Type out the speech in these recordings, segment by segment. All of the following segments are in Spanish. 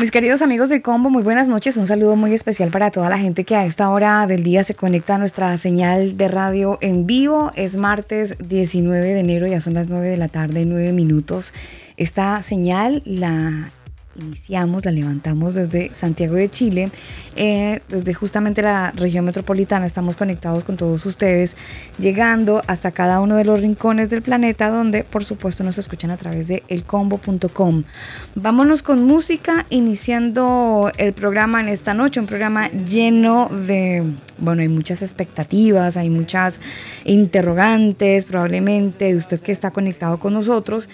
Mis queridos amigos del combo, muy buenas noches. Un saludo muy especial para toda la gente que a esta hora del día se conecta a nuestra señal de radio en vivo. Es martes 19 de enero, ya son las 9 de la tarde, 9 minutos. Esta señal la iniciamos, la levantamos desde Santiago de Chile, eh, desde justamente la región metropolitana. Estamos conectados con todos ustedes, llegando hasta cada uno de los rincones del planeta, donde por supuesto nos escuchan a través de elcombo.com. Vámonos con música, iniciando el programa en esta noche, un programa lleno de, bueno, hay muchas expectativas, hay muchas interrogantes, probablemente de usted que está conectado con nosotros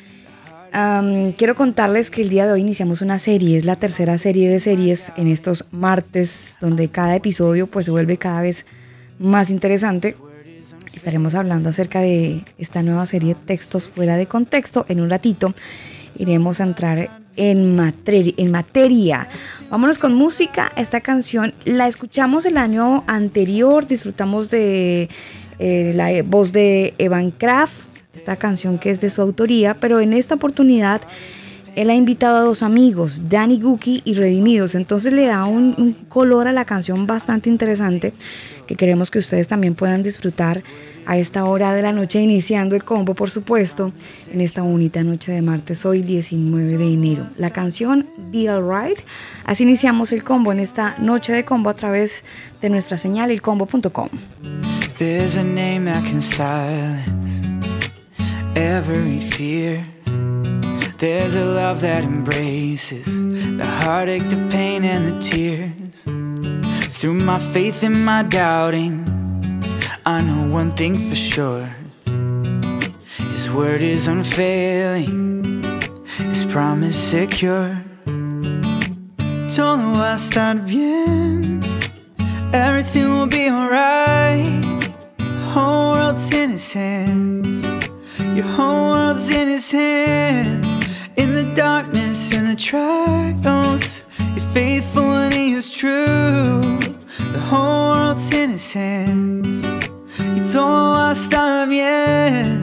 quiero contarles que el día de hoy iniciamos una serie, es la tercera serie de series en estos martes, donde cada episodio pues se vuelve cada vez más interesante. Estaremos hablando acerca de esta nueva serie Textos fuera de contexto. En un ratito iremos a entrar en, materia, en materia. Vámonos con música. Esta canción la escuchamos el año anterior, disfrutamos de eh, la voz de Evan Kraft esta canción que es de su autoría, pero en esta oportunidad él ha invitado a dos amigos, Danny Gookie y Redimidos, entonces le da un, color a la canción bastante interesante que queremos que ustedes también puedan disfrutar a esta hora de la noche, iniciando el combo, por supuesto, en esta bonita noche de martes, hoy 19 de enero. La canción Be Alright, así iniciamos el combo en esta noche de combo a través de nuestra señal, elcombo.com. every fear. There's a love that embraces the heartache, the pain, and the tears. Through my faith and my doubting, I know one thing for sure His word is unfailing, His promise secure. Todo va a estar bien, everything will be alright. Whole world's in His hands. Your whole world's in his hands. In the darkness and the trials, he's faithful and he is true. The whole world's in his hands. Y todo estar bien.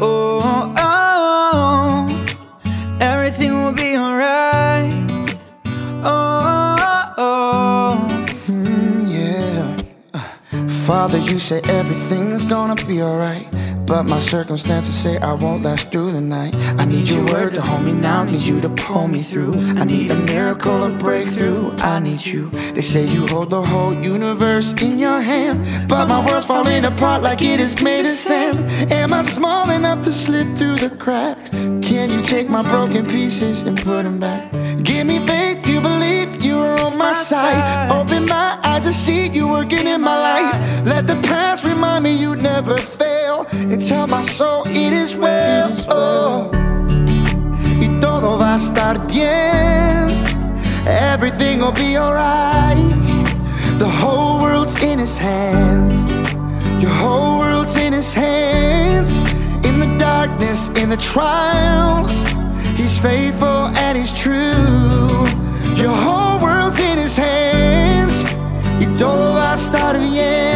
Oh, oh, oh. everything will be alright. Oh, oh, oh. Mm, yeah. Uh, Father, you say everything's gonna be alright. But my circumstances say I won't last through the night. I need your word to hold me now, need you to pull me through. I need a miracle, a breakthrough. I need you. They say you hold the whole universe in your hand. But my world's falling apart like it is made of sand. Am I small enough to slip through the cracks? Can you take my broken pieces and put them back? Give me faith, you believe you are on my side. Open my eyes and see you working in my life. Let the past remind me you never fail. Tell my soul it is well. Oh. Y todo va a estar bien. Everything will be alright. The whole world's in his hands. Your whole world's in his hands. In the darkness, in the trials, he's faithful and he's true. Your whole world's in his hands. Y todo va a estar bien.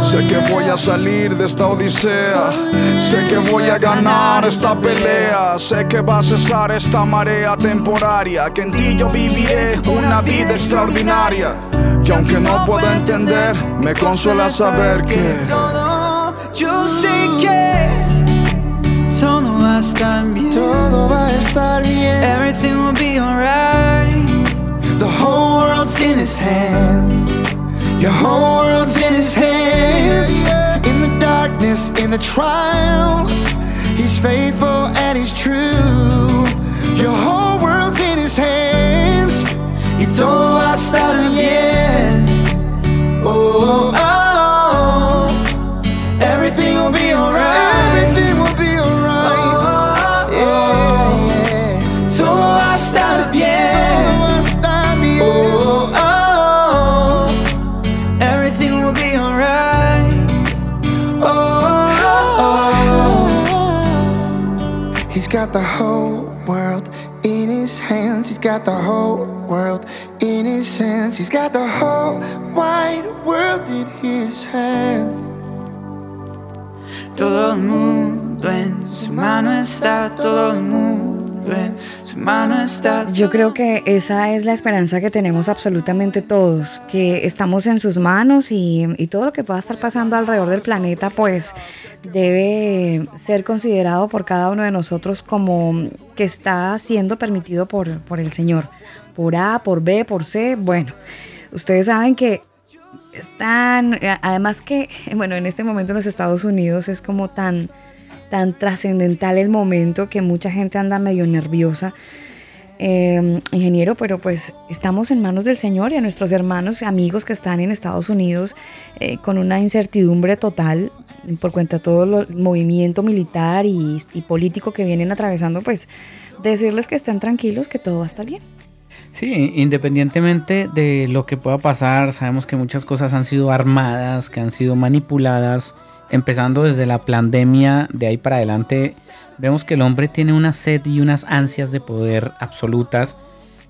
Sé que voy a salir de esta odisea. Sé que voy a ganar esta pelea. Sé que va a cesar esta marea temporaria. Que en ti yo viviré una vida extraordinaria. Que aunque no pueda entender, me consuela saber que todo, yo sé que todo va a estar bien. Todo va a estar bien. Everything will be alright. The whole world's in his hands. Your whole world's in his hands. In the darkness, in the trials, he's faithful and he's true. Your whole the whole world in his hands. He's got the whole world in his hands. He's got the whole wide world in his hands. Todo el mundo en su mano está, todo el mundo Yo creo que esa es la esperanza que tenemos absolutamente todos, que estamos en sus manos y, y todo lo que pueda estar pasando alrededor del planeta, pues debe ser considerado por cada uno de nosotros como que está siendo permitido por, por el Señor, por A, por B, por C. Bueno, ustedes saben que están, eh, además que, bueno, en este momento en los Estados Unidos es como tan, tan trascendental el momento que mucha gente anda medio nerviosa. Eh, ingeniero, pero pues estamos en manos del Señor y a nuestros hermanos amigos que están en Estados Unidos eh, con una incertidumbre total por cuenta de todo el movimiento militar y, y político que vienen atravesando, pues decirles que estén tranquilos, que todo va a estar bien. Sí, independientemente de lo que pueda pasar, sabemos que muchas cosas han sido armadas, que han sido manipuladas, empezando desde la pandemia, de ahí para adelante, vemos que el hombre tiene una sed y unas ansias de poder absolutas,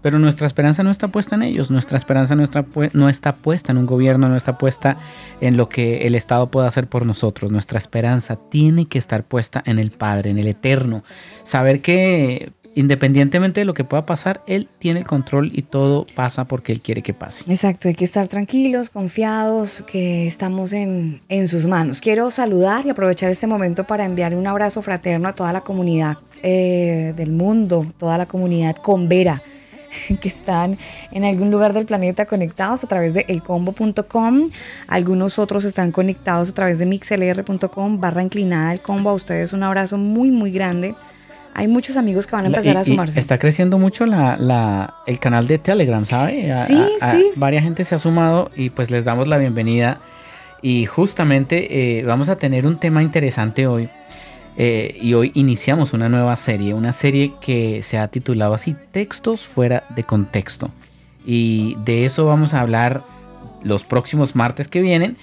pero nuestra esperanza no está puesta en ellos, nuestra esperanza no está, no está puesta en un gobierno, no está puesta en lo que el Estado pueda hacer por nosotros, nuestra esperanza tiene que estar puesta en el Padre, en el Eterno, saber que independientemente de lo que pueda pasar, Él tiene el control y todo pasa porque Él quiere que pase. Exacto, hay que estar tranquilos, confiados, que estamos en, en sus manos. Quiero saludar y aprovechar este momento para enviar un abrazo fraterno a toda la comunidad eh, del mundo, toda la comunidad convera que están en algún lugar del planeta conectados a través de elcombo.com. Algunos otros están conectados a través de mixlr.com barra inclinada el combo. A ustedes un abrazo muy, muy grande hay muchos amigos que van a empezar y, a sumarse. está creciendo mucho la, la, el canal de Telegram, ¿sabe? A, sí, a, sí. Varias gente se ha sumado y pues les damos la bienvenida. Y justamente eh, vamos a tener un tema interesante hoy. Eh, y hoy iniciamos una nueva serie, una serie que se ha titulado así, Textos fuera de contexto. Y de eso vamos a hablar los próximos martes que vienen,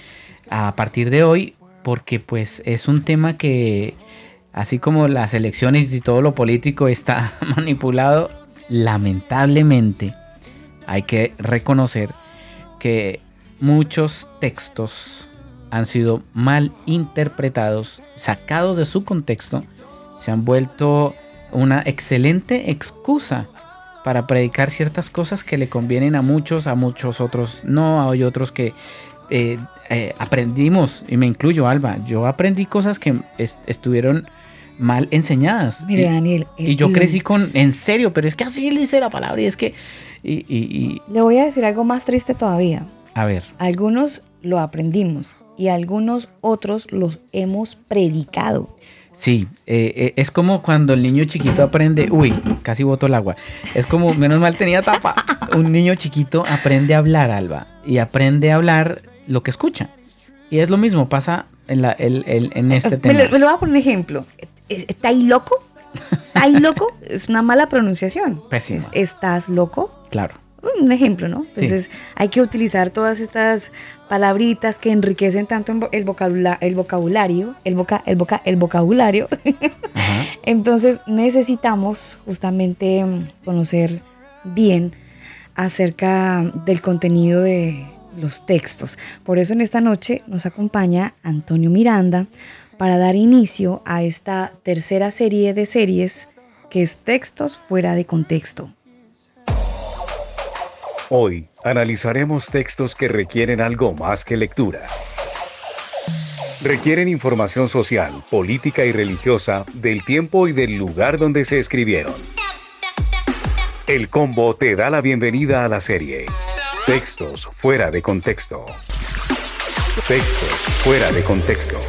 a partir de hoy, porque pues es un tema que así como las elecciones y todo lo político está manipulado, lamentablemente hay que reconocer que muchos textos han sido mal interpretados, sacados de su contexto, se han vuelto una excelente excusa para predicar ciertas cosas que le convienen a muchos, a muchos otros no, hay otros que eh, eh, aprendimos, y me incluyo Alba, yo aprendí cosas que est estuvieron mal enseñadas. Mire, y, Daniel. Y yo crecí con, en serio, pero es que así le dice la palabra y es que... Y, y, Le voy a decir algo más triste todavía. A ver. Algunos lo aprendimos y algunos otros los hemos predicado. Sí, eh, eh, es como cuando el niño chiquito aprende, uy, casi boto el agua. Es como, menos mal tenía tapa. Un niño chiquito aprende a hablar, Alba, y aprende a hablar lo que escucha. Y es lo mismo, pasa en, la, el, el, en este tema. Me lo, me lo voy a poner un ejemplo. ¿Está ahí loco? ¿Está ahí loco? Es una mala pronunciación. Pésima. ¿Estás loco? Claro. Un ejemplo, ¿no? Entonces Sí. hay que utilizar todas estas palabritas que enriquecen tanto el, vocabula- el vocabulario, el, voca, el, voca, el vocabulario. Ajá. Entonces necesitamos justamente mm, conocer bien acerca del contenido de, los textos. Por eso en esta noche nos acompaña Antonio Miranda para dar inicio a esta tercera serie de series que es Textos fuera de contexto. Hoy analizaremos textos que requieren algo más que lectura. Requieren información social, política y religiosa del tiempo y del lugar donde se escribieron. El combo te da la bienvenida a la serie. Textos fuera de contexto. Textos fuera de contexto.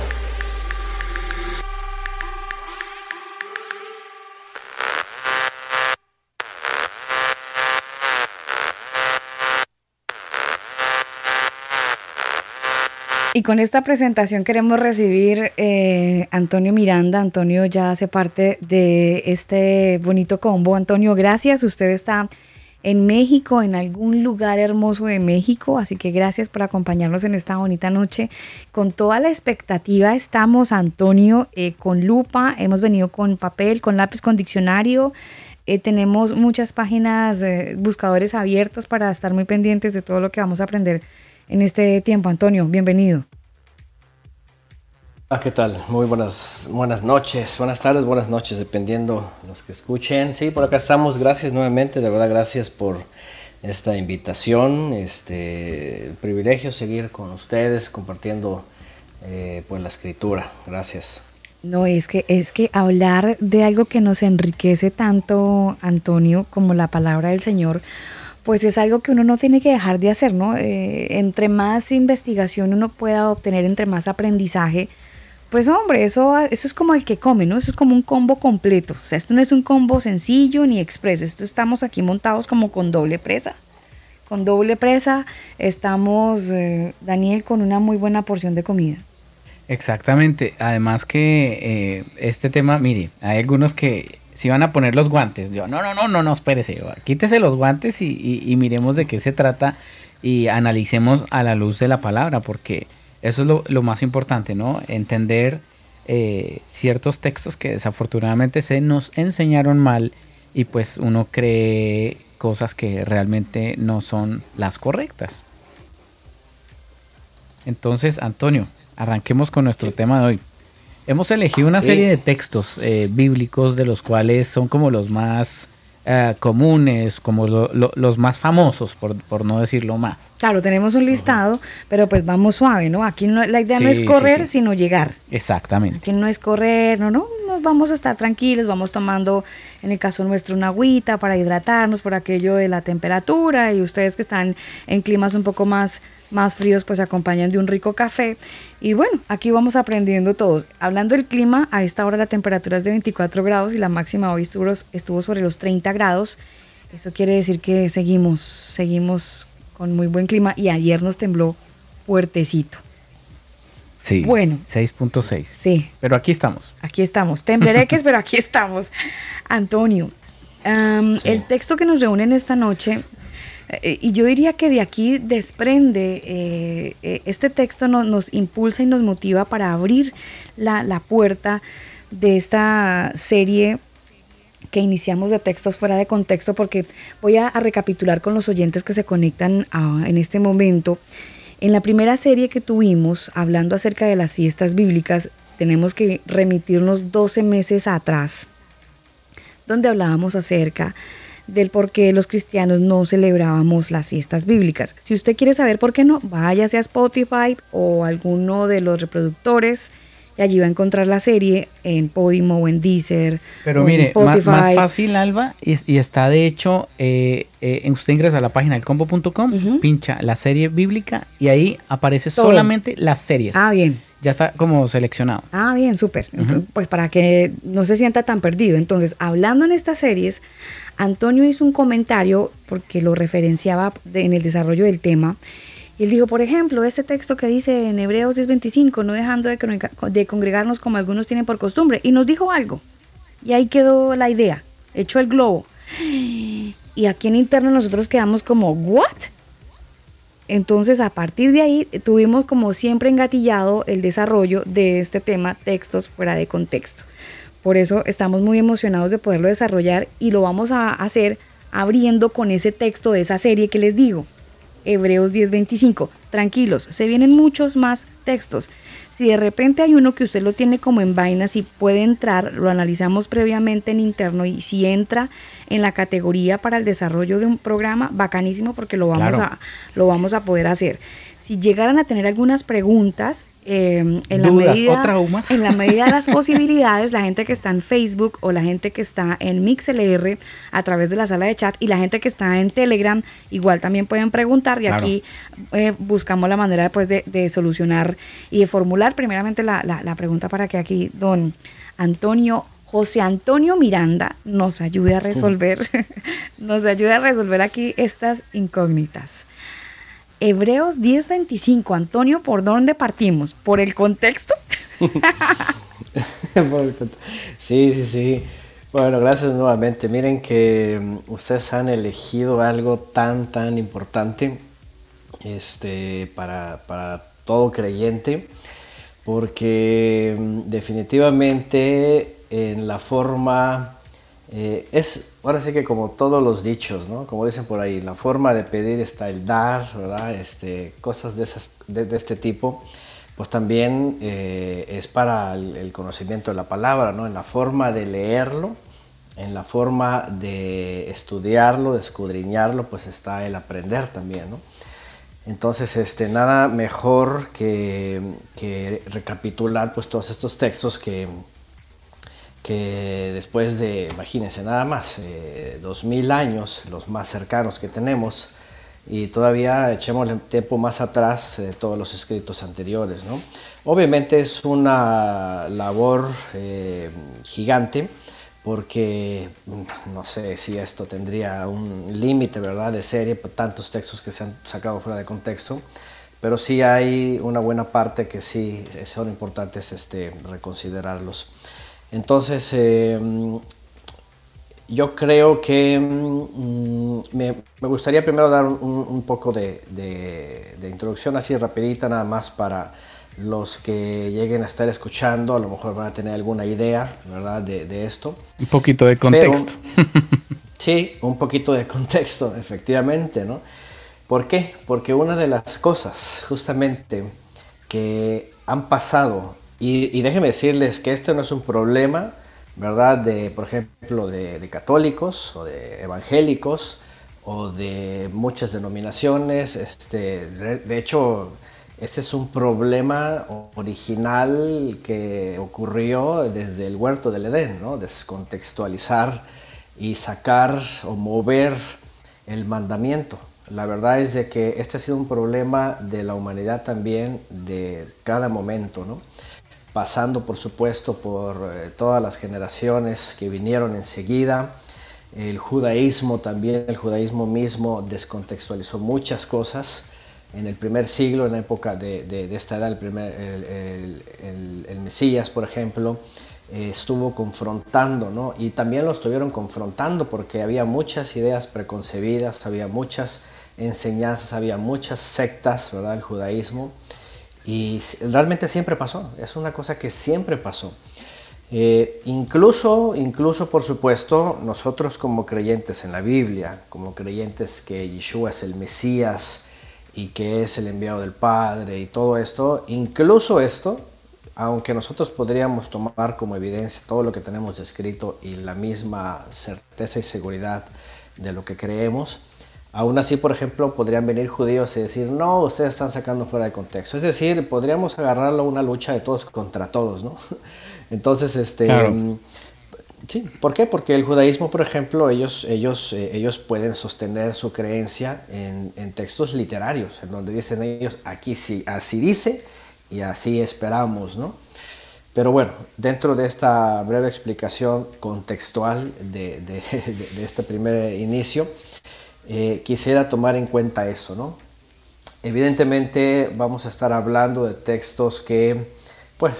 Y con esta presentación queremos recibir eh, Antonio Miranda. Antonio ya hace parte de este bonito combo. Antonio, gracias. Usted está en México, en algún lugar hermoso de México, así que gracias por acompañarnos en esta bonita noche. Con toda la expectativa estamos, Antonio, eh, con lupa. Hemos venido con papel, con lápiz, con diccionario. Eh, tenemos muchas páginas, buscadores abiertos para estar muy pendientes de todo lo que vamos a aprender en este tiempo. Antonio, bienvenido. Ah, ¿qué tal? Muy buenas, buenas noches, buenas tardes, buenas noches, dependiendo los que escuchen. Sí, por acá estamos. Gracias nuevamente, de verdad, gracias por esta invitación. Este privilegio seguir con ustedes compartiendo eh, pues la escritura. Gracias. No, es que, es que hablar de algo que nos enriquece tanto, Antonio, como la palabra del Señor, pues es algo que uno no tiene que dejar de hacer, ¿no? Eh, entre más investigación uno pueda obtener, entre más aprendizaje, pues hombre, eso, eso es como el que come, ¿no? Eso es como un combo completo. O sea, esto no es un combo sencillo ni express, esto estamos aquí montados como con doble presa. Con doble presa estamos, eh, Daniel, con una muy buena porción de comida. Exactamente, además que eh, este tema, mire, hay algunos que si van a poner los guantes. Yo, no, no, no, no, no, espérese, quítese los guantes y, miremos de qué se trata y analicemos a la luz de la palabra, porque eso es lo, más importante, ¿no? Entender eh, ciertos textos que desafortunadamente se nos enseñaron mal y pues uno cree cosas que realmente no son las correctas. Entonces, Antonio, arranquemos con nuestro tema de hoy. Hemos elegido una serie de textos eh, bíblicos de los cuales son como los más eh, comunes, como los más famosos, por, no decirlo más. Claro, tenemos un listado, pero pues vamos suave, ¿no? Aquí la idea no es correr, sino llegar. Exactamente. Aquí no es correr, no, no, nos vamos a estar tranquilos, vamos tomando, en el caso nuestro, una agüita para hidratarnos por aquello de la temperatura y ustedes que están en climas un poco más más fríos pues acompañan de un rico café. Y bueno, aquí vamos aprendiendo todos. Hablando del clima, a esta hora la temperatura es de 24 grados y la máxima hoy estuvo, estuvo sobre los 30 grados. Eso quiere decir que seguimos, seguimos con muy buen clima y ayer nos tembló fuertecito. Sí. Bueno. 6.6. Sí. Pero aquí estamos. Aquí estamos. Temblereques, pero aquí estamos. Antonio, el texto que nos reúne en esta noche eh, y yo diría que de aquí desprende, eh, eh, este texto nos impulsa y nos motiva para abrir la, puerta de esta serie que iniciamos de textos fuera de contexto, porque voy a, recapitular con los oyentes que se conectan en este momento. En la primera serie que tuvimos, hablando acerca de las fiestas bíblicas, tenemos que remitirnos 12 meses atrás, donde hablábamos acerca del por qué los cristianos no celebrábamos las fiestas bíblicas. Si usted quiere saber por qué no, váyase a Spotify o alguno de los reproductores y allí va a encontrar la serie en Podimo o en Deezer. Pero mire, Más, fácil, Alba, y, está de hecho, eh, eh, usted ingresa a la página del combo.com, pincha la serie bíblica y ahí aparece solamente las series. Ah, bien. Ya está como seleccionado. Ah, bien, súper. Pues para que no se sienta tan perdido. Entonces, hablando en estas series, Antonio hizo un comentario porque lo referenciaba en el desarrollo del tema. Y él dijo, por ejemplo, este texto que dice en Hebreos 10:25, no dejando de, congregarnos como algunos tienen por costumbre. Y nos dijo algo. Y ahí quedó la idea. Echó el globo. Y aquí en interno nosotros quedamos como, ¿what? Entonces, a partir de ahí, tuvimos como siempre engatillado el desarrollo de este tema, textos fuera de contexto. Por eso estamos muy emocionados de poderlo desarrollar y lo vamos a hacer abriendo con ese texto de esa serie que les digo. Hebreos 10:25. Tranquilos, se vienen muchos más textos. Si de repente hay uno que usted lo tiene como en vainas y puede entrar, lo analizamos previamente en interno y si entra en la categoría para el desarrollo de un programa, bacanísimo porque lo vamos, a, lo vamos a poder hacer. Si llegaran a tener algunas preguntas, Em, en, la medida, en la medida de las posibilidades, la gente que está en Facebook o la gente que está en MixLR a través de la sala de chat y la gente que está en Telegram igual también pueden preguntar y aquí eh, buscamos la manera después de, solucionar y de formular primeramente la, la pregunta para que aquí don Antonio José Antonio Miranda nos ayude a resolver, nos ayude a resolver aquí estas incógnitas. Hebreos 10:25, Antonio, ¿por dónde partimos? ¿Por el contexto? sí, sí, sí. Bueno, gracias nuevamente. Miren que mm, ustedes han elegido algo tan, tan importante este, para, para todo creyente, porque mm, definitivamente en la forma eh, es, ahora sí que como todos los dichos, ¿no? Como dicen por ahí, la forma de pedir está el dar, ¿verdad? Este, cosas de, esas, de, este tipo, pues también eh, es para el, conocimiento de la palabra, ¿no? En la forma de leerlo, en la forma de estudiarlo, de escudriñarlo, pues está el aprender también, ¿no? Entonces, este, nada mejor que, que recapitular pues todos estos textos que, que después de, imagínense nada más, eh, dos mil años, los más cercanos que tenemos, y todavía echemos el tiempo más atrás de todos los escritos anteriores. ¿no? Obviamente es una labor eh, gigante, porque no sé si esto tendría un límite ¿verdad? de serie por tantos textos que se han sacado fuera de contexto, pero sí hay una buena parte que sí son importantes este, reconsiderarlos. Entonces, eh, yo creo que mm, me, gustaría primero dar un, poco de, introducción así rapidita nada más para los que lleguen a estar escuchando, a lo mejor van a tener alguna idea, ¿verdad? De, esto. Un poquito de contexto. sí, un poquito de contexto, efectivamente, ¿no? ¿Por qué? Porque una de las cosas justamente que han pasado y, déjenme decirles que este no es un problema, ¿verdad? De, por ejemplo, de, católicos o de evangélicos o de muchas denominaciones. Este, de hecho, este es un problema original que ocurrió desde el huerto del Edén, ¿no? Descontextualizar y sacar o mover el mandamiento. La verdad es de que este ha sido un problema de la humanidad también de cada momento, ¿no? Pasando por supuesto por eh, todas las generaciones que vinieron enseguida. El judaísmo también, el judaísmo mismo descontextualizó muchas cosas. En el primer siglo, en la época de, esta edad, el, Mesías, por ejemplo, eh, estuvo confrontando, ¿no? Y también lo estuvieron confrontando porque había muchas ideas preconcebidas, había muchas enseñanzas, había muchas sectas, ¿verdad? El judaísmo. Y realmente siempre pasó, es una cosa que siempre pasó. Eh, incluso, incluso, por supuesto, nosotros como creyentes en la Biblia, como creyentes que Yeshua es el Mesías y que es el enviado del Padre y todo esto, incluso esto, aunque nosotros podríamos tomar como evidencia todo lo que tenemos escrito y la misma certeza y seguridad de lo que creemos, Aún así, por ejemplo, podrían venir judíos y decir, no, ustedes están sacando fuera de contexto. Es decir, podríamos agarrarlo a una lucha de todos contra todos, ¿no? Entonces, este... Mm, sí, ¿por qué? Porque el judaísmo, por ejemplo, ellos, ellos, eh, ellos pueden sostener su creencia en, textos literarios, en donde dicen ellos, aquí sí, así dice y así esperamos, ¿no? Pero bueno, dentro de esta breve explicación contextual de, de este primer inicio, eh, quisiera tomar en cuenta eso, ¿no? Evidentemente vamos a estar hablando de textos que, pues,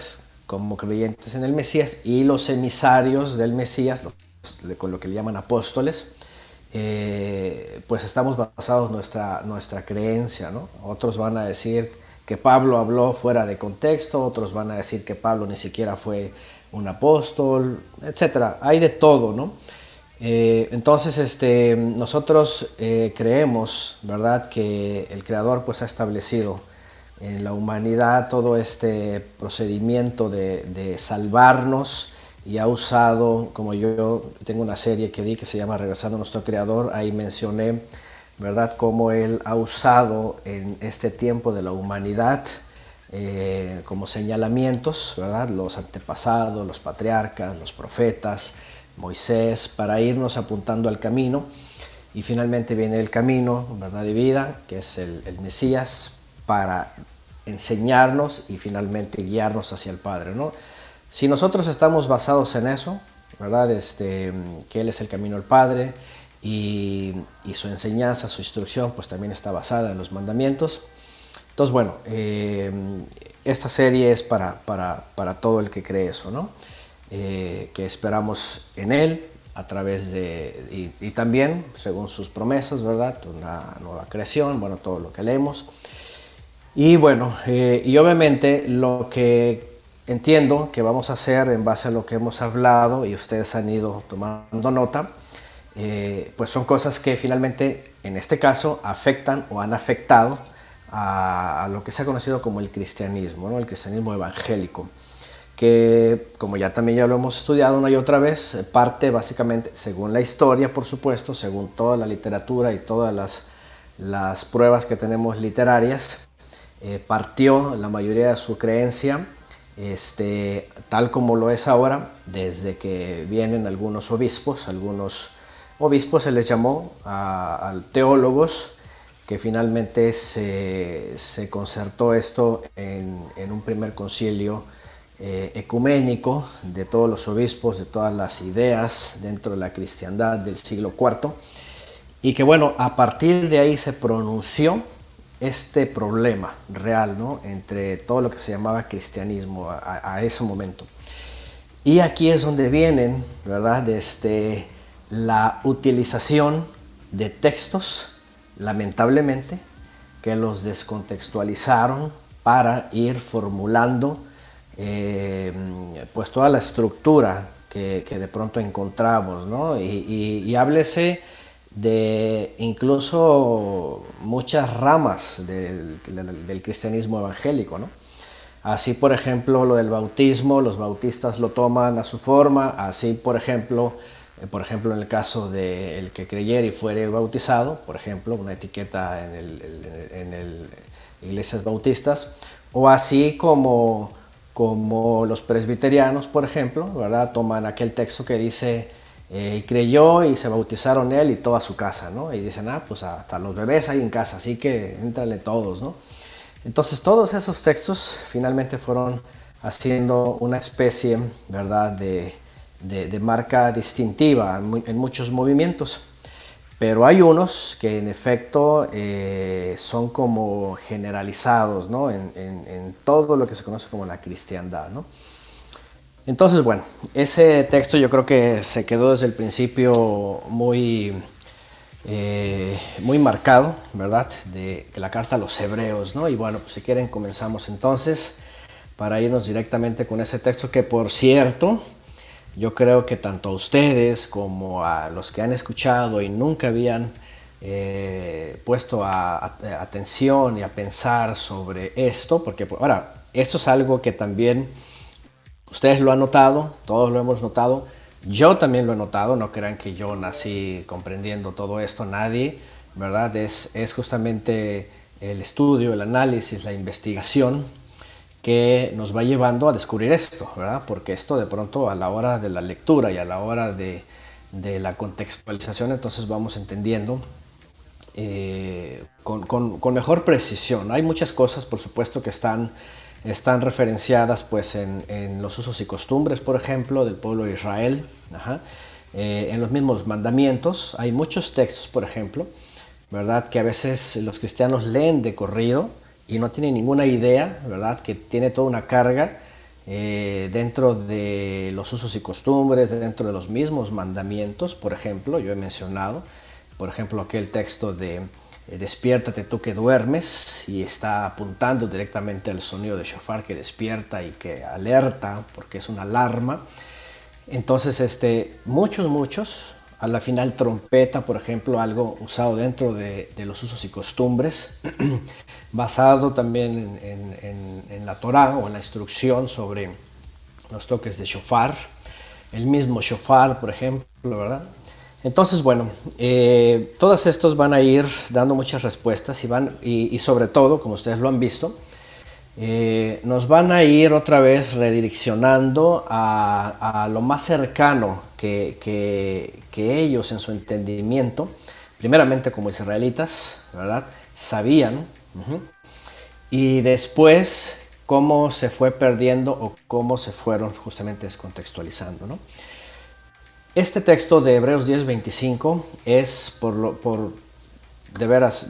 como creyentes en el Mesías y los emisarios del Mesías, con lo que le llaman apóstoles, eh, pues estamos basados nuestra, nuestra creencia, ¿no? Otros van a decir que Pablo habló fuera de contexto, otros van a decir que Pablo ni siquiera fue un apóstol, etc. Hay de todo, ¿no? Eh, entonces, este, nosotros eh, creemos, ¿verdad?, que el Creador pues ha establecido en la humanidad todo este procedimiento de, salvarnos y ha usado, como yo, tengo una serie que di que se llama Regresando a nuestro Creador, ahí mencioné, ¿verdad?, cómo Él ha usado en este tiempo de la humanidad eh, como señalamientos, ¿verdad?, los antepasados, los patriarcas, los profetas, Moisés, para irnos apuntando al camino. Y finalmente viene el camino, verdad de vida, que es el, Mesías, para enseñarnos y finalmente guiarnos hacia el Padre. ¿no? Si nosotros estamos basados en eso, ¿verdad? Este, que Él es el camino al Padre y, su enseñanza, su instrucción, pues también está basada en los mandamientos. Entonces, bueno, eh, esta serie es para, para, para, todo el que cree eso, ¿no? Eh, que esperamos en Él a través de, y, también según sus promesas, ¿verdad? Una nueva creación, bueno, todo lo que leemos. Y bueno, eh, y obviamente lo que entiendo que vamos a hacer en base a lo que hemos hablado y ustedes han ido tomando nota, eh, pues son cosas que finalmente en este caso afectan o han afectado a, a, lo que se ha conocido como el cristianismo, ¿no? el cristianismo evangélico que como ya también ya lo hemos estudiado una y otra vez, parte básicamente, según la historia, por supuesto, según toda la literatura y todas las, las pruebas que tenemos literarias, eh, partió la mayoría de su creencia, este, tal como lo es ahora, desde que vienen algunos obispos, algunos obispos se les llamó a, teólogos, que finalmente se, se concertó esto en, en un primer concilio eh, ecuménico de todos los obispos, de todas las ideas dentro de la cristiandad del siglo IV, y que bueno, a partir de ahí se pronunció este problema real ¿no? entre todo lo que se llamaba cristianismo a, ese momento. Y aquí es donde vienen, ¿verdad?, desde la utilización de textos, lamentablemente, que los descontextualizaron para ir formulando eh, pues toda la estructura que, de pronto encontramos, ¿no? Y, háblese de incluso muchas ramas del, cristianismo evangélico, ¿no? Así, por ejemplo, lo del bautismo, los bautistas lo toman a su forma, así, por ejemplo, eh, por ejemplo, en el caso del que creyera y fuere bautizado, por ejemplo, una etiqueta en, el, en el, iglesias bautistas, o así como como los presbiterianos, por ejemplo, ¿verdad? Toman aquel texto que dice, eh, y creyó y se bautizaron él y toda su casa, ¿no? Y dicen, ah, pues hasta los bebés hay en casa, así que entrale todos, ¿no? Entonces todos esos textos finalmente fueron haciendo una especie, ¿verdad?, de, de, marca distintiva en muchos movimientos. Pero hay unos que en efecto eh, son como generalizados ¿no? en, todo lo que se conoce como la cristiandad. ¿no? Entonces, bueno, ese texto yo creo que se quedó desde el principio muy, eh, muy marcado, ¿verdad? De, de, la carta a los hebreos, ¿no? Y bueno, pues si quieren comenzamos entonces para irnos directamente con ese texto que por cierto, yo creo que tanto a ustedes como a los que han escuchado y nunca habían eh, puesto atención y a pensar sobre esto, porque pues, ahora, esto es algo que también ustedes lo han notado, todos lo hemos notado, yo también lo he notado, no crean que yo nací comprendiendo todo esto, nadie, ¿verdad? Es, es justamente el estudio, el análisis, la investigación que nos va llevando a descubrir esto, ¿verdad? Porque esto de pronto a la hora de la lectura y a la hora de, la contextualización, entonces vamos entendiendo eh, con, mejor precisión. Hay muchas cosas, por supuesto, que están, referenciadas pues, en, en los usos y costumbres, por ejemplo, del pueblo de Israel, eh, en los mismos mandamientos. Hay muchos textos, por ejemplo, ¿verdad? que a veces los cristianos leen de corrido y no tiene ninguna idea, ¿verdad? Que tiene toda una carga eh, dentro de los usos y costumbres, dentro de los mismos mandamientos, por ejemplo, yo he mencionado, por ejemplo, aquel texto de eh, despiértate tú que duermes y está apuntando directamente al sonido de shofar que despierta y que alerta porque es una alarma. Entonces, este, muchos, muchos a la final trompeta, por ejemplo, algo usado dentro de, los usos y costumbres, basado también en, la Torah o en la instrucción sobre los toques de shofar, el mismo shofar, por ejemplo, ¿verdad? Entonces, bueno, eh, todos estos van a ir dando muchas respuestas y, van, y sobre todo, como ustedes lo han visto, eh, nos van a ir otra vez redireccionando a, lo más cercano que, ellos en su entendimiento, primeramente como israelitas, ¿verdad? Sabían, y después cómo se fue perdiendo o cómo se fueron justamente descontextualizando. Este texto de Hebreos 10:25 es por, lo, por de veras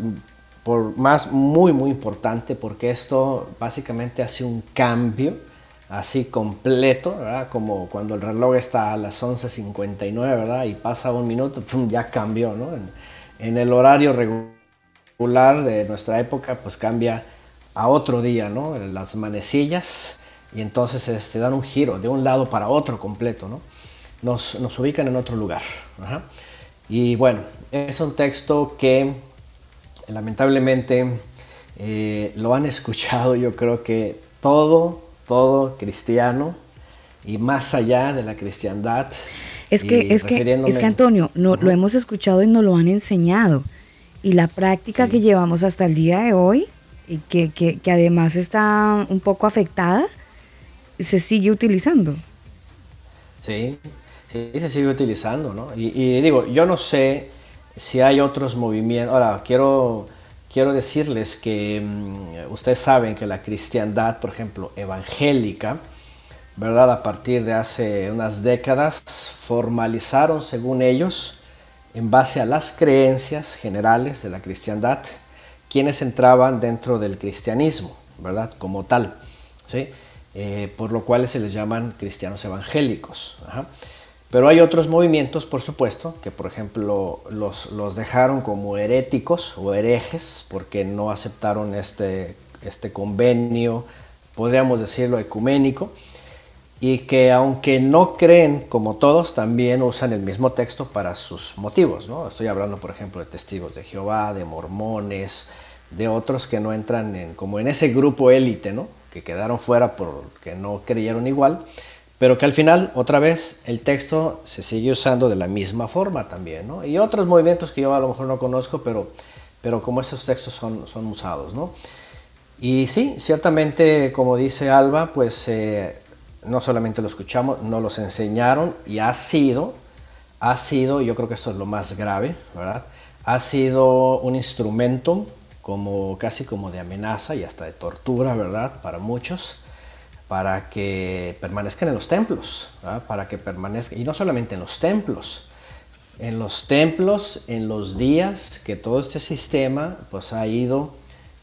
por más muy muy importante porque esto básicamente hace un cambio así completo, como cuando el reloj está a las 11.59 ¿verdad? y pasa un minuto, ya cambió, ¿no? En, el horario regular de nuestra época pues cambia a otro día, ¿no? las manecillas y entonces este, dan un giro de un lado para otro completo, ¿no? nos, nos ubican en otro lugar. Y bueno, es un texto que lamentablemente eh, lo han escuchado yo creo que todo, todo cristiano y más allá de la cristiandad. Es que, es que, es que Antonio, no, lo hemos escuchado y nos lo han enseñado. Y la práctica que llevamos hasta el día de hoy, y que, que, que además está un poco afectada, se sigue utilizando. Sí, sí, se sigue utilizando, ¿no? Y, y, digo, yo no sé si hay otros movimientos. Ahora, quiero, quiero decirles que mm, ustedes saben que la cristiandad, por ejemplo, evangélica, ¿verdad? A partir de hace unas décadas, formalizaron, según ellos, en base a las creencias generales de la cristiandad, quienes entraban dentro del cristianismo, ¿verdad? Como tal, ¿sí? Eh, por lo cual se les llaman cristianos evangélicos. Pero hay otros movimientos, por supuesto, que por ejemplo los, los dejaron como heréticos o herejes porque no aceptaron este, este convenio, podríamos decirlo, ecuménico, y que aunque no creen como todos, también usan el mismo texto para sus motivos. ¿no? Estoy hablando, por ejemplo, de testigos de Jehová, de mormones, de otros que no entran en, como en ese grupo élite, ¿no? que quedaron fuera porque no creyeron igual pero que al final, otra vez, el texto se sigue usando de la misma forma también, ¿no? Y otros movimientos que yo a lo mejor no conozco, pero, pero como estos textos son, son usados, ¿no? Y sí, ciertamente, como dice Alba, pues eh, no solamente lo escuchamos, no los enseñaron y ha sido, ha sido, yo creo que esto es lo más grave, ¿verdad? Ha sido un instrumento como casi como de amenaza y hasta de tortura, ¿verdad? Para muchos para que permanezcan en los templos, para que permanezcan, y no solamente en los templos, en los templos, en los días que todo este sistema pues ha ido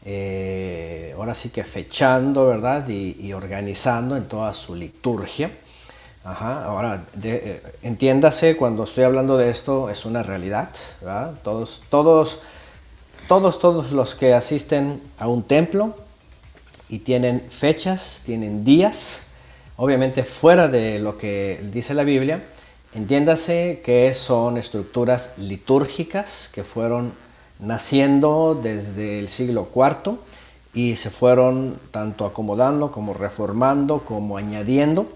eh, ahora sí que fechando, ¿verdad? Y, organizando en toda su liturgia. Ahora, eh, entiéndase, cuando estoy hablando de esto, es una realidad, Todos, todos, todos, todos los que asisten a un templo y tienen fechas, tienen días, obviamente fuera de lo que dice la Biblia, entiéndase que son estructuras litúrgicas que fueron naciendo desde el siglo IV y se fueron tanto acomodando como reformando como añadiendo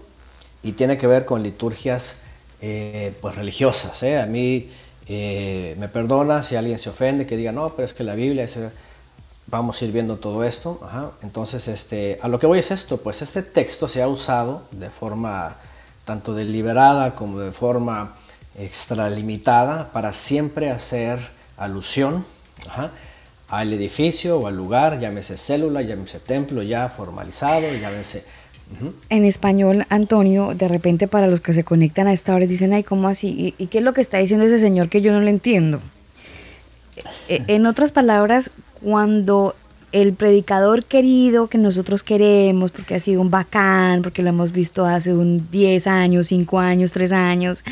y tiene que ver con liturgias eh, pues religiosas. ¿eh? A mí eh, me perdona si alguien se ofende que diga, no, pero es que la Biblia vamos a ir viendo todo esto. Entonces, este, a lo que voy es esto, pues este texto se ha usado de forma tanto deliberada como de forma extralimitada para siempre hacer alusión al edificio o al lugar, llámese célula, llámese templo ya formalizado, llámese... En español, Antonio, de repente para los que se conectan a esta hora dicen, ay, ¿cómo así? ¿Y, ¿Y qué es lo que está diciendo ese señor que yo no le entiendo? E, en otras palabras, cuando el predicador querido que nosotros queremos, porque ha sido un bacán, porque lo hemos visto hace un 10 años, 5 años, 3 años,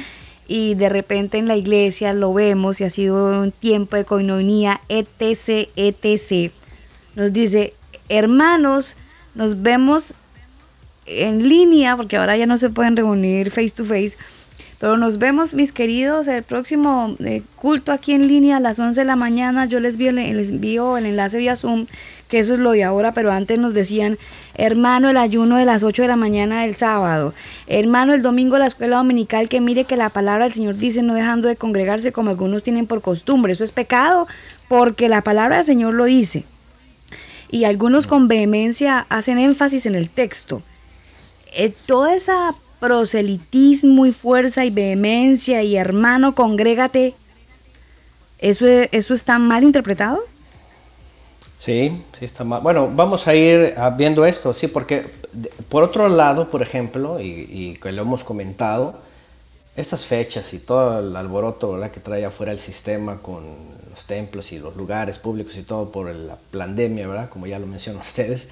y de repente en la iglesia lo vemos y ha sido un tiempo de coinonía, etc., etc., nos dice, hermanos, nos vemos en línea, porque ahora ya no se pueden reunir face to face, Pero nos vemos, mis queridos, el próximo eh, culto aquí en línea a las 11 de la mañana. Yo les, les envío el enlace vía Zoom, que eso es lo de ahora, pero antes nos decían, hermano, el ayuno de las 8 de la mañana del sábado. Hermano, el domingo la escuela dominical, que mire que la palabra del Señor dice no dejando de congregarse como algunos tienen por costumbre. Eso es pecado porque la palabra del Señor lo dice. Y algunos con vehemencia hacen énfasis en el texto. Eh, toda esa proselitismo y fuerza y vehemencia y hermano, congrégate, ¿eso, ¿eso está mal interpretado? Sí, sí está mal. Bueno, vamos a ir viendo esto, sí, porque por otro lado, por ejemplo, y, que lo hemos comentado, estas fechas y todo el alboroto que trae afuera el sistema con los templos y los lugares públicos y todo por la pandemia, ¿verdad? Como ya lo mencionan ustedes,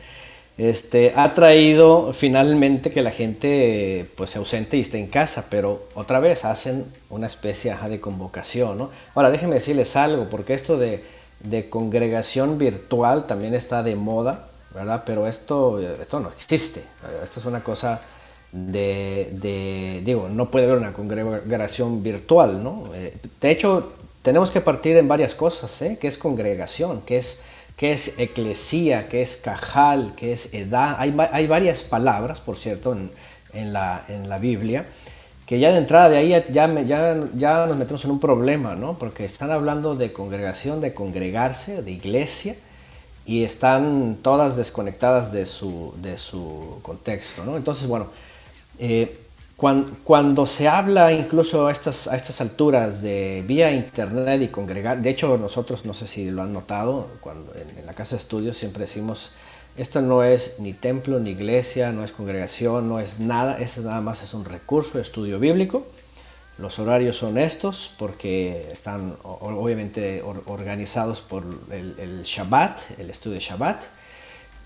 este, ha traído finalmente que la gente pues, se ausente y esté en casa, pero otra vez hacen una especie de convocación. ¿no? Ahora, déjenme decirles algo, porque esto de, de, congregación virtual también está de moda, ¿verdad? Pero esto, esto no existe. Esto es una cosa de, digo, no puede haber una congregación virtual, ¿no? Eh, de hecho, tenemos que partir en varias cosas, ¿eh? ¿Qué es congregación? ¿Qué es que es eclesía, que es cajal, que es edad. Hay, hay varias palabras, por cierto, en, la, en, la, Biblia, que ya de entrada de ahí ya, ya, ya, nos metemos en un problema, ¿no? Porque están hablando de congregación, de congregarse, de iglesia, y están todas desconectadas de su, de su contexto, ¿no? Entonces, bueno, eh, cuando, se habla incluso a estas, a estas alturas de vía internet y congregar, de hecho nosotros, no sé si lo han notado, cuando en, la casa de estudios siempre decimos, esto no es ni templo, ni iglesia, no es congregación, no es nada, eso nada más es un recurso de estudio bíblico. Los horarios son estos porque están obviamente organizados por el, Shabbat, el estudio de Shabbat.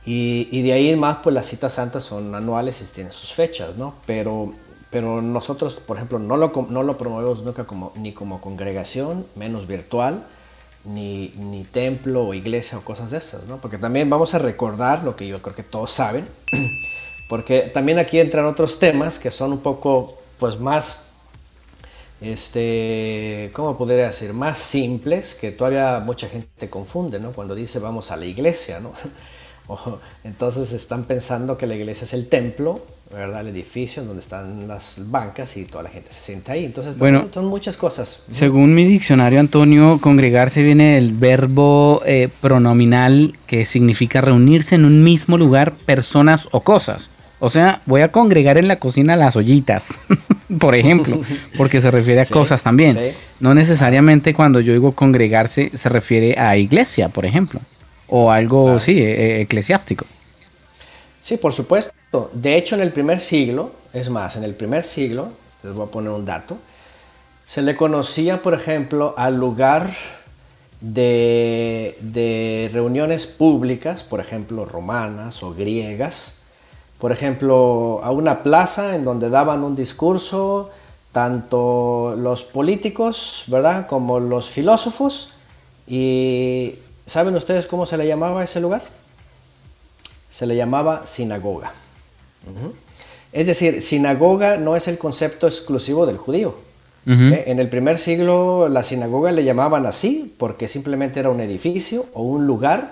Y, y, de ahí más, pues las citas santas son anuales y tienen sus fechas, ¿no? Pero pero nosotros, por ejemplo, no lo, no lo promovemos nunca como, ni como congregación, menos virtual, ni, ni, templo o iglesia o cosas de esas, ¿no? Porque también vamos a recordar lo que yo creo que todos saben, porque también aquí entran otros temas que son un poco, pues más, este, ¿cómo podría decir? Más simples, que todavía mucha gente confunde, ¿no? Cuando dice vamos a la iglesia, ¿no? entonces están pensando que la iglesia es el templo ¿verdad? El edificio donde están las bancas y toda la gente se sienta ahí. Entonces, bueno, son muchas cosas. Según mi diccionario, Antonio, congregarse viene del verbo eh, pronominal que significa reunirse en un mismo lugar, personas o cosas. O sea, voy a congregar en la cocina las ollitas, por ejemplo, porque se refiere a cosas también. No necesariamente cuando yo digo congregarse se refiere a iglesia, por ejemplo, o algo, sí, e, e, eclesiástico. Sí, por supuesto. De hecho, en el primer siglo, es más, en el primer siglo, les voy a poner un dato, se le conocía, por ejemplo, al lugar de, reuniones públicas, por ejemplo, romanas o griegas, por ejemplo, a una plaza en donde daban un discurso tanto los políticos, ¿verdad?, como los filósofos. ¿Y saben ustedes cómo se le llamaba a ese lugar? Se le llamaba sinagoga. Es decir, sinagoga no es el concepto exclusivo del judío. ¿Eh? En el primer siglo la sinagoga le llamaban así porque simplemente era un edificio o un lugar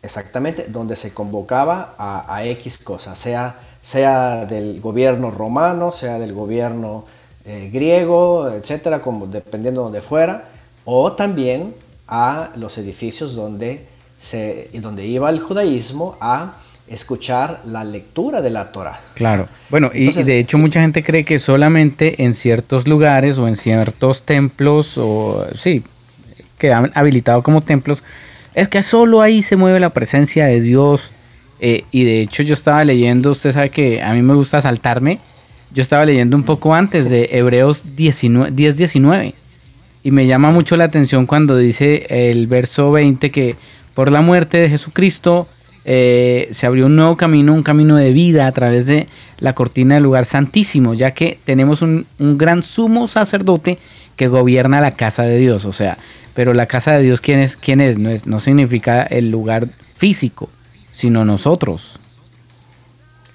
exactamente donde se convocaba a, X cosas, sea, sea del gobierno romano, sea del gobierno eh, griego, etcétera, como, dependiendo de donde fuera, o también a los edificios donde, se, donde iba el judaísmo a escuchar la lectura de la Torah. Claro. Bueno, y, de hecho mucha gente cree que solamente en ciertos lugares o en ciertos templos o sí, que han habilitado como templos, es que solo ahí se mueve la presencia de Dios. Eh, y de hecho yo estaba leyendo, usted sabe que a mí me gusta saltarme, yo estaba leyendo un poco antes de Hebreos 10-19 y me llama mucho la atención cuando dice el verso 20 que por la muerte de Jesucristo eh, se abrió un nuevo camino, un camino de vida a través de la cortina del lugar santísimo, ya que tenemos un, gran sumo sacerdote que gobierna la casa de Dios, o sea, pero la casa de Dios, ¿quién es? ¿Quién es? No, es, no significa el lugar físico, sino nosotros.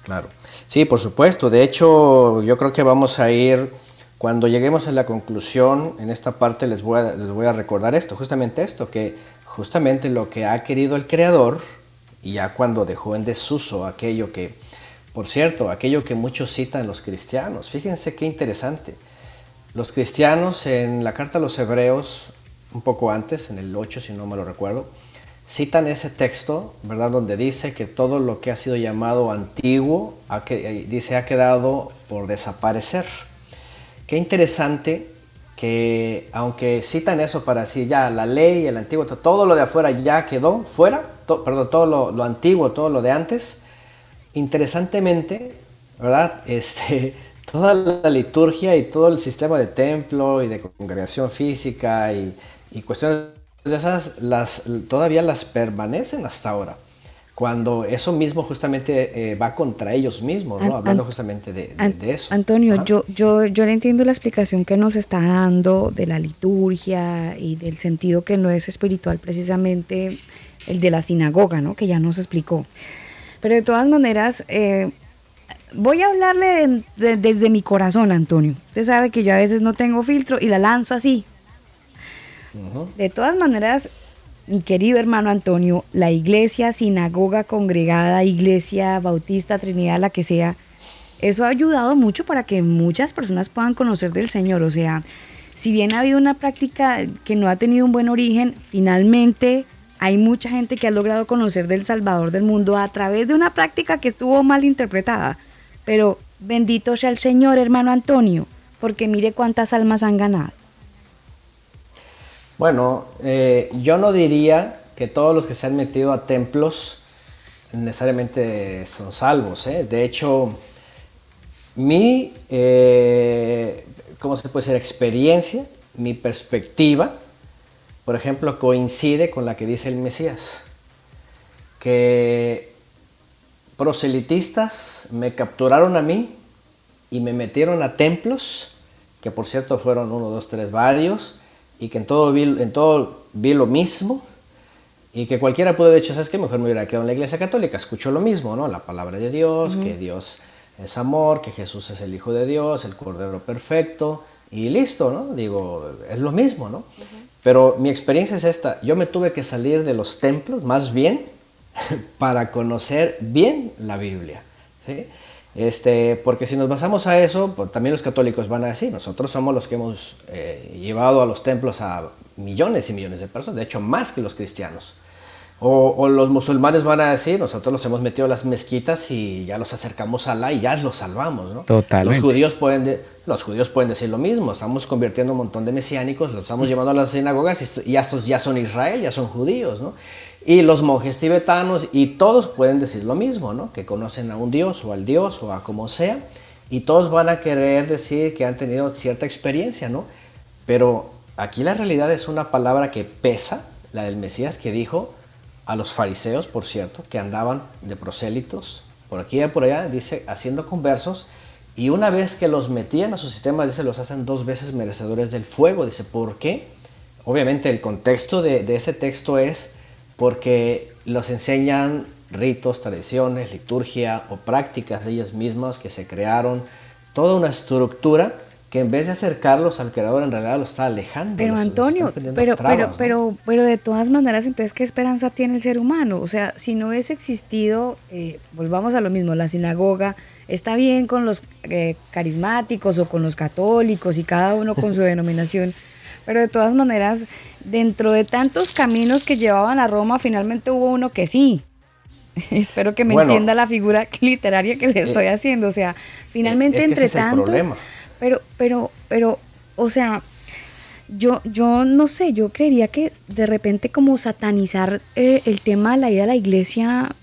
Claro. Sí, por supuesto. De hecho, yo creo que vamos a ir cuando lleguemos a la conclusión, en esta parte les voy, a, les voy a recordar esto, justamente esto, que justamente lo que ha querido el Creador, y ya cuando dejó en desuso aquello que, por cierto, aquello que muchos citan los cristianos, fíjense qué interesante. Los cristianos en la carta a los hebreos, un poco antes, en el 8 si no me lo recuerdo, citan ese texto, ¿verdad? Donde dice que todo lo que ha sido llamado antiguo, eh, dice, ha quedado por desaparecer. Qué interesante que aunque citan eso para decir ya la ley, el antiguo, todo lo de afuera ya quedó fuera, perdón, todo lo, antiguo, todo lo de antes, interesantemente, ¿verdad? Este, toda la liturgia y todo el sistema de templo y de congregación física y, y cuestiones de esas, las, todavía las permanecen hasta ahora cuando eso mismo justamente eh, va contra ellos mismos, ¿no? Hablando justamente de, eso. Antonio, yo, yo, yo le entiendo la explicación que nos está dando de la liturgia y del sentido que no es espiritual precisamente el de la sinagoga, ¿no? Que ya nos explicó. Pero de todas maneras, eh, voy a hablarle desde mi corazón, Antonio. Usted sabe que yo a veces no tengo filtro y la lanzo así. De todas maneras, mi querido hermano Antonio, la iglesia, sinagoga congregada, iglesia bautista, trinidad, la que sea, eso ha ayudado mucho para que muchas personas puedan conocer del Señor. O sea, si bien ha habido una práctica que no ha tenido un buen origen, finalmente hay mucha gente que ha logrado conocer del Salvador del mundo a través de una práctica que estuvo mal interpretada. Pero bendito sea el Señor, hermano Antonio, porque mire cuántas almas han ganado. Bueno, eh, yo no diría que todos los que se han metido a templos necesariamente son salvos. ¿eh? De hecho, mi, eh, ¿cómo se puede? Experiencia, mi perspectiva, por ejemplo, coincide con la que dice el Mesías. Que proselitistas me capturaron a mí y me metieron a templos, que por cierto fueron uno, dos, tres, varios, y que en todo vi, en todo vi lo mismo y que cualquiera pudo haber dicho, ¿sabes qué? Mejor me hubiera quedado en la iglesia católica, escucho lo mismo, ¿no? La palabra de Dios, que Dios es amor, que Jesús es el Hijo de Dios, el Cordero Perfecto, y listo, ¿no? Digo, es lo mismo, ¿no? Pero mi experiencia es esta, yo me tuve que salir de los templos, más bien, para conocer bien la Biblia, ¿sí? Este, porque si nos basamos a eso, pues, también los católicos van a decir, nosotros somos los que hemos eh, llevado a los templos a millones y millones de personas, de hecho más que los cristianos. O, los musulmanes van a decir, nosotros los hemos metido a las mezquitas y ya los acercamos a Alá y ya los salvamos, ¿no? Totalmente. Los judíos, pueden los judíos pueden decir lo mismo, estamos convirtiendo un montón de mesiánicos, los estamos llevando a las sinagogas y ya, estos ya son Israel, ya son judíos, ¿no? Y los monjes tibetanos y todos pueden decir lo mismo, ¿no? Que conocen a un dios o al dios o a como sea. Y todos van a querer decir que han tenido cierta experiencia, ¿no? Pero aquí la realidad es una palabra que pesa, la del Mesías, que dijo a los fariseos, por cierto, que andaban de prosélitos por aquí y por allá, dice, haciendo conversos. Y una vez que los metían a su sistema, dice, los hacen dos veces merecedores del fuego. Dice, ¿por qué? Obviamente el contexto de ese texto es porque los enseñan ritos, tradiciones, liturgia o prácticas de ellas mismas que se crearon, toda una estructura que en vez de acercarlos al creador en realidad lo está alejando. Pero Antonio, pero, pero, pero, pero de todas maneras, entonces, ¿qué esperanza tiene el ser humano? O sea, si no hubiese existido, eh, volvamos a lo mismo, la sinagoga, está bien con los eh, carismáticos o con los católicos y cada uno con su denominación, pero de todas maneras, dentro de tantos caminos que llevaban a Roma, finalmente hubo uno que sí. Espero que me entienda la figura literaria que le estoy eh, haciendo. O sea, finalmente entre tanto. Pero, pero, pero, o sea, yo, yo no sé, yo creería que de repente como satanizar eh, el tema de la ida a la iglesia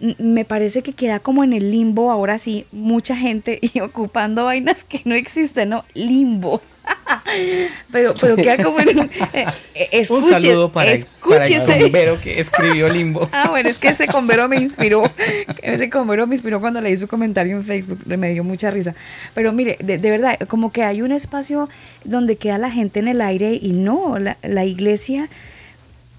me parece que queda como en el limbo ahora sí, mucha gente y ocupando vainas que no existen, ¿no? Limbo. pero, pero queda como en un... Eh, eh, un saludo para, escúchese. el convero que escribió Limbo. ah, bueno, es que ese convero me inspiró. Ese convero me inspiró cuando leí su comentario en Facebook. Me dio mucha risa. Pero mire, de, verdad, como que hay un espacio donde queda la gente en el aire y no, la, la iglesia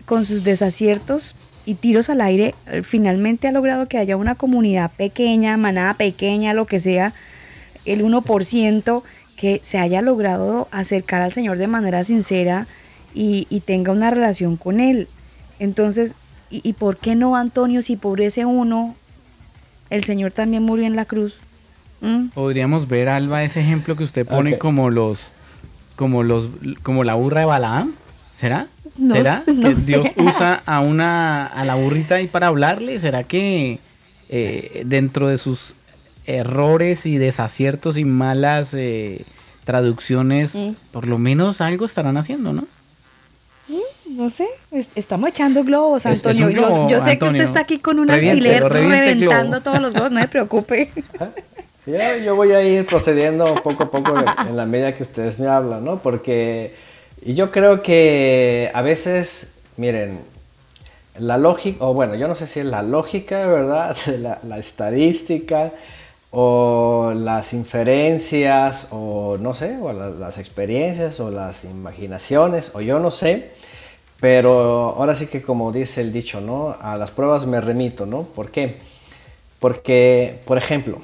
con sus desaciertos y tiros al aire, eh, finalmente ha logrado que haya una comunidad pequeña, manada pequeña, lo que sea, el 1%, que se haya logrado acercar al Señor de manera sincera y, tenga una relación con Él. Entonces, ¿y, por qué no, Antonio, si por ese uno el Señor también murió en la cruz? ¿Mm? Podríamos ver, Alba, ese ejemplo que usted pone como los, como los, como la burra de Balaam. ¿Será? ¿Será que Dios usa a una a la burrita ahí para hablarle? ¿Será que eh, dentro de sus errores y desaciertos y malas eh, traducciones, por lo menos algo estarán haciendo, ¿no? Mm, no sé, estamos echando globos, Antonio. yo, sé que usted está aquí con un alfiler reventando todos los globos, no se preocupe. yo voy a ir procediendo poco a poco en la medida que ustedes me hablan, ¿no? Porque yo creo que a veces, miren, la lógica, o bueno, yo no sé si es la lógica, ¿verdad? La, la estadística, o las inferencias, o no sé, o las experiencias, o las imaginaciones, o yo no sé, pero ahora sí que como dice el dicho, ¿no? A las pruebas me remito, ¿no? ¿Por qué? Porque, por ejemplo,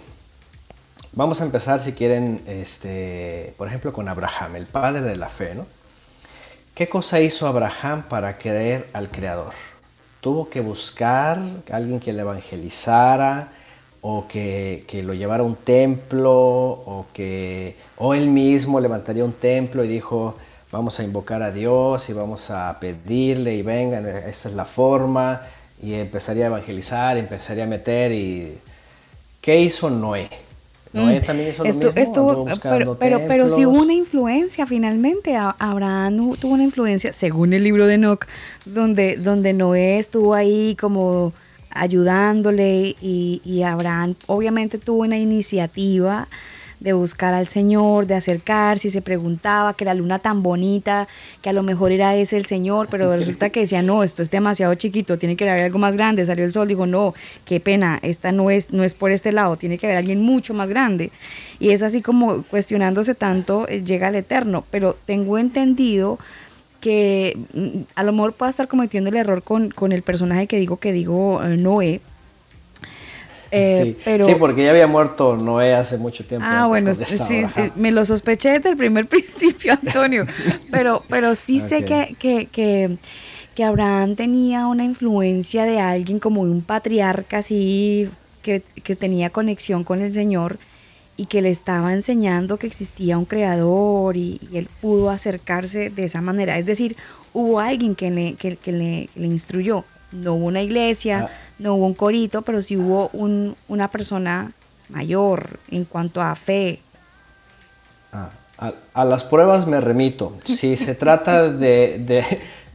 vamos a empezar si quieren, este, por ejemplo, con Abraham, el padre de la fe, ¿no? ¿Qué cosa hizo Abraham para creer al Creador? Tuvo que buscar a alguien que le evangelizara, o que, lo llevara a un templo o que o él mismo levantaría un templo y dijo vamos a invocar a Dios y vamos a pedirle y vengan, esta es la forma y empezaría a evangelizar, empezaría a meter y ¿qué hizo Noé? Noé mm. también hizo lo mismo, pero, pero, pero, si hubo una influencia finalmente, Abraham tuvo una influencia, según el libro de Enoch, donde, donde Noé estuvo ahí como ayudándole y, Abraham obviamente tuvo una iniciativa de buscar al Señor, de acercarse y se preguntaba que la luna tan bonita, que a lo mejor era ese el Señor, pero resulta que decía, no, esto es demasiado chiquito, tiene que haber algo más grande, salió el sol, dijo, no, qué pena, esta no es, no es por este lado, tiene que haber alguien mucho más grande. Y es así como cuestionándose tanto, eh, llega al Eterno, pero tengo entendido que mm, a lo mejor pueda estar cometiendo el error con, el personaje que digo que digo eh, Noé. Eh, sí, porque ya había muerto Noé hace mucho tiempo. Ah, bueno, sí, me lo sospeché desde el primer principio, Antonio. pero, pero sí sé que, que, que, que, Abraham tenía una influencia de alguien como un patriarca así, que, que tenía conexión con el Señor y que le estaba enseñando que existía un creador y, él pudo acercarse de esa manera. Es decir, hubo alguien que le, que, le, instruyó. No hubo una iglesia, ah. no hubo un corito, pero sí hubo un, una persona mayor en cuanto a fe. Ah, a, las pruebas me remito. Si se trata de, de,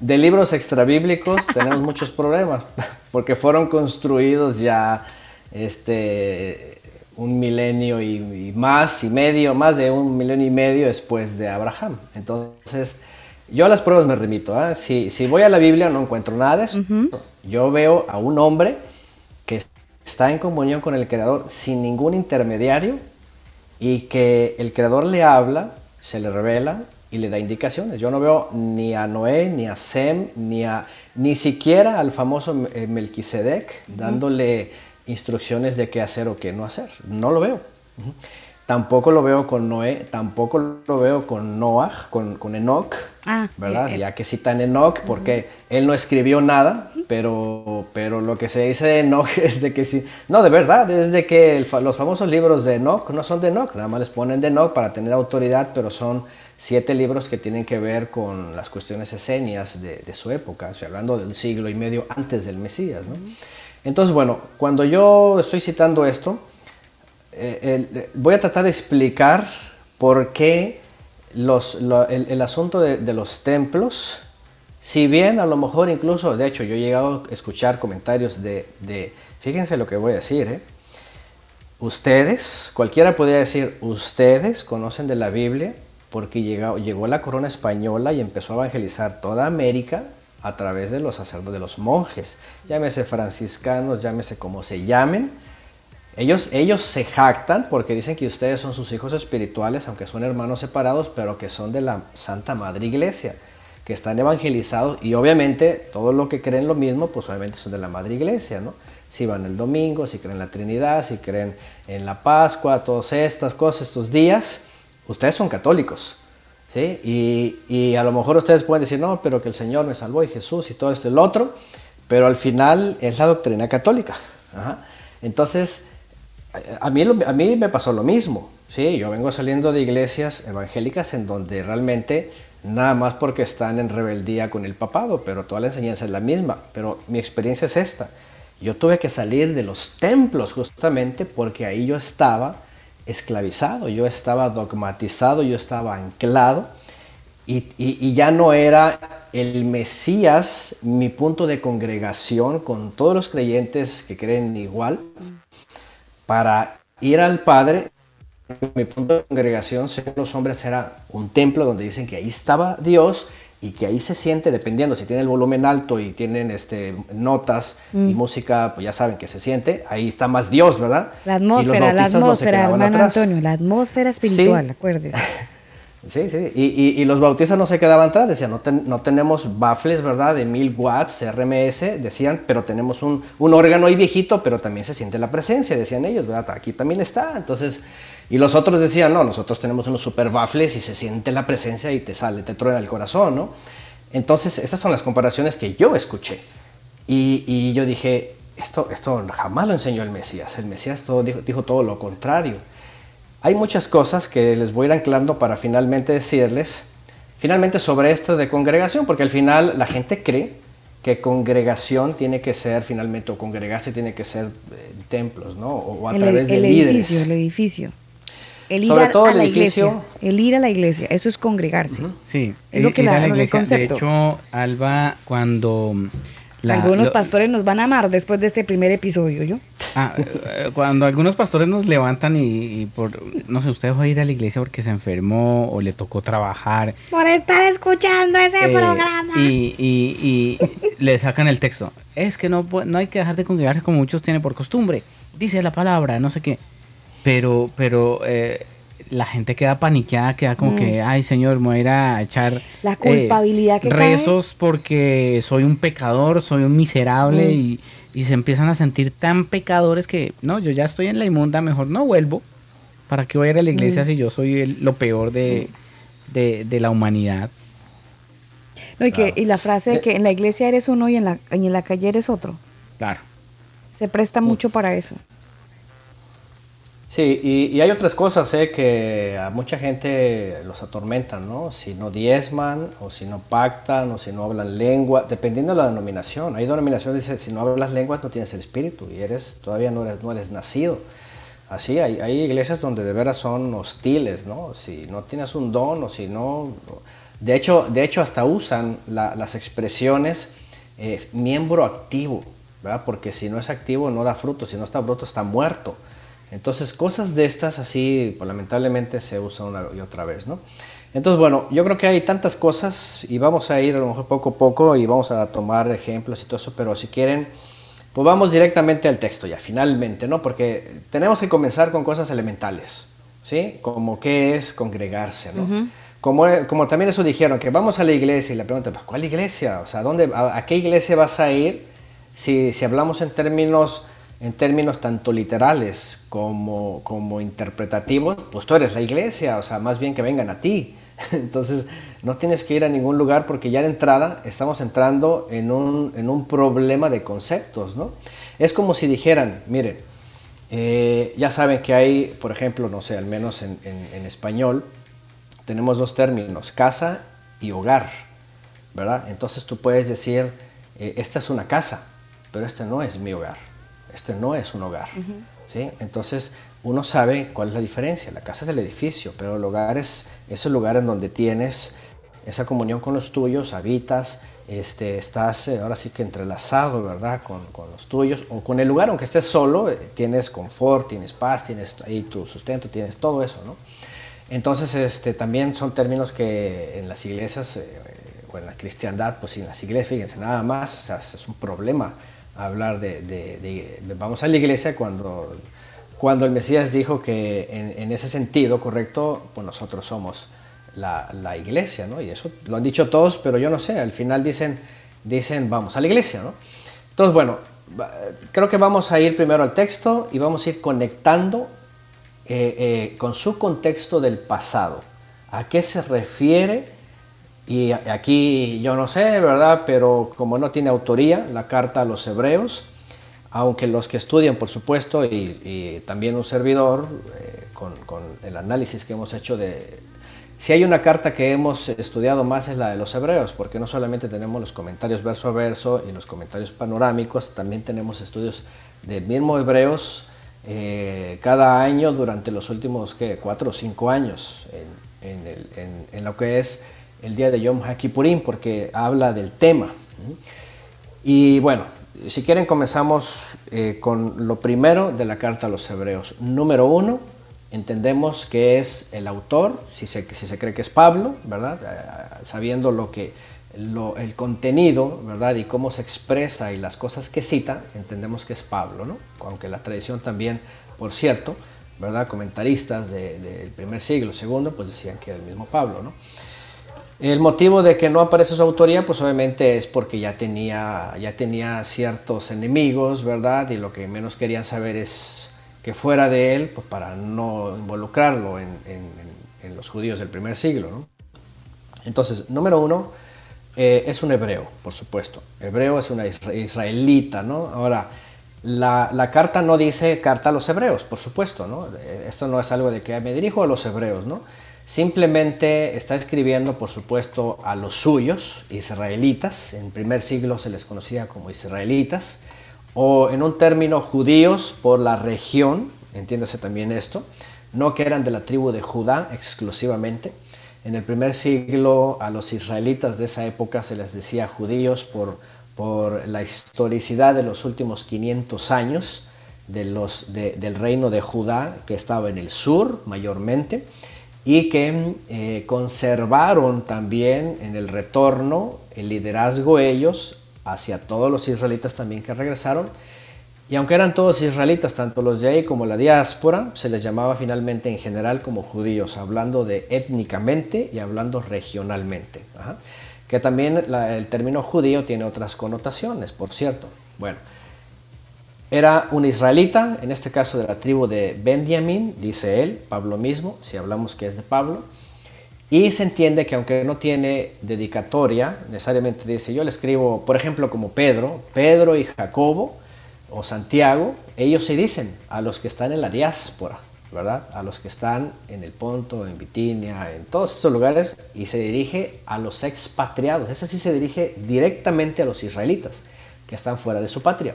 de libros extrabíblicos, tenemos muchos problemas, porque fueron construidos ya este, un milenio y, más y medio, más de un milenio y medio después de Abraham. Entonces, yo a las pruebas me remito. ¿ah? Si, si, voy a la Biblia no encuentro nada de eso. Yo veo a un hombre que está en comunión con el Creador sin ningún intermediario y que el Creador le habla, se le revela y le da indicaciones. Yo no veo ni a Noé, ni a Sem, ni a ni siquiera al famoso Melquisedec dándole instrucciones de qué hacer o qué no hacer. No lo veo. Tampoco lo veo con Noé, tampoco lo veo con Noah, con, con Enoch, ah, ¿verdad? Eh, eh. Ya que citan Enoch, porque él no escribió nada, pero, pero lo que se dice de Enoch es de que sí. No, de verdad, es de que los famosos libros de Enoch no son de Enoch, nada más les ponen de Enoch para tener autoridad, pero son siete libros que tienen que ver con las cuestiones esenias de, de su época, estoy hablando de un siglo y medio antes del Mesías, ¿no? Entonces, bueno, cuando yo estoy citando esto, eh, voy a tratar de explicar por qué el, asunto de, los templos, si bien a lo mejor incluso, de hecho, yo he llegado a escuchar comentarios de, fíjense lo que voy a decir, ¿eh? ustedes, cualquiera podría decir, ustedes conocen de la Biblia porque llegó, llegó la corona española y empezó a evangelizar toda América a través de los sacerdotes, de los monjes, llámese franciscanos, llámese como se llamen. Ellos, ellos se jactan porque dicen que ustedes son sus hijos espirituales, aunque son hermanos separados, pero que son de la Santa Madre Iglesia, que están evangelizados y obviamente todo lo que creen lo mismo, pues obviamente son de la Madre Iglesia, ¿no? Si van el domingo, si creen en la Trinidad, si creen en la Pascua, todas estas cosas, estos días, ustedes son católicos, ¿sí? Y, y, a lo mejor ustedes pueden decir, no, pero que el Señor me salvó y Jesús y todo esto y lo otro, pero al final es la doctrina católica. Entonces, a mí, a mí me pasó lo mismo, ¿sí? Yo vengo saliendo de iglesias evangélicas en donde realmente nada más porque están en rebeldía con el papado, pero toda la enseñanza es la misma. Pero mi experiencia es esta. Yo tuve que salir de los templos justamente porque ahí yo estaba esclavizado, yo estaba dogmatizado, yo estaba anclado y, ya no era el Mesías mi punto de congregación con todos los creyentes que creen igual para ir al Padre. Mi punto de congregación, según los hombres, era un templo donde dicen que ahí estaba Dios y que ahí se siente, dependiendo si tiene el volumen alto y tienen este, notas y mm. música, pues ya saben que se siente, ahí está más Dios, ¿verdad? La atmósfera, la atmósfera, hermano Antonio, la atmósfera espiritual, sí. acuérdese. Sí, sí, y, los bautistas no se quedaban atrás, decían, no, tenemos baffles, ¿verdad? De mil watts, RMS, decían, pero tenemos un, un órgano ahí viejito, pero también se siente la presencia, decían ellos, ¿verdad? Aquí también está, entonces y los otros decían, no, nosotros tenemos unos super baffles y se siente la presencia y te sale, te truena el corazón, ¿no? Entonces, esas son las comparaciones que yo escuché. Y, yo dije, esto, esto jamás lo enseñó el Mesías. El Mesías todo, dijo todo lo contrario. Hay muchas cosas que les voy a ir anclando para finalmente decirles, finalmente sobre esto de congregación, porque al final la gente cree que congregación tiene que ser finalmente, o congregarse tiene que ser eh, templos, ¿no? O, a través de líderes. El edificio. El ir a, la iglesia. El ir a la iglesia, eso es congregarse. Sí, es lo que la, iglesia. De hecho, Alba, cuando... algunos pastores nos van a amar después de este primer episodio, ¿yo? Ah, eh, cuando algunos pastores nos levantan y, por, no sé, usted dejó de ir a la iglesia porque se enfermó o le tocó trabajar. Por estar escuchando ese eh, programa. Y, y, le sacan el texto. Es que no, no hay que dejar de congregarse como muchos tienen por costumbre. Dice la palabra, no sé qué pero, pero eh, la gente queda paniqueada, queda como que, mm. ay Señor, me voy a ir a echar la culpabilidad eh, que rezos porque soy un pecador, soy un miserable mm. y, y, se empiezan a sentir tan pecadores que, no, yo ya estoy en la inmunda, mejor no vuelvo. ¿Para qué voy a ir a la iglesia mm. si yo soy lo peor de, de, la humanidad? No, y, que, y la frase de que en la iglesia eres uno y en la, en la calle eres otro. Claro. Se presta mucho para eso. Sí, y, hay otras cosas eh, que a mucha gente los atormentan, ¿no? Si no diezman, o si no pactan, o si no hablan lengua, dependiendo de la denominación. Hay denominaciones que dicen, si no hablas lenguas no tienes el espíritu, y eres todavía no eres, no eres nacido. Así, hay, iglesias donde de veras son hostiles, ¿no? Si no tienes un don, o si no... De hecho, de hecho hasta usan las expresiones eh, miembro activo, ¿verdad? Porque si no es activo no da fruto, si no está fruto está muerto. Entonces, cosas de estas así, pues, lamentablemente se usan una y otra vez, ¿no? Entonces, bueno, yo creo que hay tantas cosas y vamos a ir a lo mejor poco a poco y vamos a tomar ejemplos y todo eso, pero si quieren, pues vamos directamente al texto ya, finalmente, ¿no? Porque tenemos que comenzar con cosas elementales, ¿sí? Como qué es congregarse, ¿no? como, como también eso dijeron, que vamos a la iglesia y la pregunta, ¿cuál iglesia? O sea, ¿dónde, a, qué iglesia vas a ir si, si hablamos en términos en términos tanto literales como, como interpretativos, pues tú eres la iglesia, o sea, más bien que vengan a ti. Entonces, no tienes que ir a ningún lugar porque ya de entrada estamos entrando en un, en un problema de conceptos, ¿no? Es como si dijeran, miren, eh, ya saben que hay, por ejemplo, no sé, al menos en, en, español, tenemos dos términos, casa y hogar, ¿verdad? Entonces tú puedes decir, eh, esta es una casa, pero este no es mi hogar este no es un hogar. ¿sí? Entonces uno sabe cuál es la diferencia. La casa es el edificio, pero el hogar es ese lugar en donde tienes esa comunión con los tuyos, habitas, este, estás eh, ahora sí que entrelazado, ¿verdad? Con, con, los tuyos o con el lugar, aunque estés solo, eh, tienes confort, tienes paz, tienes ahí tu sustento, tienes todo eso, ¿no? Entonces, este, también son términos que en las iglesias eh, o en la cristiandad, pues en las iglesias, fíjense, nada más, o sea, es un problema hablar de, vamos a la iglesia cuando, cuando el Mesías dijo que en, ese sentido correcto, pues nosotros somos la, iglesia, ¿no? Y eso lo han dicho todos, pero yo no sé, al final dicen, dicen vamos a la iglesia, ¿no? Entonces, bueno, creo que vamos a ir primero al texto y vamos a ir conectando eh, eh, con su contexto del pasado. ¿A qué se refiere? Y aquí yo no sé, ¿verdad? Pero como no tiene autoría la carta a los hebreos, aunque los que estudian, por supuesto, y, también un servidor, eh, con, el análisis que hemos hecho de... Si hay una carta que hemos estudiado más es la de los hebreos, porque no solamente tenemos los comentarios verso a verso y los comentarios panorámicos, también tenemos estudios de mismo hebreos eh, cada año durante los últimos ¿qué? cuatro o cinco años en, en, lo que es el día de Yom HaKippurim, porque habla del tema. Y bueno, si quieren comenzamos eh, con lo primero de la carta a los hebreos. Número uno, entendemos que es el autor, si se, si se cree que es Pablo, ¿verdad? Eh, sabiendo lo que, el contenido, ¿verdad? Y cómo se expresa y las cosas que cita, entendemos que es Pablo, ¿no? Aunque la tradición también, por cierto, ¿verdad? Comentaristas del primer siglo, segundo, pues decían que era el mismo Pablo, ¿no? El motivo de que no aparece su autoría, pues obviamente es porque ya tenía, ya tenía ciertos enemigos, ¿verdad? Y lo que menos querían saber es que fuera de él, pues para no involucrarlo en, los judíos del primer siglo, ¿no? Entonces, número uno, eh, es un hebreo, por supuesto. Hebreo es una israelita, ¿no? Ahora, la, la, carta no dice carta a los hebreos, por supuesto, ¿no? Esto no es algo de que me dirijo a los hebreos, ¿no? Simplemente está escribiendo, por supuesto, a los suyos, israelitas. En primer siglo se les conocía como israelitas. O en un término, judíos por la región, entiéndase también esto. No que eran de la tribu de Judá exclusivamente. En el primer siglo a los israelitas de esa época se les decía judíos por, por la historicidad de los últimos 500 años del reino de Judá, que estaba en el sur mayormente y que eh, conservaron también en el retorno el liderazgo ellos hacia todos los israelitas también que regresaron. Y aunque eran todos israelitas, tanto los de ahí como la diáspora, se les llamaba finalmente en general como judíos, hablando de étnicamente y hablando regionalmente. Que también el término judío tiene otras connotaciones, por cierto. Bueno, era un israelita, en este caso de la tribu de Benjamín, dice él, Pablo mismo, si hablamos que es de Pablo. Y se entiende que aunque no tiene dedicatoria, necesariamente dice, yo le escribo, por ejemplo, como Pedro, Pedro y Jacobo o Santiago, ellos se dicen a los que están en la diáspora, ¿verdad? A los que están en el Ponto, en Bitinia, en todos esos lugares, y se dirige a los expatriados. Ese sí se dirige directamente a los israelitas que están fuera de su patria.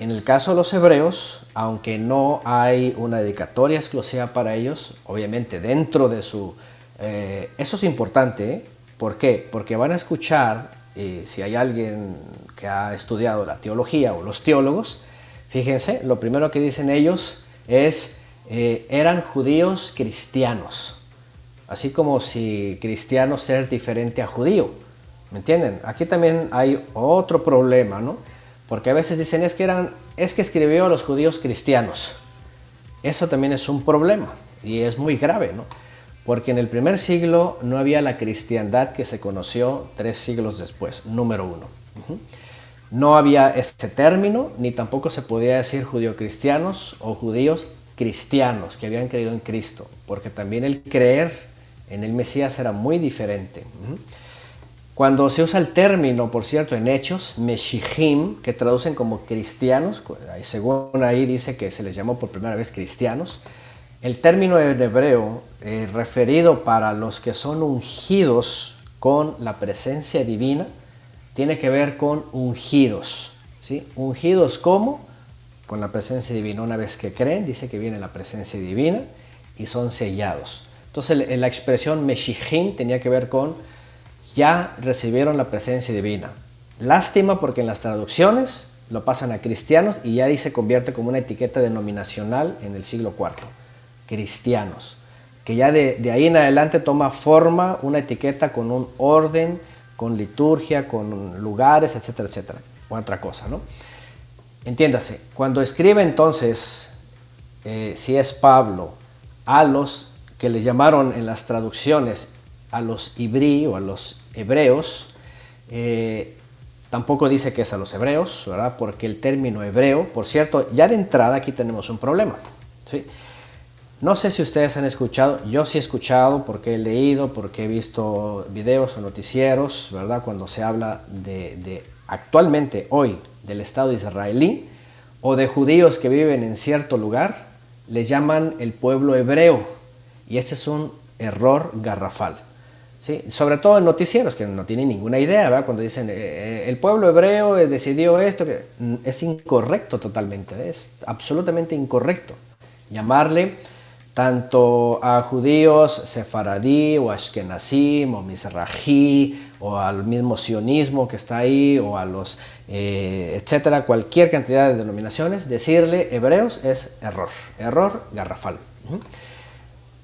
En el caso de los hebreos, aunque no hay una dedicatoria exclusiva para ellos, obviamente dentro de su... Eh, eso es importante, ¿eh? ¿por qué? Porque van a escuchar, eh, si hay alguien que ha estudiado la teología o los teólogos, fíjense, lo primero que dicen ellos es, eran judíos cristianos, así como si cristiano ser diferente a judío, ¿me entienden? Aquí también hay otro problema, ¿no? Porque a veces dicen es que eran es que escribió a los judíos cristianos. Eso también es un problema y es muy grave, ¿no? Porque en el primer siglo no había la cristiandad que se conoció tres siglos después, número uno. No había este término, ni tampoco se podía decir judío-cristianos o judíos cristianos que habían creído en Cristo, porque también el creer en el Mesías era muy diferente. Cuando se usa el término, por cierto, en Hechos, Meshihim, que traducen como cristianos, según ahí dice que se les llamó por primera vez cristianos, el término en hebreo eh, referido para los que son ungidos con la presencia divina tiene que ver con ungidos. ¿sí? Ungidos como? Con la presencia divina. Una vez que creen, dice que viene la presencia divina y son sellados. Entonces la expresión Meshihim tenía que ver con ya recibieron la presencia divina. Lástima porque en las traducciones lo pasan a cristianos y ya ahí se convierte como una etiqueta denominacional en el siglo IV. Cristianos. Que ya de, ahí en adelante toma forma una etiqueta con un orden, con liturgia, con lugares, etcétera, etcétera. otra cosa, ¿no? Entiéndase, cuando escribe entonces, eh, si es Pablo, a los que le llamaron en las traducciones a los ibrí o a los hebreos, eh, tampoco dice que es a los hebreos, ¿verdad? Porque el término hebreo, por cierto, ya de entrada aquí tenemos un problema. No sé si ustedes han escuchado, yo sí he escuchado porque he leído, porque he visto videos o noticieros, ¿verdad? Cuando se habla de, de actualmente, hoy, del Estado israelí o de judíos que viven en cierto lugar, les llaman el pueblo hebreo. Y este es un error garrafal. Sobre todo en noticieros que no tienen ninguna idea, cuando dicen eh, eh, el pueblo hebreo decidió esto, que es incorrecto totalmente, es absolutamente incorrecto llamarle tanto a judíos sefaradí o ashkenazim o mizrahi o al mismo sionismo que está ahí o a los eh, etcétera, cualquier cantidad de denominaciones, decirle hebreos es error, error garrafal.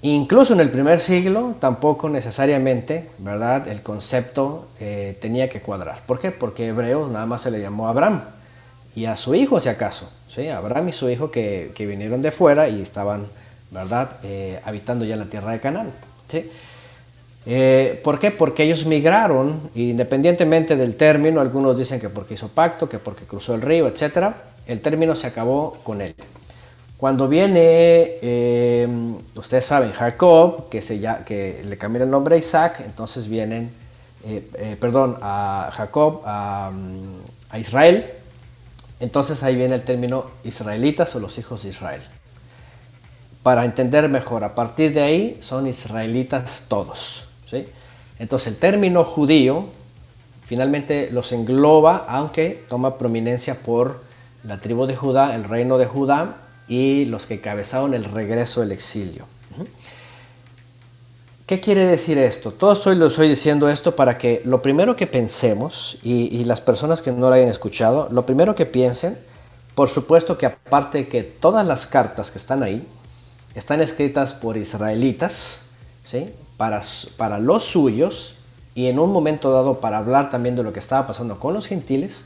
Incluso en el primer siglo tampoco necesariamente, ¿verdad? El concepto eh, tenía que cuadrar. ¿Por qué? Porque hebreos nada más se le llamó Abraham y a su hijo si acaso, ¿sí? Abraham y su hijo que, que vinieron de fuera y estaban ¿verdad? Eh, habitando ya la tierra de Canaán. ¿sí? Eh, ¿Por qué? Porque ellos migraron, independientemente del término, algunos dicen que porque hizo pacto, que porque cruzó el río, etc. El término se acabó con él. Cuando viene, eh, ustedes saben, Jacob, que, se ya, que le cambia el nombre a Isaac, entonces vienen, perdón, a Jacob, a, a Israel, entonces ahí viene el término israelitas o los hijos de Israel para entender mejor. A partir de ahí son israelitas todos. ¿sí? Entonces el término judío finalmente los engloba, aunque toma prominencia por la tribu de Judá, el reino de Judá y los que cabezaron el regreso del exilio. ¿Qué quiere decir esto? Todo estoy, lo estoy diciendo esto para que lo primero que pensemos, y, las personas que no lo hayan escuchado, lo primero que piensen, por supuesto que aparte de que todas las cartas que están ahí, están escritas por israelitas, ¿sí? para, para los suyos, y en un momento dado para hablar también de lo que estaba pasando con los gentiles,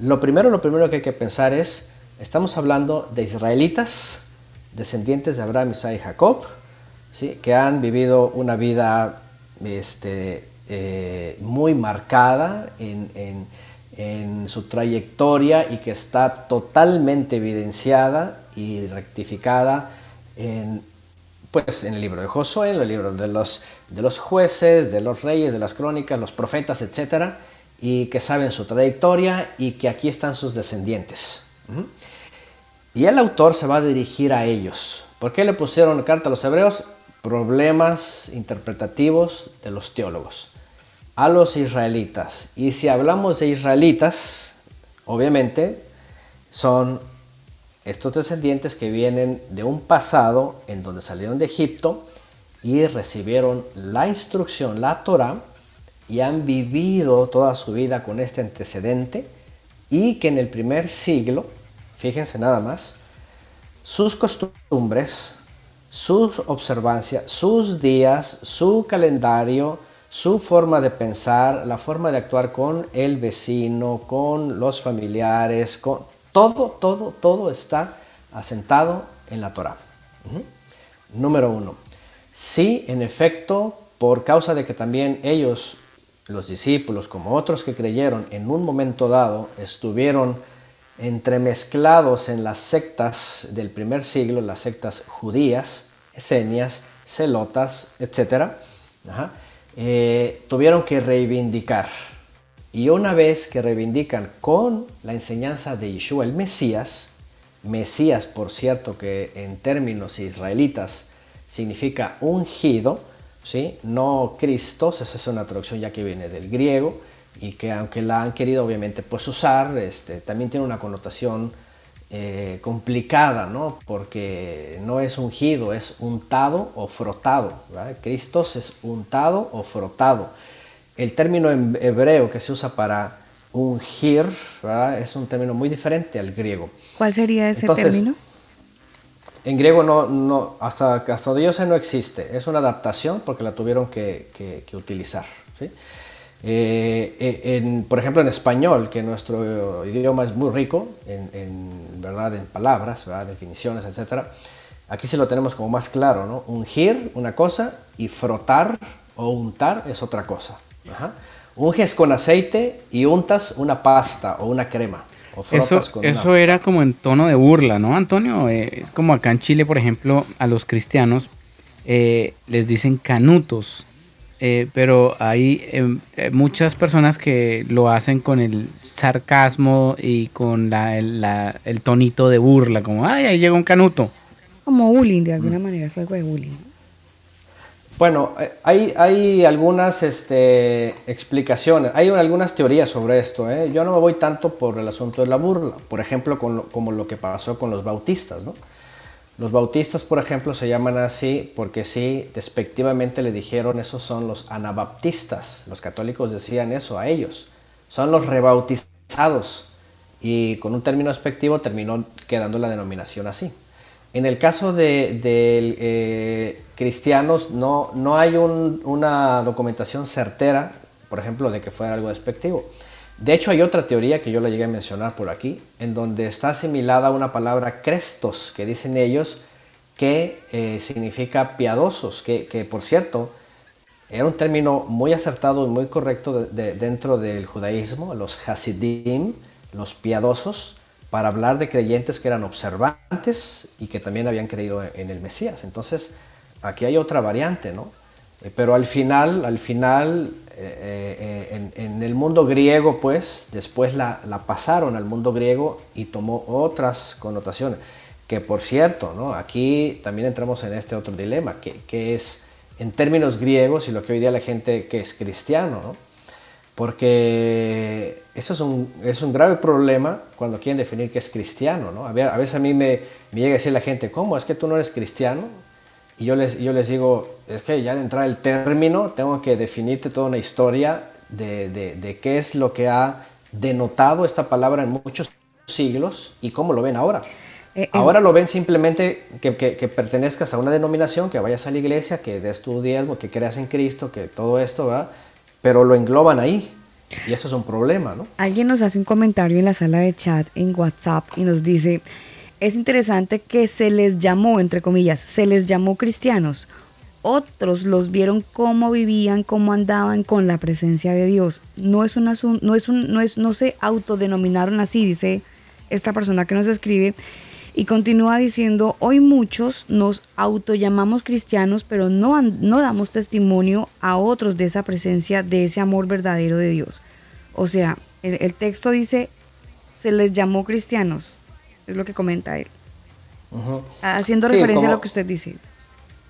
lo primero, lo primero que hay que pensar es, estamos hablando de israelitas, descendientes de Abraham, Isaac y Jacob, ¿sí? que han vivido una vida este, eh, muy marcada en, su trayectoria y que está totalmente evidenciada y rectificada en, pues, en el libro de Josué, en el libro de los, de los jueces, de los reyes, de las crónicas, los profetas, etc. Y que saben su trayectoria y que aquí están sus descendientes. Y el autor se va a dirigir a ellos. ¿Por qué le pusieron carta a los hebreos? Problemas interpretativos de los teólogos. A los israelitas. Y si hablamos de israelitas, obviamente son estos descendientes que vienen de un pasado en donde salieron de Egipto y recibieron la instrucción, la Torah, y han vivido toda su vida con este antecedente y que en el primer siglo, fíjense nada más, sus costumbres, sus observancias, sus días, su calendario, su forma de pensar, la forma de actuar con el vecino, con los familiares, con todo, todo, todo está asentado en la Torah. Número uno. Sí, en efecto, por causa de que también ellos, los discípulos, como otros que creyeron, en un momento dado estuvieron entremezclados en las sectas del primer siglo, las sectas judías, esenias, celotas, etc., eh, tuvieron que reivindicar y una vez que reivindican con la enseñanza de Yeshua el Mesías, Mesías por cierto que en términos israelitas significa ungido, ¿sí? no Cristos, esa es una traducción ya que viene del griego y que aunque la han querido obviamente pues usar, este, también tiene una connotación eh, complicada, ¿no? porque no es ungido, es untado o frotado. Cristos es untado o frotado. El término en hebreo que se usa para ungir es un término muy diferente al griego. ¿Cuál sería ese término? En griego no, no hasta, hasta donde yo sé no existe. Es una adaptación porque la tuvieron que, utilizar. Eh, eh, por ejemplo, en español, que nuestro idioma es muy rico en, ¿verdad? en palabras, definiciones, etc. Aquí sí lo tenemos como más claro. ¿no? Ungir, una cosa, y frotar o untar es otra cosa. Unges con aceite y untas una pasta o una crema. eso, eso era como en tono de burla, ¿no, Antonio? Eh, es como acá en Chile, por ejemplo, a los cristianos eh, les dicen canutos. Eh, pero hay muchas personas que lo hacen con el sarcasmo y con la, el, tonito de burla, como, ay, ahí llega un canuto. Como bullying, de alguna manera, es algo de bullying. Bueno, eh, hay, hay algunas este, explicaciones, hay algunas teorías sobre esto. ¿eh? Yo no me voy tanto por el asunto de la burla, por ejemplo, como lo que pasó con los bautistas. ¿no? Los bautistas, por ejemplo, se llaman así porque sí, despectivamente le dijeron, esos son los anabaptistas. Los católicos decían eso a ellos. Son los rebautizados. Y con un término despectivo terminó quedando la denominación así. En el caso de, eh, cristianos no, no hay una documentación certera, por ejemplo, de que fuera algo despectivo. De hecho, hay otra teoría que yo la llegué a mencionar por aquí, en donde está asimilada una palabra crestos, que dicen ellos que eh, significa piadosos, que, por cierto, era un término muy acertado y muy correcto dentro del judaísmo, los hasidim, los piadosos, para hablar de creyentes que eran observantes y que también habían creído en el Mesías. Entonces, aquí hay otra variante, ¿no? Eh, pero al final, al final, eh, eh, en, el mundo griego, pues, después la, pasaron al mundo griego y tomó otras connotaciones. Que por cierto, ¿no? Aquí también entramos en este otro dilema, que, es en términos griegos y lo que hoy día la gente que es cristiano, ¿no? Porque eso es un, es un grave problema cuando quieren definir que es cristiano. ¿no? A, veces a mí me, me, llega a decir la gente, ¿cómo? ¿Es que tú no eres cristiano? Y yo les, yo les digo, es que ya de entrar el término tengo que definirte toda una historia de, de, de qué es lo que ha denotado esta palabra en muchos siglos y cómo lo ven ahora. Eh, ahora lo ven simplemente que, que, que, pertenezcas a una denominación, que vayas a la iglesia, que des tu diezmo, que creas en Cristo, que todo esto, ¿verdad? pero lo engloban ahí. Y eso es un problema, ¿no? Alguien nos hace un comentario en la sala de chat en WhatsApp y nos dice, es interesante que se les llamó, entre comillas, se les llamó cristianos. Otros los vieron cómo vivían, cómo andaban con la presencia de Dios. No es un asunto, no es un, no es, no se autodenominaron así, dice esta persona que nos escribe. Y continúa diciendo, hoy muchos nos autollamamos cristianos, pero no, no damos testimonio a otros de esa presencia, de ese amor verdadero de Dios. O sea, el, texto dice, se les llamó cristianos, es lo que comenta él. Haciendo referencia a lo que usted dice.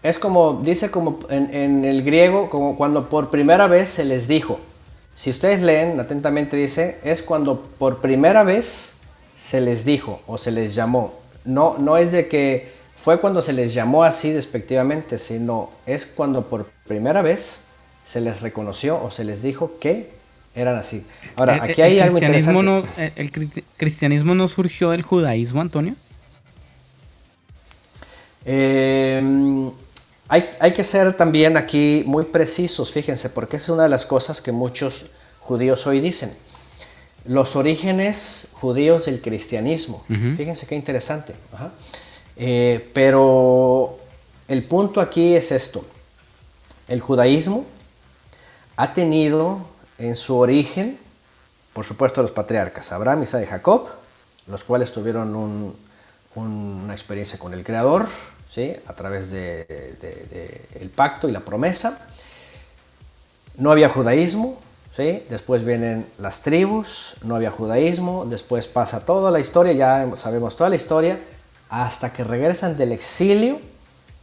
Es como, dice como en, en, el griego, como cuando por primera vez se les dijo. Si ustedes leen atentamente dice, es cuando por primera vez se les dijo o se les llamó no, no es de que fue cuando se les llamó así despectivamente, sino es cuando por primera vez se les reconoció o se les dijo que eran así. Ahora, aquí hay algo interesante. No, ¿El cristianismo no surgió del judaísmo, Antonio? Em, hay, hay, que ser también aquí muy precisos, fíjense, porque es una de las cosas que muchos judíos hoy dicen los orígenes judíos del cristianismo. Fíjense qué interesante. Eh, pero el punto aquí es esto. El judaísmo ha tenido en su origen, por supuesto, los patriarcas, Abraham, Isaac y Jacob, los cuales tuvieron una experiencia con el Creador, ¿sí? a través del de, pacto y la promesa. No había judaísmo, Después vienen las tribus, no había judaísmo, después pasa toda la historia, ya sabemos toda la historia, hasta que regresan del exilio,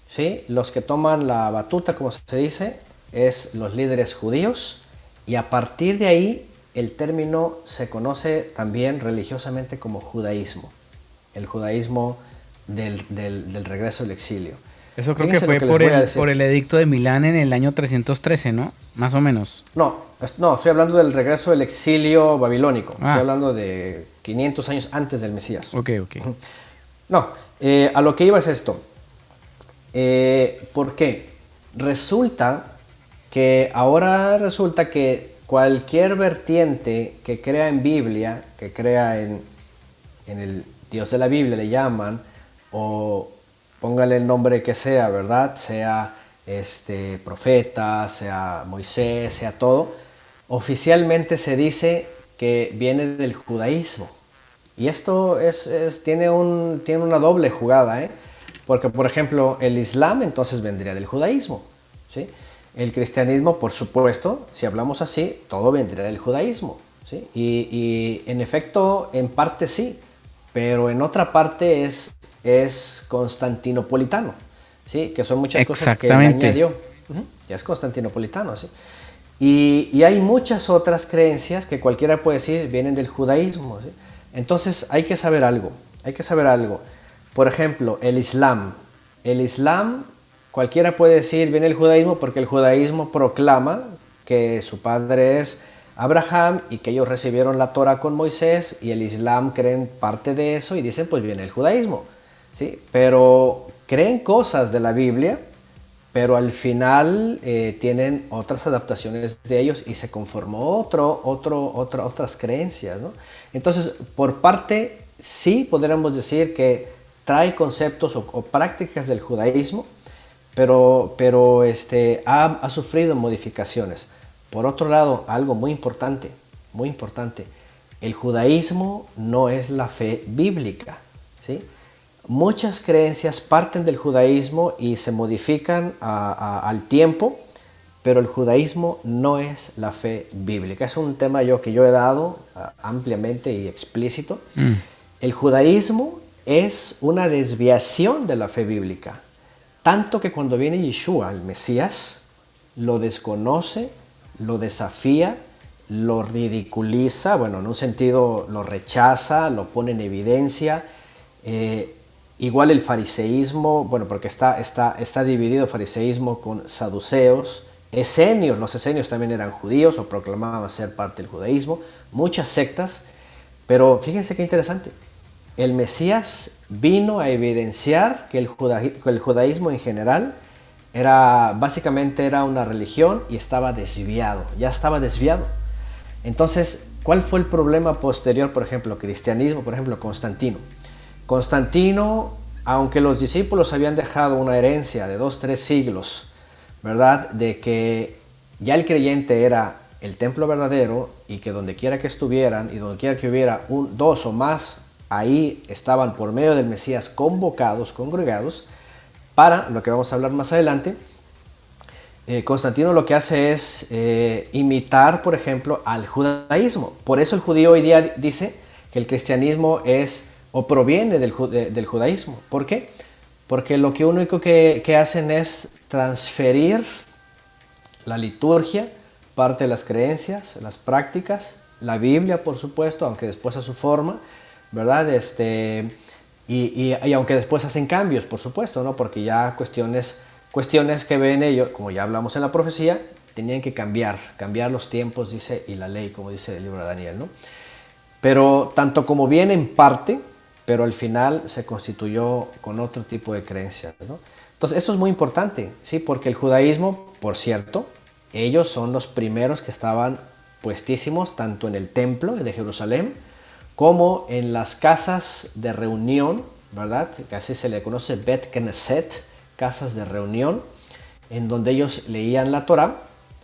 ¿sí? Los que toman la batuta, como se dice, es los líderes judíos, y a partir de ahí el término se conoce también religiosamente como judaísmo, el judaísmo del, del regreso del exilio. Eso creo que fue por, el, por el edicto de Milán en el año 313, ¿no? Más o menos. No, no, estoy hablando del regreso del exilio babilónico. Estoy ah. hablando de 500 años antes del Mesías. Ok, ok. No, eh, a lo que iba es esto. Eh, ¿Por qué? Resulta que ahora resulta que cualquier vertiente que crea en Biblia, que crea en, en el Dios de la Biblia, le llaman, o póngale el nombre que sea, ¿verdad? Sea este profeta, sea Moisés, sea todo, oficialmente se dice que viene del judaísmo. Y esto es, tiene, un, tiene una doble jugada, ¿eh? porque por ejemplo el Islam entonces vendría del judaísmo. ¿sí? El cristianismo, por supuesto, si hablamos así, todo vendría del judaísmo. ¿sí? Y, y, en efecto, en parte sí, pero en otra parte es, es constantinopolitano, ¿sí? que son muchas cosas que él añadió. Ya es constantinopolitano. ¿sí? Y, y, hay muchas otras creencias que cualquiera puede decir vienen del judaísmo. ¿sí? Entonces hay que saber algo, hay que saber algo. Por ejemplo, el Islam. El Islam, cualquiera puede decir, viene el judaísmo porque el judaísmo proclama que su padre es Abraham y que ellos recibieron la Torah con Moisés y el Islam creen parte de eso y dicen, pues viene el judaísmo. ¿sí? Pero creen cosas de la Biblia, pero al final eh, tienen otras adaptaciones de ellos y se conformó otro, otro, otras creencias. ¿no? Entonces, por parte, sí podríamos decir que trae conceptos o, prácticas del judaísmo, pero, pero este, ha, ha, sufrido modificaciones. Por otro lado, algo muy importante, muy importante, el judaísmo no es la fe bíblica. ¿sí? Muchas creencias parten del judaísmo y se modifican al tiempo, pero el judaísmo no es la fe bíblica. Es un tema yo que yo he dado ampliamente y explícito. Mm. El judaísmo es una desviación de la fe bíblica. Tanto que cuando viene Yeshua, el Mesías, lo desconoce, lo desafía, lo ridiculiza, bueno, en un sentido lo rechaza, lo pone en evidencia. Eh, igual el fariseísmo, bueno, porque está, está, está dividido fariseísmo con saduceos, esenios, los esenios también eran judíos o proclamaban ser parte del judaísmo, muchas sectas, pero fíjense qué interesante, el Mesías vino a evidenciar que el, judaísmo en general era básicamente era una religión y estaba desviado, ya estaba desviado. Entonces, ¿cuál fue el problema posterior, por ejemplo, cristianismo, por ejemplo, Constantino? Constantino, aunque los discípulos habían dejado una herencia de dos, tres siglos, ¿verdad? De que ya el creyente era el templo verdadero y que donde quiera que estuvieran y donde quiera que hubiera un, dos o más ahí estaban por medio del Mesías convocados, congregados, para lo que vamos a hablar más adelante. Eh, Constantino lo que hace es eh, imitar, por ejemplo, al judaísmo. Por eso el judío hoy día dice que el cristianismo es o proviene del, judaísmo. ¿Por qué? Porque lo que único que, que hacen es transferir la liturgia, parte de las creencias, las prácticas, la Biblia, por supuesto, aunque después a su forma, ¿verdad? Este, y, y, aunque después hacen cambios, por supuesto, ¿no? Porque ya cuestiones, cuestiones que ven ellos, como ya hablamos en la profecía, tenían que cambiar, cambiar los tiempos, dice, y la ley, como dice el libro de Daniel, ¿no? Pero tanto como viene en parte, pero al final se constituyó con otro tipo de creencias, ¿no? Entonces, esto es muy importante, ¿sí? Porque el judaísmo, por cierto, ellos son los primeros que estaban puestísimos tanto en el templo de Jerusalén, como en las casas de reunión, ¿verdad? Que así se le conoce Bet Knesset, casas de reunión, en donde ellos leían la Torah,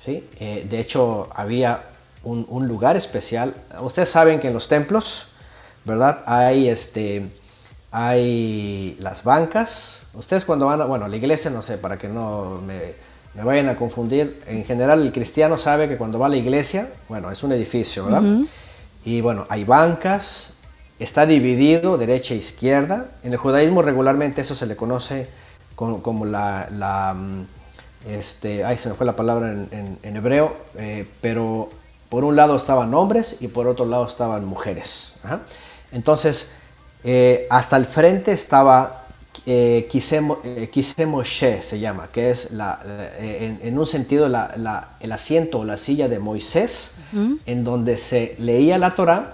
¿sí? Eh, de hecho, había un, lugar especial. Ustedes saben que en los templos, ¿verdad? Hay, este, hay las bancas. Ustedes cuando van a, bueno, la iglesia, no sé, para que no me, me vayan a confundir, en general el cristiano sabe que cuando va a la iglesia, bueno, es un edificio, ¿verdad? Y bueno, hay bancas, está dividido derecha e izquierda. En el judaísmo regularmente eso se le conoce como, la, la, mm, este, ay, se me fue la palabra en, hebreo, eh, pero por un lado estaban hombres y por otro lado estaban mujeres. Entonces, eh, hasta el frente estaba eh, eh se llama, que es la, en, un sentido el asiento o la silla de Moisés, en donde se leía la Torah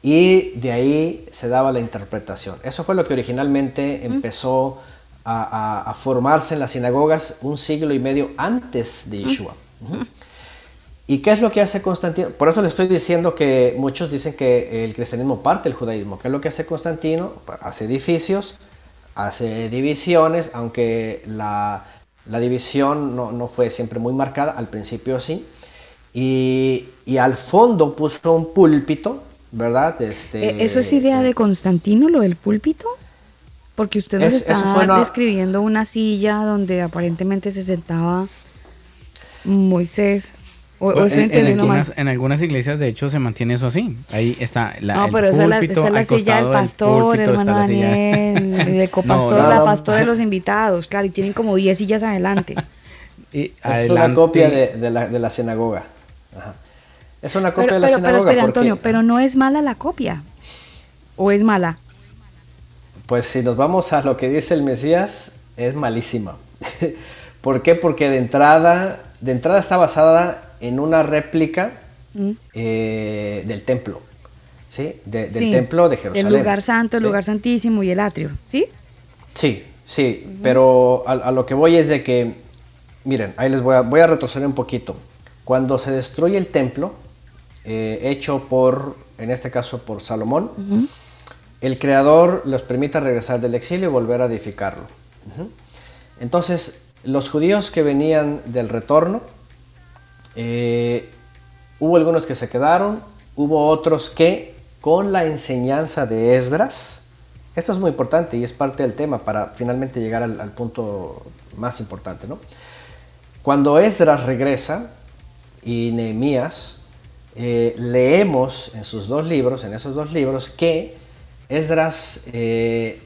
y de ahí se daba la interpretación. Eso fue lo que originalmente empezó a, formarse en las sinagogas un siglo y medio antes de Yeshua. ¿Y qué es lo que hace Constantino? Por eso le estoy diciendo que muchos dicen que el cristianismo parte del judaísmo. ¿Qué es lo que hace Constantino? Hace edificios, hace divisiones, aunque la, división no, fue siempre muy marcada, al principio sí. Y, al fondo puso un púlpito ¿verdad? Este, Eh, ¿Eso es idea de Constantino, lo del púlpito? Porque usted nos Es- eso está fue una- describiendo una silla donde aparentemente se sentaba Moisés. O, o en, algunas, en algunas iglesias, de hecho, se mantiene eso así. Ahí está la, No, el pero esa es la, púlpito, esa es la al silla del pastor, hermano Daniel, el copastor, No, no, la pastora de los invitados, claro, y tienen como 10 sillas adelante. Y Es una adelante- copia de, de la, de la sinagoga. Ajá. Es una copia Pero, de la pero, pero sinagoga. espera, porque, Antonio, pero no es mala la copia. ¿O es mala? Pues si nos vamos a lo que dice el Mesías, es malísima. ¿Por qué? Porque de entrada, de entrada está basada en una réplica Mm. eh, del templo. ¿Sí? De- del Sí, templo de Jerusalén. El lugar santo, el lugar santísimo y el atrio, ¿sí? Sí, sí, pero a, a lo que voy es de que, miren, ahí les voy a, voy a retroceder un poquito. Cuando se destruye el templo, eh, hecho por, en este caso por Salomón, el creador los permite regresar del exilio y volver a edificarlo. Entonces, los judíos que venían del retorno, eh, hubo algunos que se quedaron, hubo otros que con la enseñanza de Esdras, esto es muy importante y es parte del tema para finalmente llegar al, punto más importante, ¿no? Cuando Esdras regresa y Nehemías, eh, leemos en sus dos libros, en esos dos libros, que Esdras eh,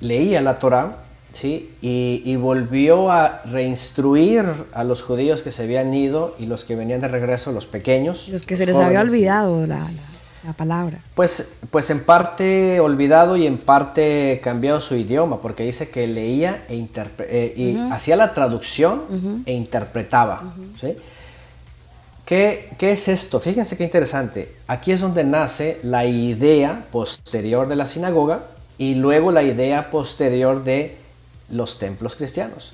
leía la Torá ¿sí? y, y volvió a reinstruir a los judíos que se habían ido y los que venían de regreso, los pequeños. Los que se les había olvidado la, la- la palabra. Pues, pues en parte olvidado y en parte cambiado su idioma, porque dice que leía e eh, y hacía la traducción e interpretaba. ¿sí? ¿Qué, qué es esto? Fíjense qué interesante. Aquí es donde nace la idea posterior de la sinagoga y luego la idea posterior de los templos cristianos.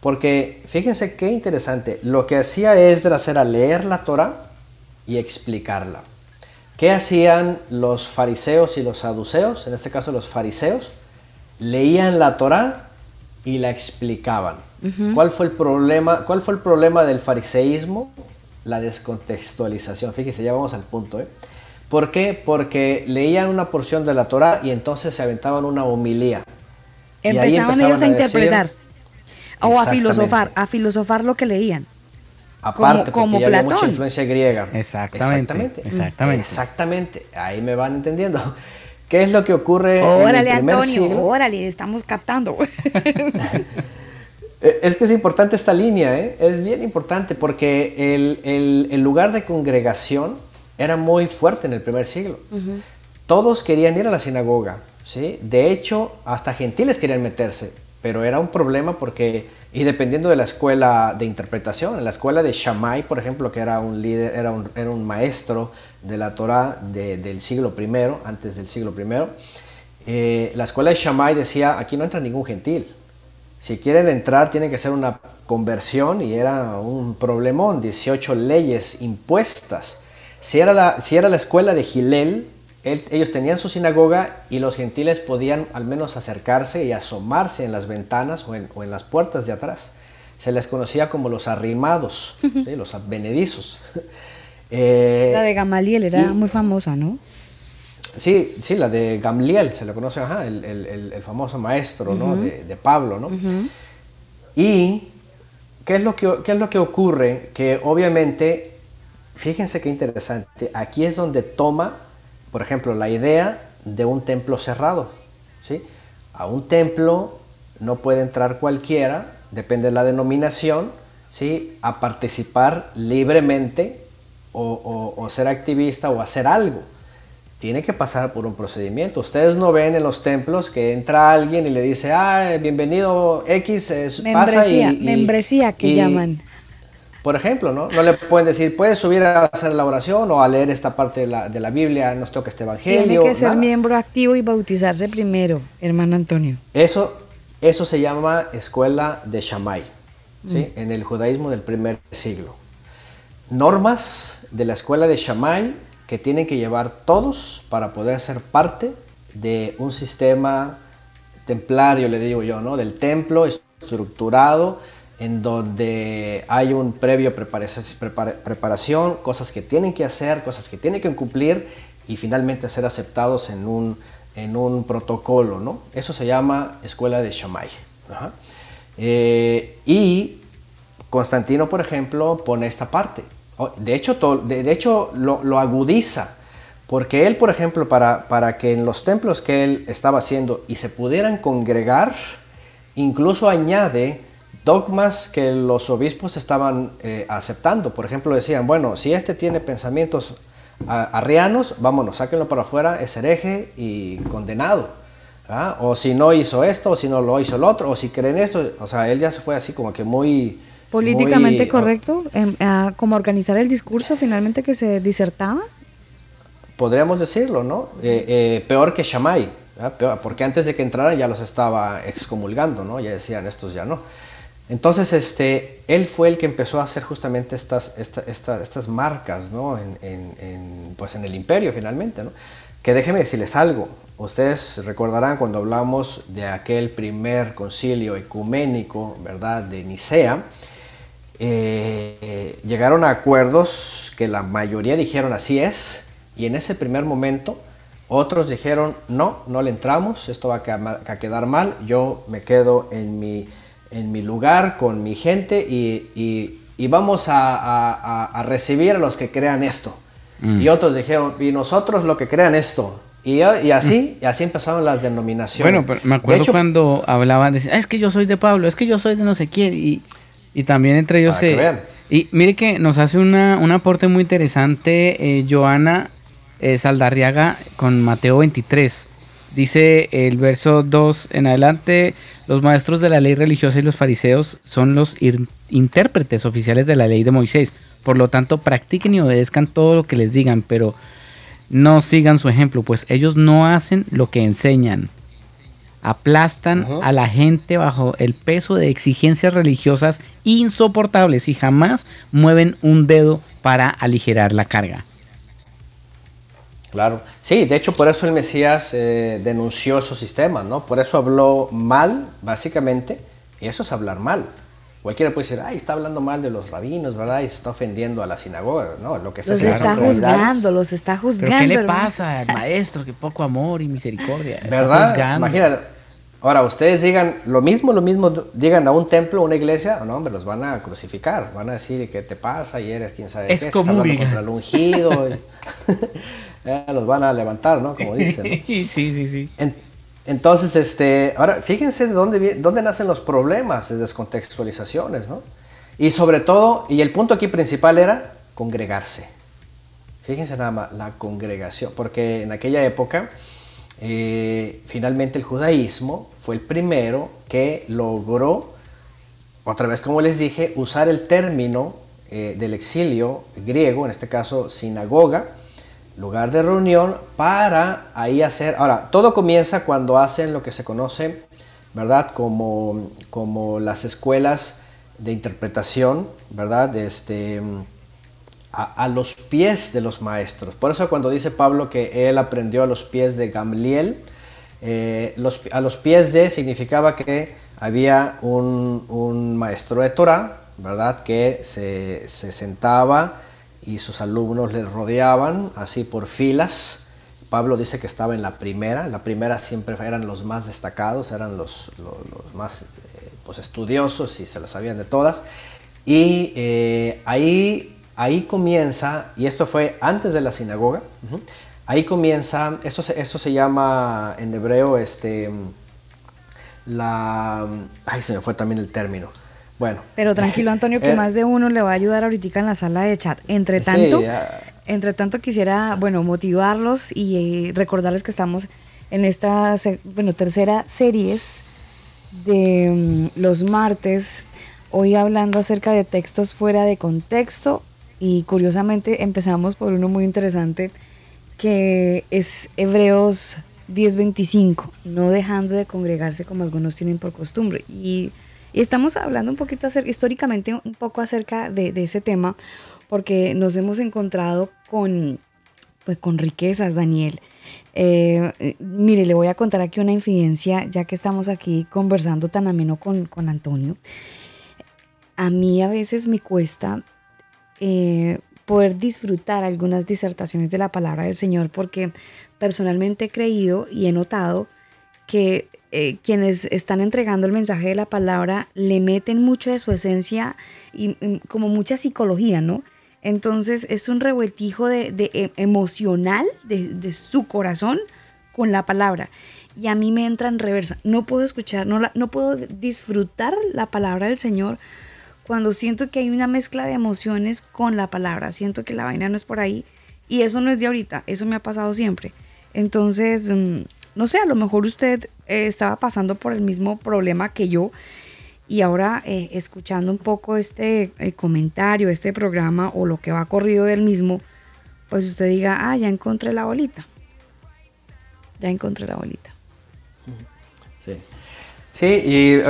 Porque fíjense qué interesante. Lo que hacía Esdras era leer la Torah y explicarla. ¿Qué hacían los fariseos y los saduceos? En este caso los fariseos leían la Torá y la explicaban. ¿Cuál fue el problema? ¿Cuál fue el problema del fariseísmo? La descontextualización. Fíjese, ya vamos al punto. ¿eh? ¿Por qué? Porque leían una porción de la Torá y entonces se aventaban una homilía. Y ahí Empezaban ellos a, interpretar. O a filosofar, a filosofar lo que leían. Aparte, como porque ya había mucha influencia griega. Exactamente, Exactamente. exactamente. Exactamente. Ahí me van entendiendo. ¿Qué es lo que ocurre Órale, en el primer Antonio, siglo? órale, estamos captando. Eh, Es que es importante esta línea, ¿eh? es bien importante porque el, el- el lugar de congregación era muy fuerte en el primer siglo. Todos querían ir a la sinagoga, ¿sí? De hecho, hasta gentiles querían meterse, pero era un problema porque, y dependiendo de la escuela de interpretación, en la escuela de Shammai, por ejemplo, que era un líder, era un, era un maestro de la Torah de- del siglo I, antes del siglo I, eh, la escuela de Shammai decía, aquí no entra ningún gentil. Si quieren entrar, tienen que hacer una conversión y era un problemón, 18 leyes impuestas. Si era la, si era la escuela de Gilel, él- ellos tenían su sinagoga y los gentiles podían al menos acercarse y asomarse en las ventanas o en, o en las puertas de atrás. Se les conocía como los arrimados, ¿sí? los advenedizos. Eh, La de Gamaliel era y- muy famosa, ¿no? Sí, sí, la de Gamliel, se le conoce, ajá, el, el- el- famoso maestro ¿no? de, de Pablo, ¿no? Y, ¿qué es, lo que, ¿qué es lo que ocurre? Que obviamente, fíjense qué interesante, aquí es donde toma, por ejemplo, la idea de un templo cerrado, ¿sí? A un templo no puede entrar cualquiera, depende de la denominación, ¿sí? A participar libremente o, o- o ser activista o hacer algo tiene que pasar por un procedimiento. Ustedes no ven en los templos que entra alguien y le dice, ah, bienvenido X, eh, pasa y... Membresía, y- membresía que y- llaman. Por ejemplo, ¿no? No le pueden decir, puedes subir a hacer la oración o a leer esta parte de la, de la Biblia, nos toca este evangelio. Tiene que ser nada. miembro activo y bautizarse primero, hermano Antonio. Eso, eso se llama escuela de Shammai, ¿sí? en el judaísmo del primer siglo. Normas de la escuela de Shammai que tienen que llevar todos para poder ser parte de un sistema templario, le digo yo, ¿no? del templo estructurado en donde hay un previo prepara- prepara- preparación, cosas que tienen que hacer, cosas que tienen que cumplir y finalmente ser aceptados en un, en un protocolo, ¿no? Eso se llama escuela de Shammai. Eh, y Constantino, por ejemplo, pone esta parte. De hecho, de, hecho lo, agudiza, porque él, por ejemplo, para, para que en los templos que él estaba haciendo y se pudieran congregar, incluso añade dogmas que los obispos estaban eh, aceptando. Por ejemplo, decían, bueno, si este tiene pensamientos arrianos, vámonos, sáquenlo para afuera, es hereje y condenado. O si no hizo esto, o si no lo hizo el otro, o si creen esto. O sea, él ya se fue así como que muy... Políticamente correcto, em, como organizar el discurso finalmente que se disertaba. Podríamos decirlo, ¿no? Eh, eh, peor que Shammai, porque antes de que entraran ya los estaba excomulgando, ¿no? Ya decían, estos ya no. Entonces, este, él fue el que empezó a hacer justamente estas, estas marcas, ¿no? En, pues en el imperio finalmente, ¿no? Que déjeme decirles algo. Ustedes recordarán cuando hablamos de aquel primer concilio ecuménico, ¿verdad? De Nicea, eh, llegaron a acuerdos que la mayoría dijeron así es, y en ese primer momento otros dijeron no, no le entramos, esto va a quedar mal, yo me quedo en mi en mi lugar, con mi gente y, vamos a, recibir a los que crean esto. Mm. Y otros dijeron, y nosotros lo que crean esto. Y, así, y así empezaron las denominaciones. Bueno, me acuerdo cuando hablaban, de, ah, es que yo soy de Pablo, es que yo soy de no sé quién. Y, también entre ellos se... Y mire que nos hace una, un aporte muy interesante eh, Joana eh, Saldarriaga con Mateo 23. Dice el verso 2 en adelante, los maestros de la ley religiosa y los fariseos son los intérpretes oficiales de la ley de Moisés. Por lo tanto, practiquen y obedezcan todo lo que les digan, pero no sigan su ejemplo, pues ellos no hacen lo que enseñan. Aplastan a la gente bajo el peso de exigencias religiosas insoportables y jamás mueven un dedo para aligerar la carga. Claro. Sí, de hecho por eso el Mesías eh, denunció esos sistemas, ¿no? Por eso habló mal, básicamente, y eso es hablar mal. Cualquiera puede decir, ay, está hablando mal de los rabinos, ¿verdad? Y se está ofendiendo a la sinagoga, ¿no? Lo que está los está juzgando, los está juzgando. ¿Pero qué le pasa al maestro? Que poco amor y misericordia. ¿Verdad? Imagínate. Ahora, ustedes digan lo mismo, lo mismo, digan a un templo, a una iglesia, no, hombre, los van a crucificar. Van a decir, ¿qué te pasa? Y eres quién sabe es qué. Como contra el ungido. los van a levantar, ¿no? Como dicen. sí, sí, sí. entonces, este, ahora, fíjense de dónde, dónde nacen los problemas de descontextualizaciones, ¿no? Y sobre todo, y el punto aquí principal era congregarse. Fíjense nada más, la congregación, porque en aquella época, eh, finalmente el judaísmo fue el primero que logró, otra vez como les dije, usar el término eh, del exilio griego, en este caso sinagoga, lugar de reunión para ahí hacer, ahora, todo comienza cuando hacen lo que se conoce, ¿verdad? Como, como las escuelas de interpretación, ¿verdad? Este, a, los pies de los maestros. Por eso cuando dice Pablo que él aprendió a los pies de Gamliel, eh, a los pies de significaba que había un, maestro de Torah, ¿verdad? Que se, se sentaba y sus alumnos le rodeaban así por filas. Pablo dice que estaba en la primera, la primera siempre eran los más destacados, eran los, más eh, pues, estudiosos y se las sabían de todas. Y eh, ahí, ahí comienza, y esto fue antes de la sinagoga, ahí comienza, esto se, esto se llama en hebreo, este, la, ay se me fue también el término, bueno. Pero tranquilo, Antonio, que eh, más de uno le va a ayudar ahorita en la sala de chat. Entre tanto, entre tanto quisiera, bueno, motivarlos y eh, recordarles que estamos en esta, bueno, tercera series de mm, los martes, hoy hablando acerca de textos fuera de contexto y curiosamente empezamos por uno muy interesante que es Hebreos 10:25, no dejando de congregarse como algunos tienen por costumbre. Y y estamos hablando un poquito históricamente un poco acerca de, ese tema, porque nos hemos encontrado con, pues, con riquezas, Daniel. Eh, mire, le voy a contar aquí una infidencia, ya que estamos aquí conversando tan ameno con, con Antonio. A mí a veces me cuesta eh, poder disfrutar algunas disertaciones de la palabra del Señor, porque personalmente he creído y he notado que eh, quienes están entregando el mensaje de la palabra le meten mucho de su esencia y, como mucha psicología, ¿no? Entonces es un revueltijo de, e, emocional de, su corazón con la palabra. Y a mí me entra en reversa. No puedo escuchar, no, no puedo disfrutar la palabra del Señor cuando siento que hay una mezcla de emociones con la palabra. Siento que la vaina no es por ahí. Y eso no es de ahorita, eso me ha pasado siempre. Entonces, mm, no sé, a lo mejor usted eh, estaba pasando por el mismo problema que yo y ahora eh, escuchando un poco este eh, comentario, este programa o lo que va corrido del mismo, pues usted diga, ah, ya encontré la bolita. Ya encontré la bolita. Sí, sí y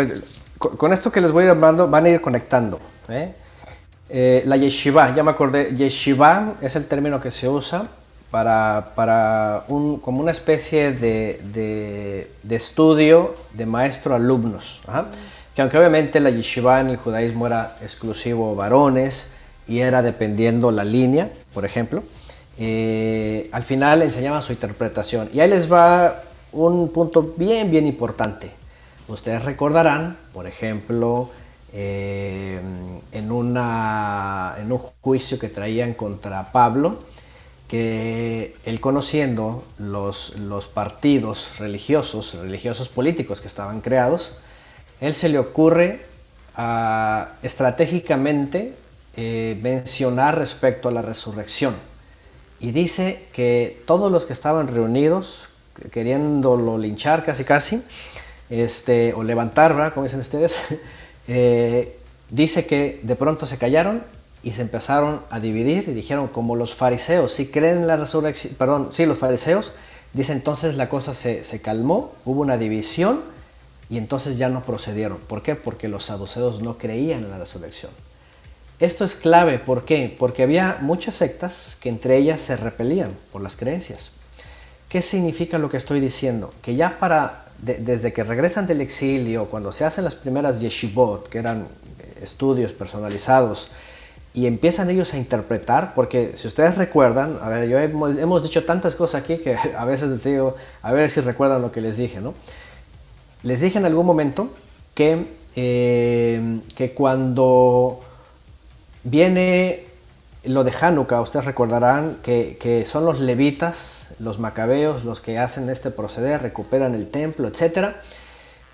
con esto que les voy hablando van a ir conectando. la yeshiva, ya me acordé, yeshiva es el término que se usa para, para un, como una especie de, de, estudio de maestro-alumnos. Que aunque obviamente la yeshiva en el judaísmo era exclusivo varones y era dependiendo la línea, por ejemplo, eh, al final enseñaban su interpretación. Y ahí les va un punto bien, bien importante. Ustedes recordarán, por ejemplo, eh, en, una, en un juicio que traían contra Pablo, que él conociendo los, los partidos religiosos, religiosos políticos que estaban creados, él se le ocurre a, estratégicamente eh, mencionar respecto a la resurrección. Y dice que todos los que estaban reunidos, queriéndolo linchar casi casi, este, o levantar, ¿verdad? Como dicen ustedes, eh, dice que de pronto se callaron y se empezaron a dividir y dijeron como los fariseos, si creen en la resurrección, perdón, sí, los fariseos, dice entonces la cosa se, calmó, hubo una división y entonces ya no procedieron. ¿Por qué? Porque los saduceos no creían en la resurrección. Esto es clave, ¿por qué? Porque había muchas sectas que entre ellas se repelían por las creencias. ¿Qué significa lo que estoy diciendo? Que ya para, desde que regresan del exilio, cuando se hacen las primeras yeshivot, que eran estudios personalizados, y empiezan ellos a interpretar, porque si ustedes recuerdan, a ver, yo hemos, dicho tantas cosas aquí que a veces les digo, a ver si recuerdan lo que les dije, ¿no? Les dije en algún momento que, eh, que cuando viene lo de Hanukkah, ustedes recordarán que, que, son los levitas, los macabeos, los que hacen este proceder, recuperan el templo, etcétera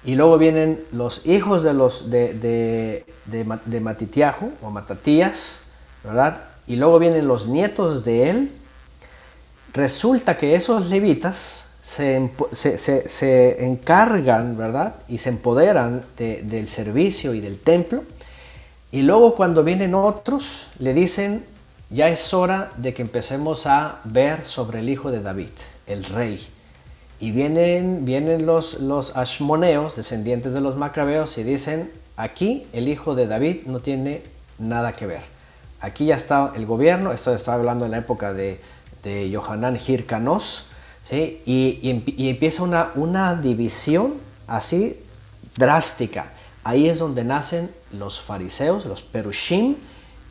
y luego vienen los hijos de los de, de, de, Matitiahu o Matatías, ¿verdad? Y luego vienen los nietos de él. Resulta que esos levitas se, se, se, encargan, ¿verdad? Y se empoderan del servicio y del templo. Y luego cuando vienen otros, le dicen, ya es hora de que empecemos a ver sobre el hijo de David, el rey. Y vienen, vienen los, los ashmoneos, descendientes de los macabeos, y dicen, aquí el hijo de David no tiene nada que ver. Aquí ya está el gobierno, esto está hablando en la época de, de Yohanan ¿sí? y, y, empieza una, una división así drástica. Ahí es donde nacen los fariseos, los perushim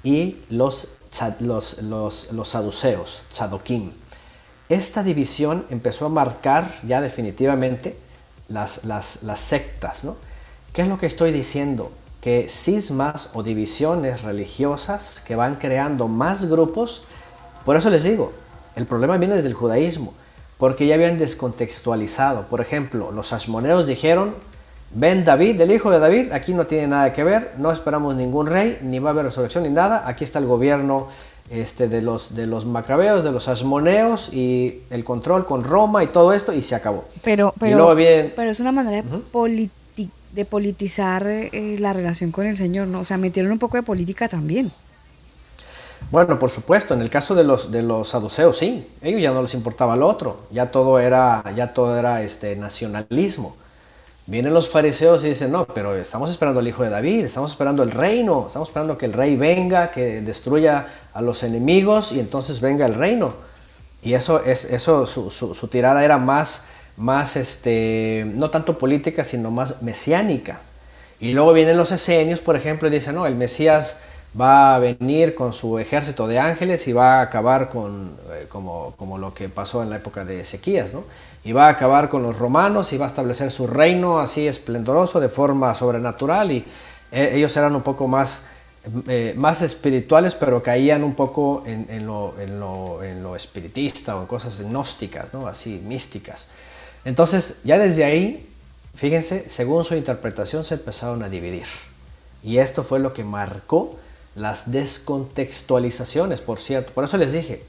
y los, los, los, los saduceos, tzadokim. Esta división empezó a marcar ya definitivamente las, sectas. ¿no? ¿Qué es lo que estoy diciendo? Que cismas o divisiones religiosas que van creando más grupos, por eso les digo, el problema viene desde el judaísmo, porque ya habían descontextualizado. Por ejemplo, los asmoneos dijeron, ven David, el hijo de David, aquí no tiene nada que ver, no esperamos ningún rey, ni va a haber resurrección ni nada, aquí está el gobierno este, de, los, de los macabeos, de los asmoneos y el control con Roma y todo esto y se acabó. Pero, pero, pero es una manera de politizar eh, la relación con el Señor, ¿no? O sea, metieron un poco de política también. Bueno, por supuesto, en el caso de los, de los saduceos, sí, ellos ya no les importaba lo otro, ya todo era, ya todo era este, nacionalismo. Vienen los fariseos y dicen, no, pero estamos esperando al hijo de David, estamos esperando el reino, estamos esperando que el rey venga, que destruya a los enemigos y entonces venga el reino. Y eso, es, eso su, tirada era más, más este, no tanto política, sino más mesiánica. Y luego vienen los esenios, por ejemplo, y dicen, no, el Mesías va a venir con su ejército de ángeles y va a acabar con, eh, como, como, lo que pasó en la época de Ezequías, ¿no? Y va a acabar con los romanos y va a establecer su reino así esplendoroso de forma sobrenatural y eh, ellos eran un poco más, eh, más espirituales, pero caían un poco en, lo, espiritista o en cosas gnósticas, ¿no? Así, místicas. Entonces, ya desde ahí, fíjense, según su interpretación se empezaron a dividir. Y esto fue lo que marcó las descontextualizaciones, por cierto. Por eso les dije,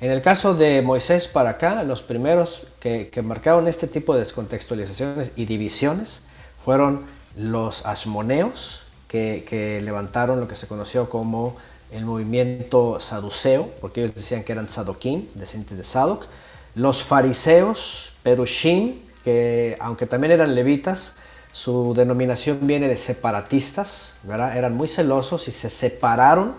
en el caso de Moisés para acá, los primeros que, marcaron este tipo de descontextualizaciones y divisiones fueron los asmoneos, que, levantaron lo que se conoció como el movimiento saduceo, porque ellos decían que eran sadoquín, descendientes de Sadoc, los fariseos, perushim, que aunque también eran levitas, su denominación viene de separatistas, ¿verdad? Eran muy celosos y se separaron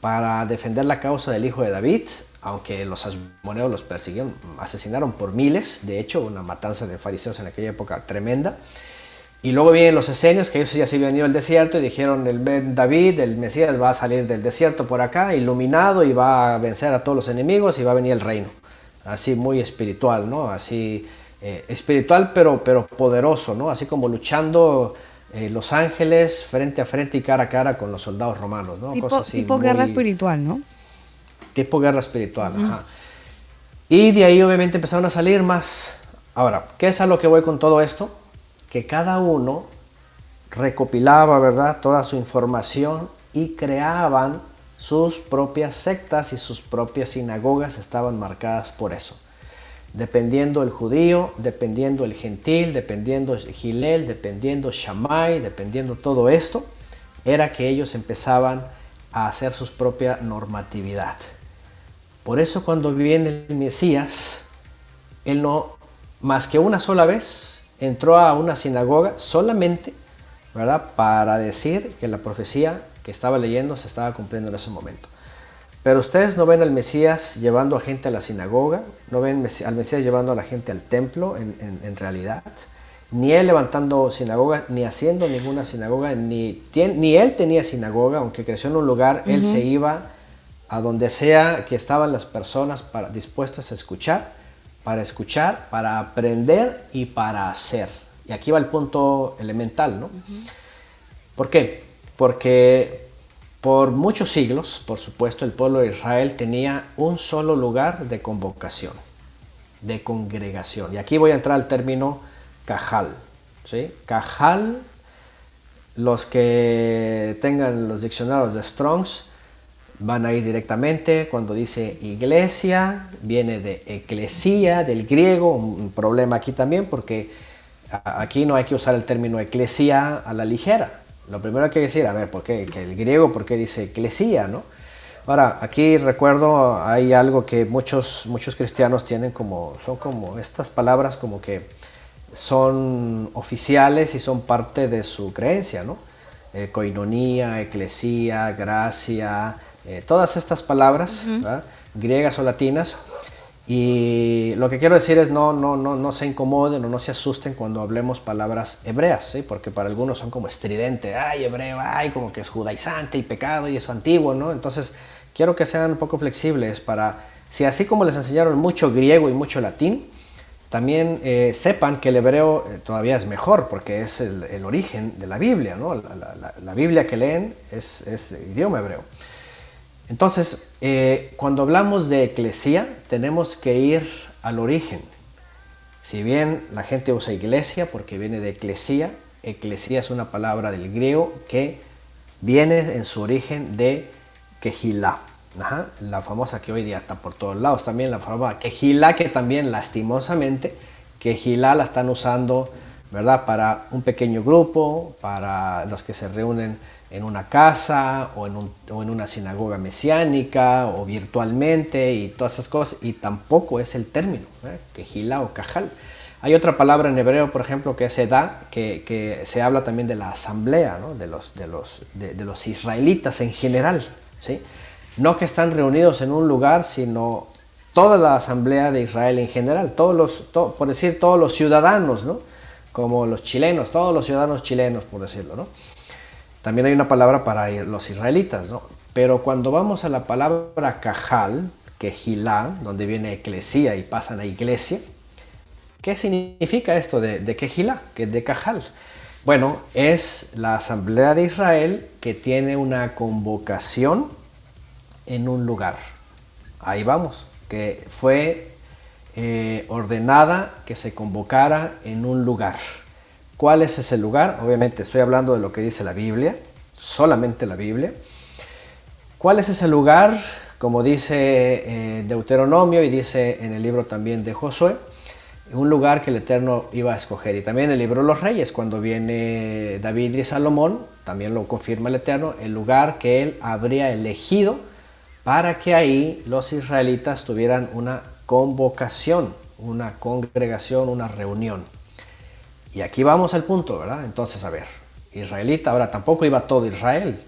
para defender la causa del hijo de David, aunque los asmoneos los persiguieron, asesinaron por miles, de hecho, una matanza de fariseos en aquella época tremenda. Y luego vienen los esenios, que ellos ya se habían ido al desierto y dijeron, el David, el Mesías, va a salir del desierto por acá, iluminado, y va a vencer a todos los enemigos y va a venir el reino. Así muy espiritual, ¿no? Así eh, espiritual pero, pero poderoso, ¿no? Así como luchando eh, los ángeles frente a frente y cara a cara con los soldados romanos, ¿no? Tipo, tipo guerra espiritual, ¿no? Tipo guerra espiritual, ajá. Y de ahí obviamente empezaron a salir más. Ahora, ¿qué es a lo que voy con todo esto? Que cada uno recopilaba, ¿verdad? Toda su información y creaban sus propias sectas y sus propias sinagogas estaban marcadas por eso dependiendo el judío, dependiendo el gentil, dependiendo Gilel, dependiendo Shammai, dependiendo todo esto, era que ellos empezaban a hacer su propia normatividad. Por eso cuando viene el Mesías, él no, más que una sola vez, entró a una sinagoga solamente, ¿verdad? Para decir que la profecía que estaba leyendo se estaba cumpliendo en ese momento. Pero ustedes no ven al Mesías llevando a gente a la sinagoga, no ven al Mesías llevando a la gente al templo en, realidad, ni él levantando sinagoga, ni haciendo ninguna sinagoga, ni, ni él tenía sinagoga, aunque creció en un lugar, él se iba a donde sea que estaban las personas para, dispuestas a escuchar, para escuchar, para aprender y para hacer. Y aquí va el punto elemental, ¿no? ¿Por qué? Porque por muchos siglos, por supuesto, el pueblo de Israel tenía un solo lugar de convocación, de congregación. Y aquí voy a entrar al término cajal. ¿sí? Cajal, los que tengan los diccionarios de Strongs van a ir directamente cuando dice iglesia, viene de eclesía, del griego, un problema aquí también porque aquí no hay que usar el término eclesia a la ligera lo primero hay que decir, a ver, ¿por qué? El griego, ¿por qué dice eclesía, no? Ahora, aquí recuerdo, hay algo que muchos, muchos cristianos tienen como, son como estas palabras como que son oficiales y son parte de su creencia, ¿no? Eh, coinonía, eclesía, gracia, eh, todas estas palabras, griegas o latinas, y lo que quiero decir es no, no, no, no se incomoden o no se asusten cuando hablemos palabras hebreas, ¿sí? porque para algunos son como estridente, ay hebreo, ay como que es judaizante y pecado y eso antiguo, ¿no? Entonces quiero que sean un poco flexibles para, si así como les enseñaron mucho griego y mucho latín, también eh, sepan que el hebreo eh, todavía es mejor porque es el, origen de la Biblia, ¿no? La, Biblia que leen es, idioma hebreo. Entonces, eh, cuando hablamos de eclesía, tenemos que ir al origen. Si bien la gente usa iglesia porque viene de eclesía, eclesía es una palabra del griego que viene en su origen de quejilá. La famosa que hoy día está por todos lados también, la famosa quejilá que también lastimosamente, quejilá la están usando, ¿verdad? Para un pequeño grupo, para los que se reúnen en una casa o en, una sinagoga mesiánica o virtualmente y todas esas cosas, y tampoco es el término, ¿eh? quejila o cajal. Hay otra palabra en hebreo, por ejemplo, que es edá, que, se habla también de la asamblea, de, los, de, los, de, los israelitas en general. ¿sí? No que están reunidos en un lugar, sino toda la asamblea de Israel en general, todos los, por decir todos los ciudadanos, ¿no? como los chilenos, todos los ciudadanos chilenos, por decirlo. ¿no? También hay una palabra para los israelitas, ¿no? Pero cuando vamos a la palabra cajal, que Gilá, donde viene eclesía y pasan a iglesia, ¿qué significa esto de, de Quejilá, que de cajal? Bueno, es la Asamblea de Israel que tiene una convocación en un lugar. Ahí vamos, que fue eh, ordenada que se convocara en un lugar. ¿Cuál es ese lugar? Obviamente estoy hablando de lo que dice la Biblia, solamente la Biblia. ¿Cuál es ese lugar? Como dice eh, Deuteronomio y dice en el libro también de Josué, un lugar que el Eterno iba a escoger. Y también el libro de los Reyes, cuando viene David y Salomón, también lo confirma el Eterno, el lugar que él habría elegido para que ahí los israelitas tuvieran una convocación, una congregación, una reunión. Y aquí vamos al punto, ¿verdad? Entonces, a ver, israelita, ahora tampoco iba todo Israel.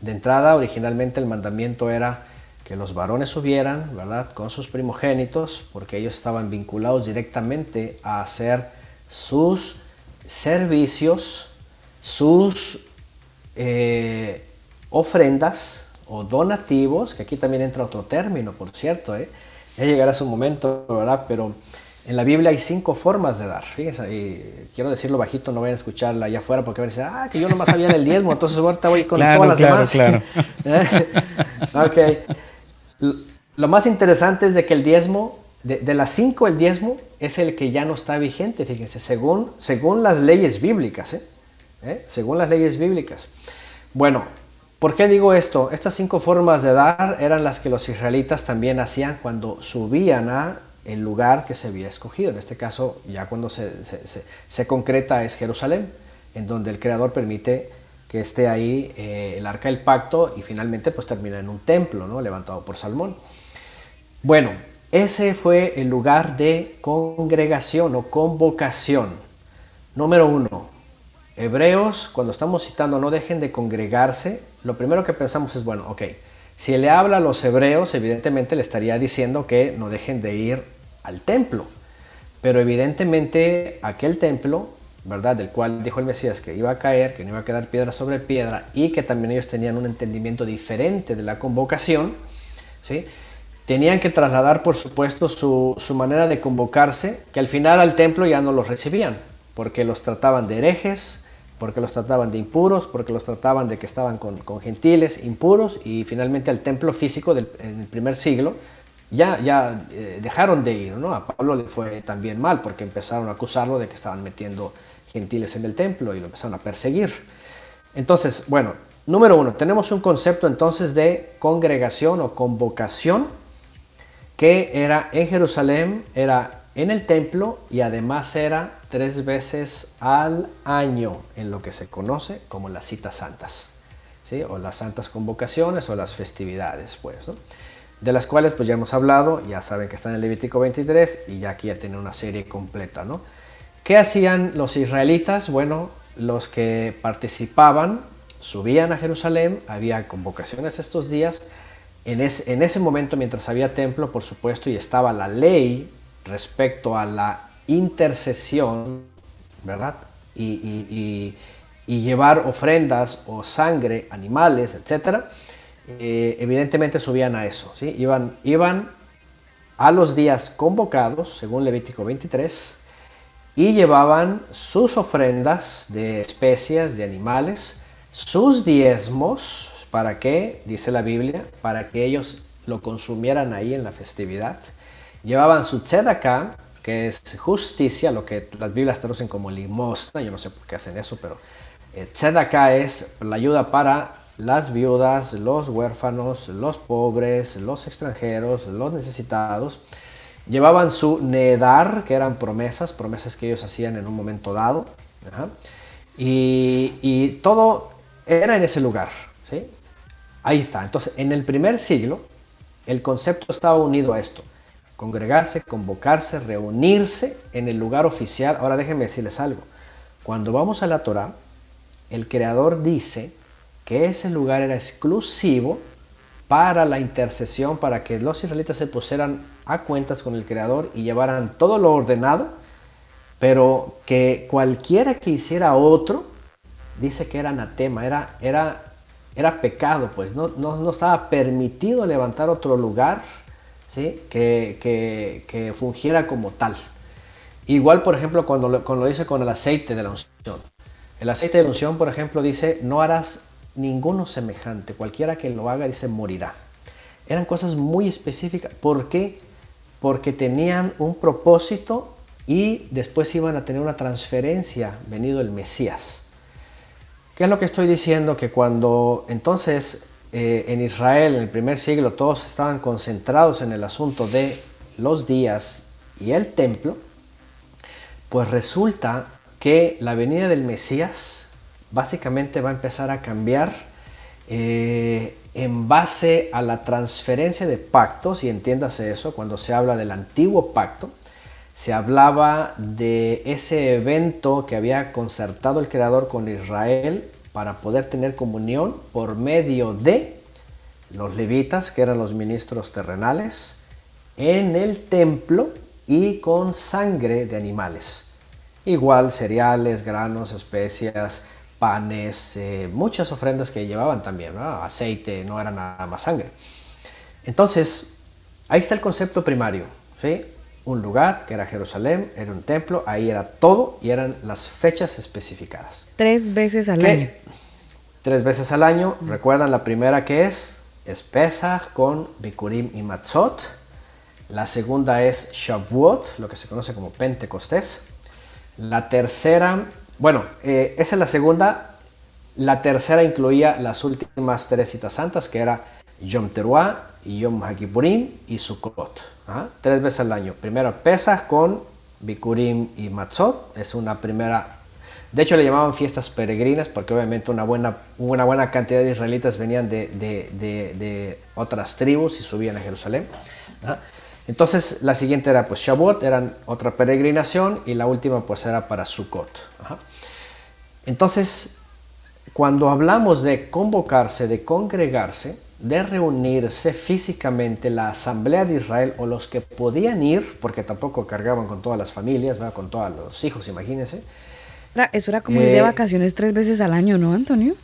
De entrada, originalmente el mandamiento era que los varones subieran, ¿verdad?, con sus primogénitos, porque ellos estaban vinculados directamente a hacer sus servicios, sus eh, ofrendas o donativos, que aquí también entra otro término, por cierto, ¿eh? ya llegará su momento, ¿verdad? Pero en la Biblia hay cinco formas de dar. Fíjense, y quiero decirlo bajito, no vayan a escucharla allá afuera porque van a decir, ah, que yo nomás sabía el diezmo, entonces ahorita voy con todas las demás. Claro. ok. Lo más interesante es de que el diezmo, de, las cinco, el diezmo es el que ya no está vigente, fíjense, según, según las leyes bíblicas, ¿eh? ¿Eh? Según las leyes bíblicas. Bueno, ¿por qué digo esto? Estas cinco formas de dar eran las que los israelitas también hacían cuando subían a el lugar que se había escogido. En este caso, ya cuando se, concreta es Jerusalén, en donde el Creador permite que esté ahí eh, el arca del pacto y finalmente pues termina en un templo, ¿no? Levantado por Salmón. Bueno, ese fue el lugar de congregación o convocación. Número uno, hebreos, cuando estamos citando no dejen de congregarse, lo primero que pensamos es, bueno, ok, si le habla a los hebreos, evidentemente le estaría diciendo que no dejen de ir al templo. Pero evidentemente aquel templo ¿verdad? Del cual dijo el Mesías que iba a caer, que no iba a quedar piedra sobre piedra y que también ellos tenían un entendimiento diferente de la convocación, ¿sí? Tenían que trasladar, por supuesto, su, manera de convocarse, que al final al templo ya no los recibían, porque los trataban de herejes, porque los trataban de impuros, porque los trataban de que estaban con, gentiles impuros y finalmente al templo físico del, en el primer siglo ya, ya eh, dejaron de ir, ¿no? A Pablo le fue también mal porque empezaron a acusarlo de que estaban metiendo gentiles en el templo y lo empezaron a perseguir. Entonces, bueno, número uno, tenemos un concepto entonces de congregación o convocación que era en Jerusalén, era en el templo y además era tres veces al año en lo que se conoce como las citas santas, ¿sí? o las santas convocaciones o las festividades, pues, de las cuales pues ya hemos hablado, ya saben que está en el Levítico 23 y ya aquí ya tiene una serie completa, ¿no? ¿Qué hacían los israelitas? Bueno, los que participaban subían a Jerusalén, había convocaciones estos días. En, ese momento, mientras había templo, por supuesto, y estaba la ley respecto a la intercesión, ¿verdad? Y, llevar ofrendas o sangre, animales, etc. Eh, evidentemente subían a eso, ¿sí? Iban, iban a los días convocados, según Levítico 23, y llevaban sus ofrendas de especias, de animales, sus diezmos, ¿para qué? Dice la Biblia, para que ellos lo consumieran ahí en la festividad. Llevaban su tzedakah, que es justicia, lo que las Biblias traducen como limosna, yo no sé por qué hacen eso, pero eh, es la ayuda para las viudas, los huérfanos, los pobres, los extranjeros, los necesitados. Llevaban su nedar, que eran promesas, promesas que ellos hacían en un momento dado. Y, todo era en ese lugar. ¿sí? Ahí está. Entonces, en el primer siglo, el concepto estaba unido a esto. Congregarse, convocarse, reunirse en el lugar oficial. Ahora déjenme decirles algo. Cuando vamos a la Torah, el Creador dice que ese lugar era exclusivo para la intercesión, para que los israelitas se pusieran a cuentas con el Creador y llevaran todo lo ordenado, pero que cualquiera que hiciera otro dice que era anatema, era, era, era pecado, pues no, no, estaba permitido levantar otro lugar ¿sí? que, que, fungiera como tal. Igual, por ejemplo, cuando lo, cuando lo dice con el aceite de la unción. El aceite de la unción, por ejemplo, dice, no harás ninguno semejante, cualquiera que lo haga, dice, morirá. Eran cosas muy específicas. ¿Por qué? Porque tenían un propósito y después iban a tener una transferencia, venido el Mesías. ¿Qué es lo que estoy diciendo? Que cuando entonces eh, en Israel, en el primer siglo, todos estaban concentrados en el asunto de los días y el templo, pues resulta que la venida del Mesías básicamente va a empezar a cambiar eh, en base a la transferencia de pactos, y entiéndase eso, cuando se habla del antiguo pacto, se hablaba de ese evento que había concertado el Creador con Israel para poder tener comunión por medio de los levitas, que eran los ministros terrenales, en el templo y con sangre de animales. Igual cereales, granos, especias, panes, eh, muchas ofrendas que llevaban también, aceite, no era nada más sangre. Entonces, ahí está el concepto primario, ¿sí? Un lugar que era Jerusalén, era un templo, ahí era todo y eran las fechas especificadas. Tres veces al año. Tres veces al año, recuerdan la primera que es, es Pesach con Bikurim y Matzot. La segunda es Shavuot, lo que se conoce como Pentecostés. La tercera bueno, eh, esa es la segunda. La tercera incluía las últimas tres citas santas, que era Yom Teruah, Yom HaKippurim y Sukkot. ¿ah? Tres veces al año. Primero Pesach con Bikurim y Matzot. Es una primera... De hecho le llamaban fiestas peregrinas porque obviamente una buena, una buena cantidad de israelitas venían de, de, otras tribus y subían a Jerusalén. Entonces la siguiente era pues Shavuot, eran otra peregrinación y la última pues era para Sukkot. Entonces, cuando hablamos de convocarse, de congregarse, de reunirse físicamente la asamblea de Israel o los que podían ir, porque tampoco cargaban con todas las familias, con todos los hijos, imagínense. Eso era como ir de eh, vacaciones tres veces al año, ¿no, Antonio?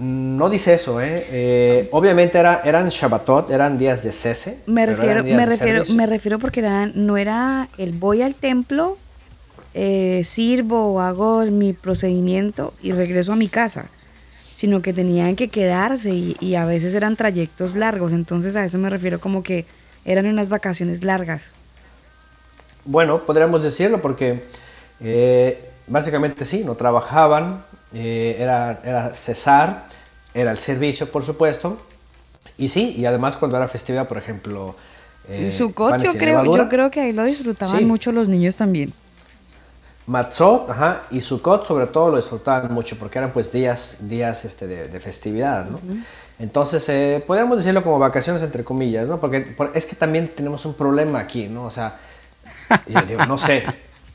No dice eso, ¿eh? eh obviamente era, eran Shabbatot, eran días de cese. Me refiero, me refiero, me refiero porque no era el voy al templo, eh, sirvo hago mi procedimiento y regreso a mi casa, sino que tenían que quedarse y, a veces eran trayectos largos. Entonces a eso me refiero como que eran unas vacaciones largas. Bueno, podríamos decirlo porque eh, básicamente sí, no trabajaban, eh, era, era cesar, era el servicio, por supuesto. Y sí, y además cuando era festividad, por ejemplo... Eh, Sukkot, yo creo, yo creo que ahí lo disfrutaban mucho los niños también. Matzot, ajá, y Sukkot sobre todo lo disfrutaban mucho porque eran pues días, días este, de, festividad, ¿no? Entonces, eh, podríamos decirlo como vacaciones entre comillas, ¿no? Porque, es que también tenemos un problema aquí, ¿no? O sea, yo digo, no sé,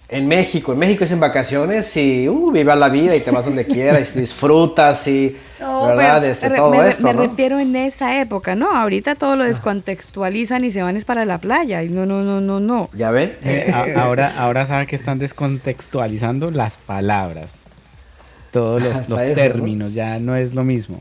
en México. En México es en vacaciones y uh, viva la vida y te vas donde quieras y disfrutas y ¿verdad? Este, todo me, esto. Me refiero en esa época, ¿no? Ahorita todo lo descontextualizan y se van es para la playa. Y no, no, no, no, no. ¿Ya ven? Eh, ahora, ahora saben que están descontextualizando las palabras. Todos los, términos, ya no es lo mismo.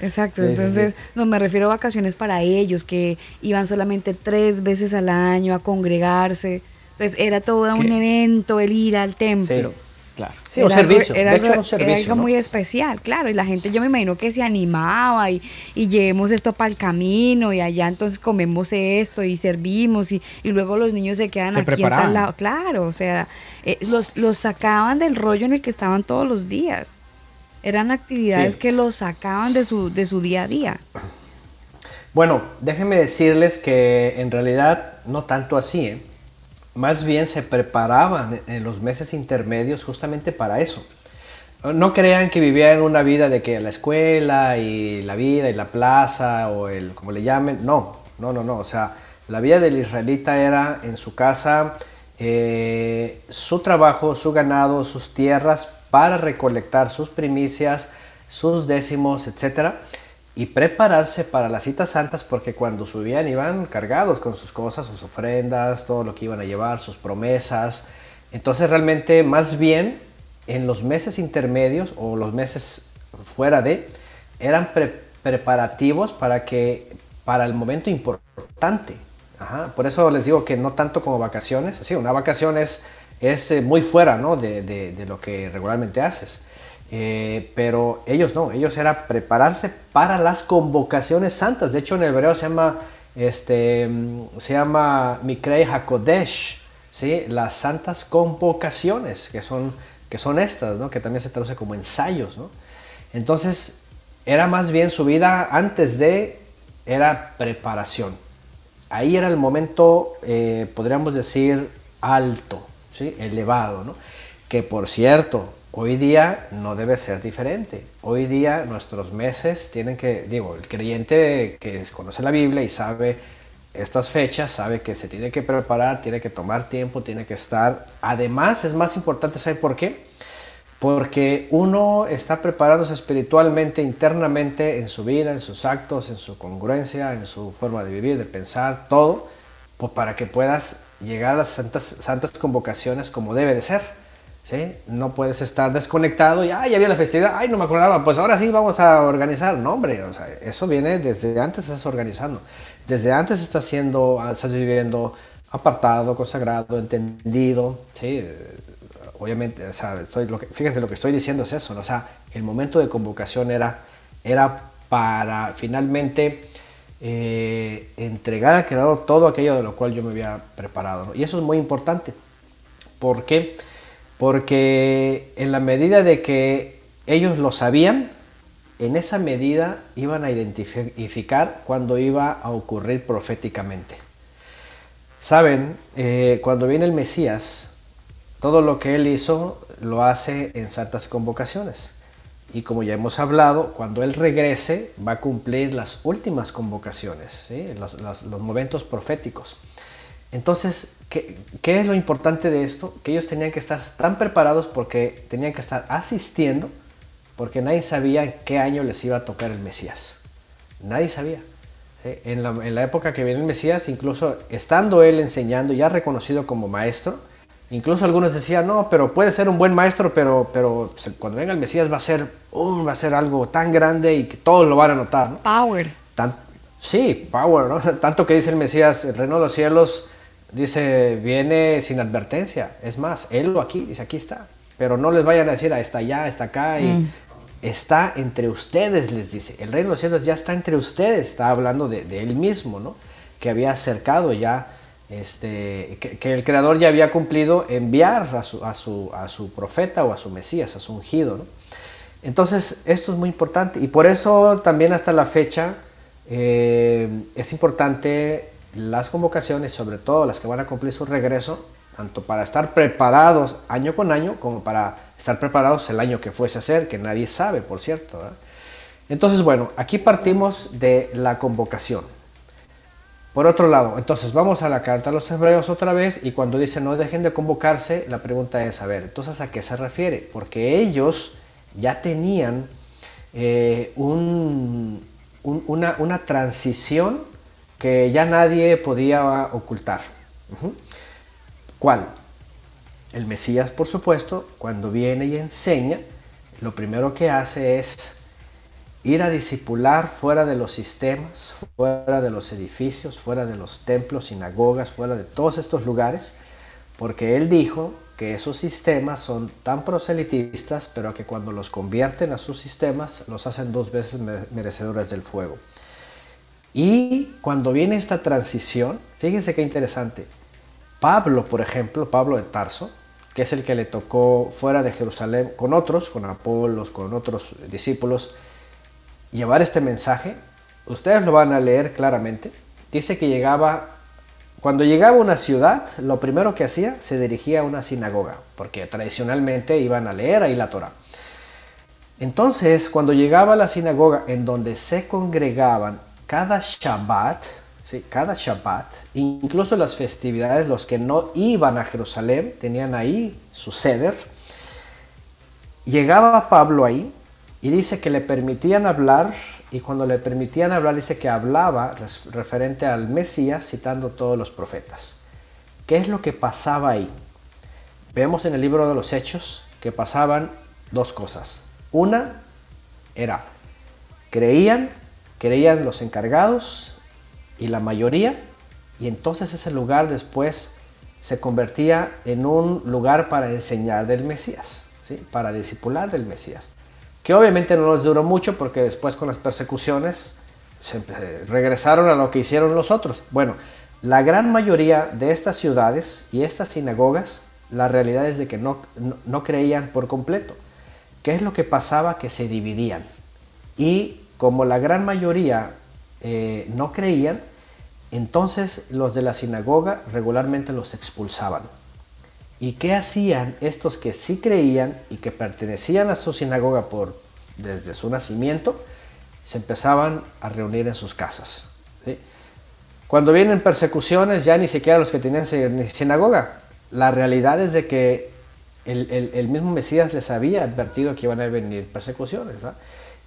Exacto, entonces no me refiero a vacaciones para ellos que iban solamente tres veces al año a congregarse entonces era todo un evento el ir al templo. Claro. Sí, un servicio. era, algo, muy especial, claro. Y la gente, yo me imagino que se animaba y, y llevemos esto para el camino y allá entonces comemos esto y servimos y, luego los niños se quedan aquí al lado. Claro, o sea, eh, los, los sacaban del rollo en el que estaban todos los días. Eran actividades que los sacaban de su, de su día a día. Bueno, déjenme decirles que en realidad no tanto así, ¿eh? Más bien se preparaban en los meses intermedios justamente para eso. No crean que vivían una vida de que la escuela y la vida y la plaza o el como le llamen, no, no, no, no, o sea, la vida del israelita era en su casa, eh, su trabajo, su ganado, sus tierras para recolectar sus primicias, sus décimos, etcétera y prepararse para las citas santas porque cuando subían iban cargados con sus cosas, sus ofrendas, todo lo que iban a llevar, sus promesas. Entonces realmente más bien en los meses intermedios o los meses fuera de, eran preparativos para que para el momento importante. por eso les digo que no tanto como vacaciones. Sí, una vacación es, eh, muy fuera ¿no? de, lo que regularmente haces. Eh, pero ellos no, ellos era prepararse para las convocaciones santas. De hecho, en hebreo se llama, este, se llama Mikrei HaKodesh, ¿sí? las santas convocaciones, que son, que son estas, ¿no? que también se traduce como ensayos. ¿no? Entonces, era más bien su vida antes de, era preparación. Ahí era el momento, eh, podríamos decir, alto, ¿sí? elevado. ¿no? Que por cierto, Hoy día no debe ser diferente. Hoy día nuestros meses tienen que, digo, el creyente que conoce la Biblia y sabe estas fechas, sabe que se tiene que preparar, tiene que tomar tiempo, tiene que estar. Además, es más importante saber por qué. Porque uno está preparándose espiritualmente, internamente, en su vida, en sus actos, en su congruencia, en su forma de vivir, de pensar, todo, pues para que puedas llegar a las santas convocaciones como debe de ser. No puedes estar desconectado y, ay, ya había la festividad, ay, no me acordaba, pues ahora sí vamos a organizar. No, hombre, o eso viene desde antes estás organizando. Desde antes estás haciendo, estás viviendo apartado, consagrado, entendido, ¿sí? Obviamente, o sea, lo que, fíjense, lo que estoy diciendo es eso, o sea, el momento de convocación era, era para finalmente eh, entregar al Creador todo aquello de lo cual yo me había preparado. Y eso es muy importante. ¿Por qué? Porque en la medida de que ellos lo sabían, en esa medida iban a identificar cuando iba a ocurrir proféticamente. Saben, eh, cuando viene el Mesías, todo lo que él hizo lo hace en santas convocaciones. Y como ya hemos hablado, cuando él regrese va a cumplir las últimas convocaciones, los momentos proféticos. Entonces, ¿qué, es lo importante de esto? Que ellos tenían que estar tan preparados porque tenían que estar asistiendo, porque nadie sabía en qué año les iba a tocar el Mesías. Nadie sabía. En, la, época que viene el Mesías, incluso estando él enseñando, ya reconocido como maestro, incluso algunos decían, no, pero puede ser un buen maestro, pero, pero cuando venga el Mesías va a ser, va a ser algo tan grande y que todos lo van a notar. Power. sí, power, ¿no? Tanto que dice el Mesías, el reino de los cielos Dice, viene sin advertencia. Es más, él lo aquí, dice, aquí está. Pero no les vayan a decir, ah, está allá, está acá. Y mm. Está entre ustedes, les dice. El reino de los cielos ya está entre ustedes. Está hablando de, él mismo, ¿no? Que había acercado ya, este, que, el Creador ya había cumplido enviar a su, a, su, a su profeta o a su Mesías, a su ungido, ¿no? Entonces, esto es muy importante. Y por eso también hasta la fecha eh, es importante las convocaciones, sobre todo las que van a cumplir su regreso, tanto para estar preparados año con año como para estar preparados el año que fuese a ser, que nadie sabe, por cierto. Entonces, bueno, aquí partimos de la convocación. Por otro lado, entonces vamos a la carta a los hebreos otra vez y cuando dice no dejen de convocarse, la pregunta es, a ver, entonces ¿a qué se refiere? Porque ellos ya tenían eh, una, una transición que ya nadie podía ocultar. ¿Cuál? El Mesías, por supuesto, cuando viene y enseña, lo primero que hace es ir a discipular fuera de los sistemas, fuera de los edificios, fuera de los templos, sinagogas, fuera de todos estos lugares, porque él dijo que esos sistemas son tan proselitistas, pero que cuando los convierten a sus sistemas, los hacen dos veces merecedores del fuego. Y cuando viene esta transición, fíjense qué interesante. Pablo, por ejemplo, Pablo de Tarso, que es el que le tocó fuera de Jerusalén con otros, con Apolos, con otros discípulos, llevar este mensaje, ustedes lo van a leer claramente. Dice que llegaba, cuando llegaba a una ciudad, lo primero que hacía, se dirigía a una sinagoga, porque tradicionalmente iban a leer ahí la Torah. Entonces, cuando llegaba a la sinagoga en donde se congregaban cada Shabbat, ¿sí? cada Shabbat, incluso las festividades, los que no iban a Jerusalén tenían ahí su ceder. Llegaba Pablo ahí y dice que le permitían hablar y cuando le permitían hablar dice que hablaba referente al Mesías citando todos los profetas. ¿Qué es lo que pasaba ahí? Vemos en el libro de los Hechos que pasaban dos cosas. Una era, creían, creían los encargados y la mayoría, y entonces ese lugar después se convertía en un lugar para enseñar del Mesías, ¿sí? para discipular del Mesías. Que obviamente no les duró mucho porque después con las persecuciones se regresaron a lo que hicieron los otros. Bueno, la gran mayoría de estas ciudades y estas sinagogas, la realidad es de que no, no, creían por completo. ¿Qué es lo que pasaba? Que se dividían. Y como la gran mayoría eh, no creían, entonces los de la sinagoga regularmente los expulsaban. ¿Y qué hacían estos que sí creían y que pertenecían a su sinagoga por, desde su nacimiento? Se empezaban a reunir en sus casas. Cuando vienen persecuciones, ya ni siquiera los que tenían sinagoga. La realidad es de que el, mismo Mesías les había advertido que iban a venir persecuciones.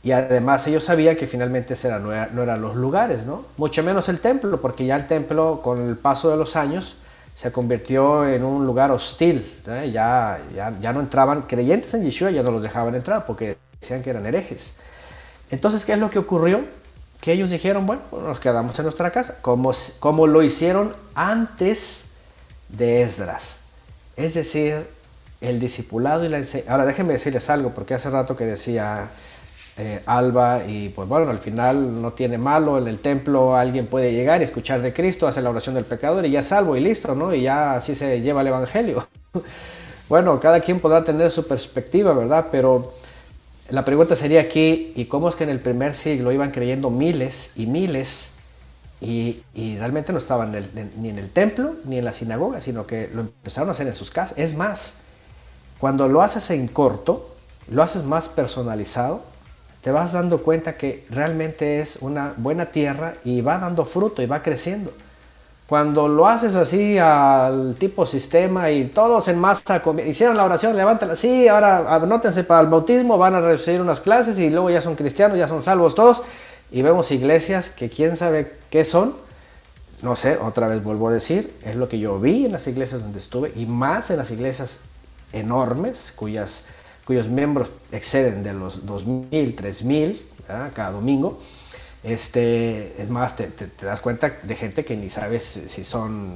Y además ellos sabían que finalmente ese no, eran los lugares, ¿no? Mucho menos el templo, porque ya el templo con el paso de los años se convirtió en un lugar hostil. Ya, ya, ya, no entraban creyentes en Yeshua, ya no los dejaban entrar porque decían que eran herejes. Entonces, ¿qué es lo que ocurrió? Que ellos dijeron, bueno, pues nos quedamos en nuestra casa, como, como lo hicieron antes de Esdras. Es decir, el discipulado y la enseñanza. Ahora déjenme decirles algo, porque hace rato que decía eh, Alba, y pues bueno, al final no tiene malo, en el templo alguien puede llegar y escuchar de Cristo, hacer la oración del pecador y ya salvo y listo, ¿no? Y ya así se lleva el Evangelio. bueno, cada quien podrá tener su perspectiva, ¿verdad? Pero la pregunta sería aquí, ¿y cómo es que en el primer siglo iban creyendo miles y miles y, realmente no estaban ni en el templo ni en la sinagoga, sino que lo empezaron a hacer en sus casas? Es más, cuando lo haces en corto, lo haces más personalizado, te vas dando cuenta que realmente es una buena tierra y va dando fruto y va creciendo. Cuando lo haces así al tipo sistema y todos en masa hicieron la oración, levántala, sí, ahora anótense para el bautismo, van a recibir unas clases y luego ya son cristianos, ya son salvos todos. Y vemos iglesias que quién sabe qué son, no sé, otra vez vuelvo a decir, es lo que yo vi en las iglesias donde estuve y más en las iglesias enormes cuyas cuyos miembros exceden de los 2.000, 3.000 cada domingo. Este, es más, te, das cuenta de gente que ni sabes si son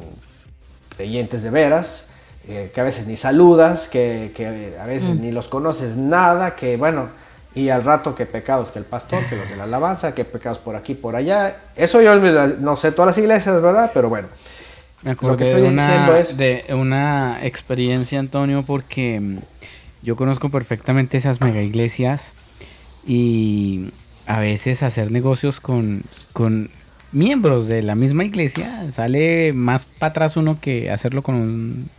creyentes de veras, eh, que a veces ni saludas, que, a veces mm. ni los conoces nada, que bueno, y al rato que pecados que el pastor, que los de la alabanza, que pecados por aquí, por allá. Eso yo no sé todas las iglesias, ¿verdad? Pero bueno. lo que estoy diciendo es... de una experiencia, Antonio, porque yo conozco perfectamente esas mega iglesias y a veces hacer negocios con, con miembros de la misma iglesia sale más para atrás uno que hacerlo con un,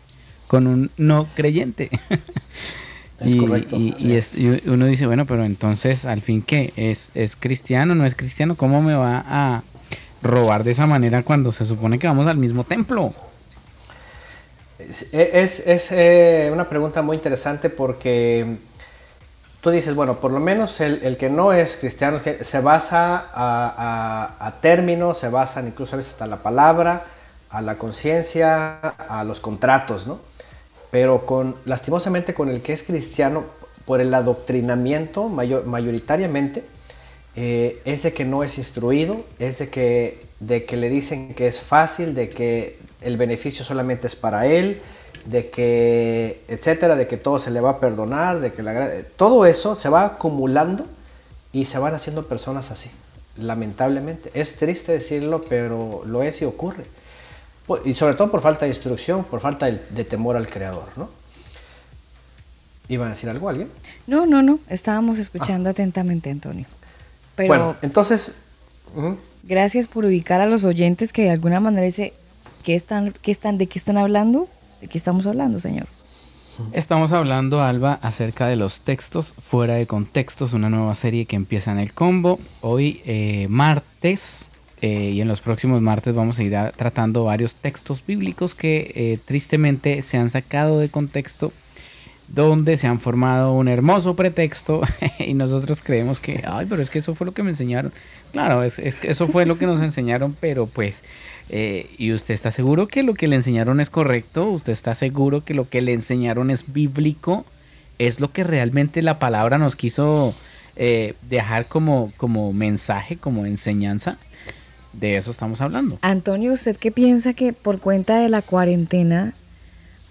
con un no creyente. Es y, correcto. Y, uno dice, bueno, pero entonces, al fin, ¿qué? ¿Es, ¿Es cristiano? ¿No es cristiano? ¿Cómo me va a robar de esa manera cuando se supone que vamos al mismo templo? Es, es, eh, una pregunta muy interesante porque tú dices, bueno, por lo menos el, que no es cristiano se basa a, términos, se basa incluso a veces hasta la palabra, a la conciencia, a los contratos, ¿no? Pero con, lastimosamente con el que es cristiano, por el adoctrinamiento mayor, mayoritariamente, eh, es de que no es instruido, es que, de que le dicen que es fácil, de que el beneficio solamente es para él, de que, etcétera, de que todo se le va a perdonar, de que la, todo eso se va acumulando y se van haciendo personas así, lamentablemente. Es triste decirlo, pero lo es y ocurre. Y sobre todo por falta de instrucción, por falta de, temor al Creador, ¿no? ¿Iban a decir algo alguien? No, no, no. Estábamos escuchando ah. atentamente, Antonio. bueno, entonces... Gracias por ubicar a los oyentes que de alguna manera dice, ¿Qué están, qué están, ¿De qué están hablando? ¿De qué estamos hablando, señor? Estamos hablando, Alba, acerca de los textos fuera de contextos, una nueva serie que empieza en el combo. Hoy, eh, martes, eh, y en los próximos martes vamos a ir tratando varios textos bíblicos que eh, tristemente se han sacado de contexto, donde se han formado un hermoso pretexto y nosotros creemos que, ay, pero es que eso fue lo que me enseñaron. Claro, es, es eso fue lo que nos enseñaron, pero pues eh, ¿Y usted está seguro que lo que le enseñaron es correcto? ¿Usted está seguro que lo que le enseñaron es bíblico? es lo que realmente la palabra nos quiso eh, dejar como, como mensaje, como enseñanza. De eso estamos hablando. Antonio, ¿usted qué piensa que por cuenta de la cuarentena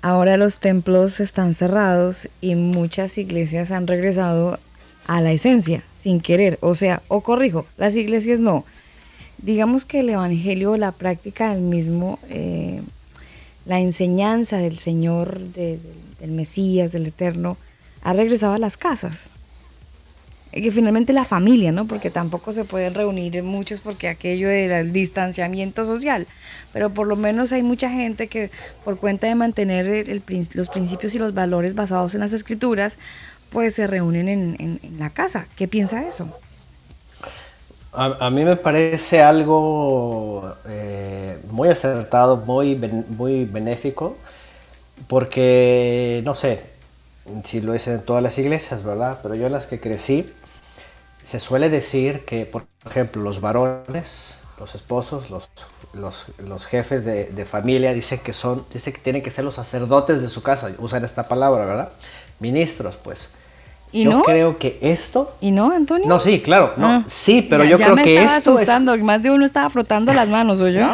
ahora los templos están cerrados y muchas iglesias han regresado a la esencia, sin querer? O sea, o corrijo, las iglesias no. Digamos que el Evangelio, la práctica del mismo, eh, la enseñanza del Señor, del Mesías, del Eterno, ha regresado a las casas que finalmente la familia, ¿no? Porque tampoco se pueden reunir muchos porque aquello del distanciamiento social, pero por lo menos hay mucha gente que por cuenta de mantener los principios y los valores basados en las escrituras, pues se reúnen en, la casa. ¿Qué piensa eso? A, mí me parece algo eh, muy acertado, muy, muy benéfico, porque, no sé, si lo es en todas las iglesias, ¿verdad? Pero yo en las que crecí, se suele decir que, por ejemplo, los varones, los esposos, los, los, jefes de, familia dicen que son, dicen que tienen que ser los sacerdotes de su casa, usan esta palabra, ¿verdad? Ministros, pues. ¿Y yo no? creo que esto. ¿Y no, Antonio? No, sí, claro, no, ah. sí, pero yo ya creo me que estaba esto. Asustando, Más de uno estaba frotando las manos, ¿o yo?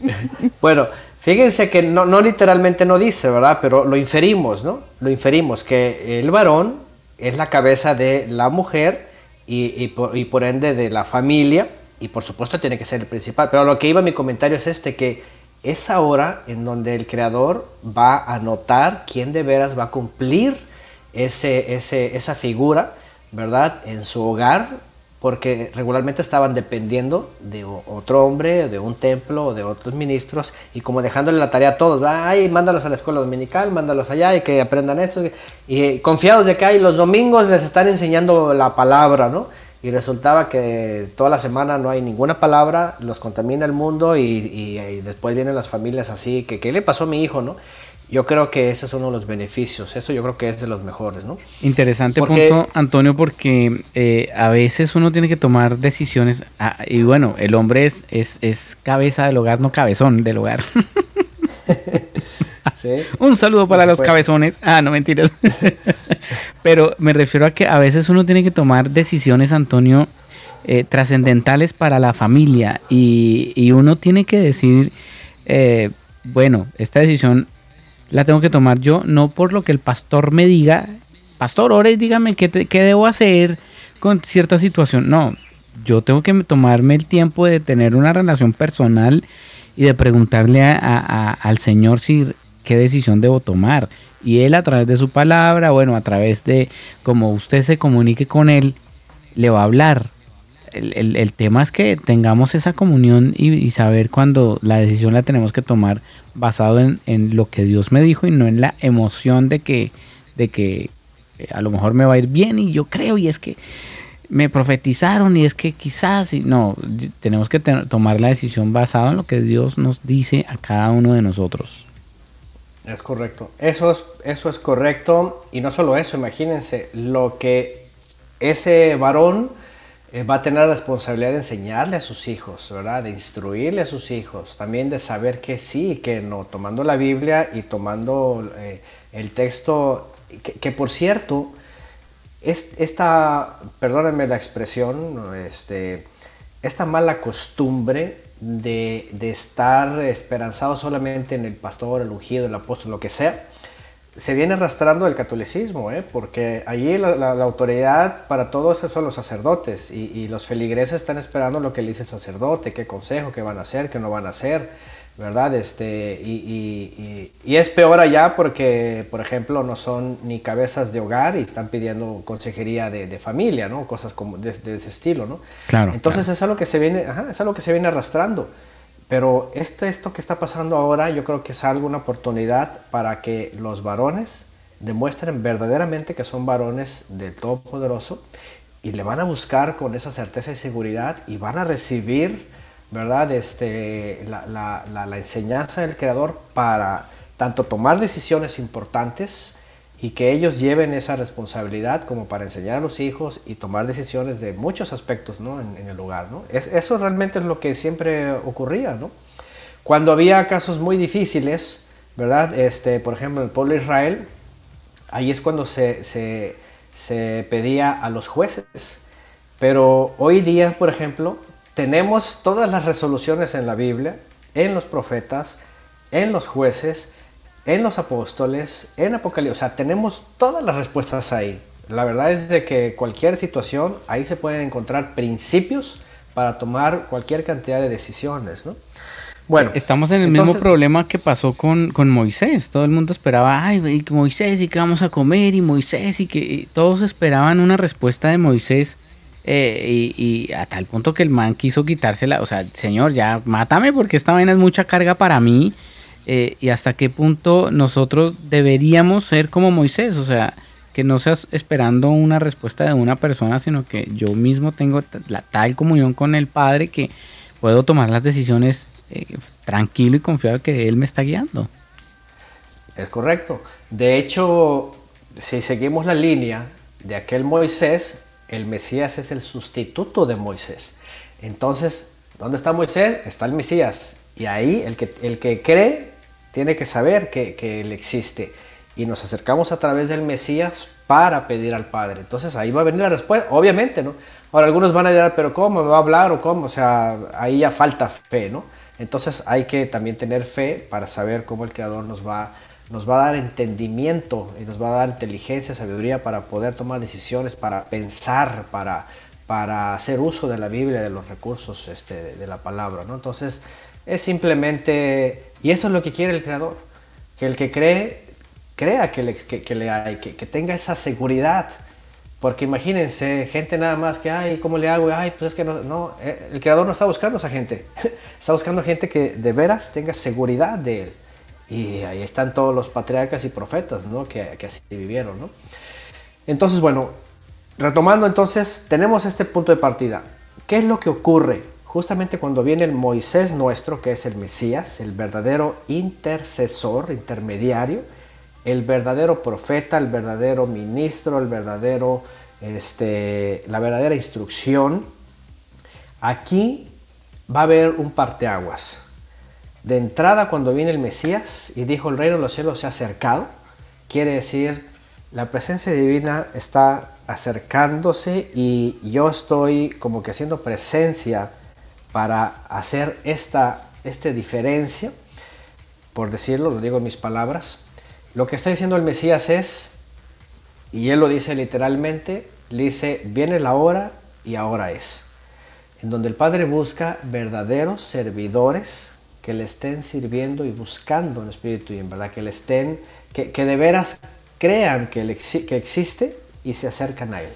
bueno, fíjense que no, no literalmente no dice, ¿verdad? Pero lo inferimos, ¿no? Lo inferimos que el varón es la cabeza de la mujer y, por, ende de la familia, y por supuesto tiene que ser el principal. Pero lo que iba mi comentario es este, que es ahora en donde el creador va a notar quién de veras va a cumplir ese, esa figura, ¿verdad? En su hogar, porque regularmente estaban dependiendo de otro hombre, de un templo de otros ministros, y como dejándole la tarea a todos, ay, mándalos a la escuela dominical, mándalos allá y que aprendan esto, y confiados de que hay los domingos les están enseñando la palabra, ¿no? Y resultaba que toda la semana no hay ninguna palabra, los contamina el mundo y, y después vienen las familias así, que ¿qué le pasó a mi hijo, no? Yo creo que ese es uno de los beneficios. Eso yo creo que es de los mejores, ¿no? Interesante punto, Antonio, porque eh, a veces uno tiene que tomar decisiones. Ah, y bueno, el hombre es, es, cabeza del hogar, no cabezón del hogar. ¿Sí? Un saludo para los cabezones. Ah, no mentiras. Pero me refiero a que a veces uno tiene que tomar decisiones, Antonio, eh, trascendentales para la familia. Y, y, uno tiene que decir, eh, bueno, esta decisión la tengo que tomar yo, no por lo que el pastor me diga, pastor, ore y dígame qué, qué debo hacer con cierta situación. No, yo tengo que tomarme el tiempo de tener una relación personal y de preguntarle al Señor si qué decisión debo tomar. Y Él a través de su palabra, bueno, a través de cómo usted se comunique con Él, le va a hablar. El, tema es que tengamos esa comunión y, saber cuando la decisión la tenemos que tomar basado en, lo que Dios me dijo y no en la emoción de que, de que eh, a lo mejor me va a ir bien y yo creo y es que me profetizaron y es que quizás, no, tenemos que tomar la decisión basada en lo que Dios nos dice a cada uno de nosotros. Es correcto, eso es, eso es correcto y no solo eso, imagínense lo que ese varón va a tener la responsabilidad de enseñarle a sus hijos, ¿verdad? De instruirle a sus hijos, también de saber que sí y que no, tomando la Biblia y tomando eh, el texto, que, por cierto, es, esta, perdónenme la expresión, este, esta mala costumbre de, de estar esperanzado solamente en el pastor, el ungido, el apóstol, lo que sea, se viene arrastrando el catolicismo, ¿eh? porque allí la, autoridad para todo eso son los sacerdotes y, los feligreses están esperando lo que le dice el sacerdote, qué consejo, qué van a hacer, qué no van a hacer, ¿verdad? Este, y, es peor allá porque, por ejemplo, no son ni cabezas de hogar y están pidiendo consejería de, familia, ¿no? Cosas como de, ese estilo, ¿no? Claro. Entonces es algo que se viene, es algo que se viene arrastrando. Pero esto, esto que está pasando ahora yo creo que es algo, una oportunidad para que los varones demuestren verdaderamente que son varones del Todopoderoso y le van a buscar con esa certeza y seguridad y van a recibir, ¿verdad? Este, la, la, la enseñanza del Creador para tanto tomar decisiones importantes, y que ellos lleven esa responsabilidad como para enseñar a los hijos y tomar decisiones de muchos aspectos ¿no? en, el lugar. ¿no? Es, eso realmente es lo que siempre ocurría. ¿no? Cuando había casos muy difíciles, ¿verdad? Este, por ejemplo, el pueblo de Israel, ahí es cuando se, se, se pedía a los jueces. Pero hoy día, por ejemplo, tenemos todas las resoluciones en la Biblia, en los profetas, en los jueces, en los apóstoles, en Apocalipsis. O sea, tenemos todas las respuestas ahí. La verdad es de que cualquier situación, ahí se pueden encontrar principios para tomar cualquier cantidad de decisiones, ¿no? Bueno, estamos en el mismo problema que pasó con, con, Moisés. Todo el mundo esperaba, ay, Moisés, y qué vamos a comer, y Moisés, y que todos esperaban una respuesta de Moisés. Eh, y, a tal punto que el man quiso quitársela, o sea, señor, ya mátame porque esta vaina es mucha carga para mí. Eh, y hasta qué punto nosotros deberíamos ser como Moisés, o sea, que no seas esperando una respuesta de una persona, sino que yo mismo tengo la tal comunión con el Padre que puedo tomar las decisiones eh, tranquilo y confiado que Él me está guiando. Es correcto. De hecho, si seguimos la línea de aquel Moisés, el Mesías es el sustituto de Moisés. Entonces, ¿dónde está Moisés? Está el Mesías. Y ahí el que, el que cree tiene que saber que, Él existe. Y nos acercamos a través del Mesías para pedir al Padre. Entonces ahí va a venir la respuesta, obviamente, ¿no? Ahora algunos van a decir, pero ¿cómo me va a hablar o cómo? O sea, ahí ya falta fe, ¿no? Entonces hay que también tener fe para saber cómo el Creador nos va, nos va a dar entendimiento y nos va a dar inteligencia, sabiduría para poder tomar decisiones, para pensar, para, para hacer uso de la Biblia, de los recursos este, de, la palabra. ¿no? Entonces es simplemente, y eso es lo que quiere el Creador, que el que cree, crea que, le, que, hay, que tenga esa seguridad porque imagínense, gente nada más que, ay, ¿cómo le hago? Ay, pues es que no, no, eh, el creador no está buscando a esa gente. está buscando gente que de veras tenga seguridad de él. Y ahí están todos los patriarcas y profetas, ¿no? Que, que así vivieron, ¿no? Entonces, bueno, retomando entonces, tenemos este punto de partida. ¿Qué es lo que ocurre? Justamente cuando viene el Moisés nuestro, que es el Mesías, el verdadero intercesor, intermediario, el verdadero profeta, el verdadero ministro, el verdadero, este, la verdadera instrucción. Aquí va a haber un parteaguas. De entrada, cuando viene el Mesías y dijo el reino de los cielos se ha acercado, quiere decir la presencia divina está acercándose y yo estoy como que haciendo presencia para hacer esta, diferencia, por decirlo, lo digo en mis palabras, lo que está diciendo el Mesías es, y él lo dice literalmente, le dice, viene la hora y ahora es, en donde el Padre busca verdaderos servidores que le estén sirviendo y buscando en espíritu y en verdad, que le estén, que, de veras crean que, que existe y se acercan a él.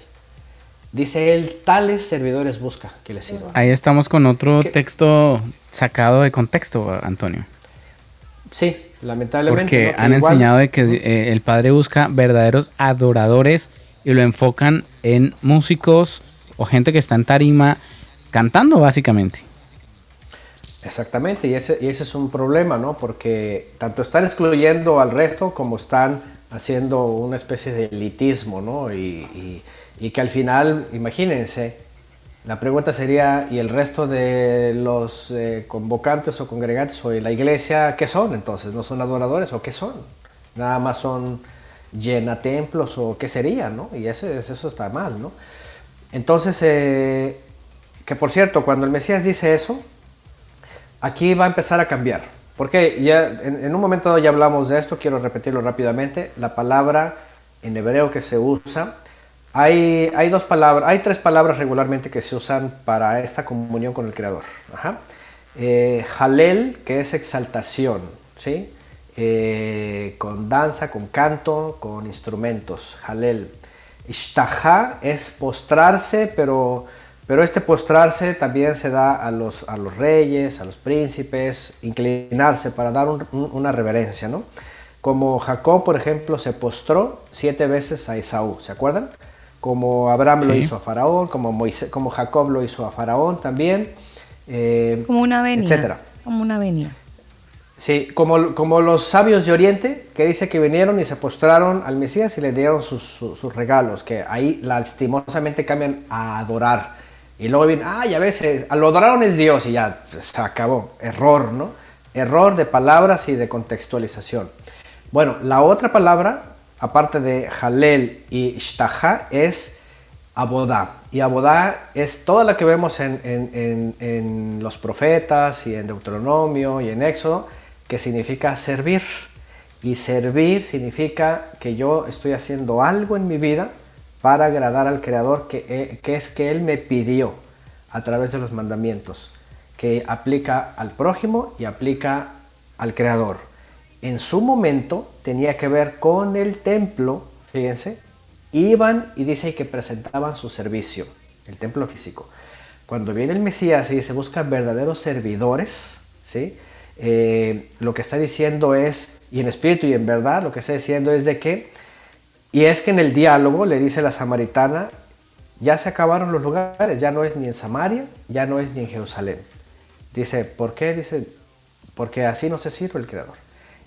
Dice él, tales servidores busca que le sirvan. Ahí estamos con otro texto sacado de contexto, Antonio. Sí, lamentablemente. Porque han enseñado de que eh, el padre busca verdaderos adoradores y lo enfocan en músicos o gente que está en tarima cantando básicamente. Exactamente, y ese, y ese es un problema, ¿no? Porque tanto están excluyendo al resto como están haciendo una especie de elitismo, ¿no? y, y que al final, imagínense, la pregunta sería, ¿y el resto de los eh, convocantes o congregantes o la iglesia qué son entonces? ¿No son adoradores o qué son? Nada más son llena templos o qué sería, ¿no? Y eso, eso está mal, ¿no? Entonces, eh, que por cierto, cuando el Mesías dice eso, aquí va a empezar a cambiar. Porque ya en un momento ya hablamos de esto, quiero repetirlo rápidamente. La palabra en hebreo que se usa hay, hay, dos palabras, hay tres palabras regularmente que se usan para esta comunión con el Creador. Ajá. Eh, halel, que es exaltación, ¿sí? Eh, con danza, con canto, con instrumentos. Halel. Ishtaha es postrarse, pero, pero este postrarse también se da a los, a los reyes, a los príncipes, inclinarse para dar una reverencia, ¿no? Como Jacob, por ejemplo, se postró siete veces a Esaú, ¿se acuerdan? Como Abraham lo hizo a Faraón, como, Moisés, como Jacob lo hizo a Faraón también. Eh, como una venia. Etcétera. Como una venia. Sí, como, como los sabios de Oriente, que dice que vinieron y se postraron al Mesías y le dieron sus, regalos, que ahí lastimosamente cambian a adorar. Y luego vienen, ay, a veces, lo adoraron es Dios y ya se acabó. Error, ¿no? Error de palabras y de contextualización. Bueno, la otra palabra aparte de Halel y Shtaha, es Abodá. Y Abodá es toda la que vemos en, los profetas y en Deuteronomio y en Éxodo, que significa servir. Y servir significa que yo estoy haciendo algo en mi vida para agradar al Creador, que, eh, que es que Él me pidió a través de los mandamientos, que aplica al prójimo y aplica al Creador. En su momento tenía que ver con el templo, fíjense, iban y dice que presentaban su servicio, el templo físico. Cuando viene el Mesías y se buscan verdaderos servidores, ¿sí? Eh, lo que está diciendo es, y en espíritu y en verdad, lo que está diciendo es de que, y es que en el diálogo le dice la samaritana, ya se acabaron los lugares, ya no es ni en Samaria, ya no es ni en Jerusalén. Dice, ¿por qué? Dice, porque así no se sirve el Creador.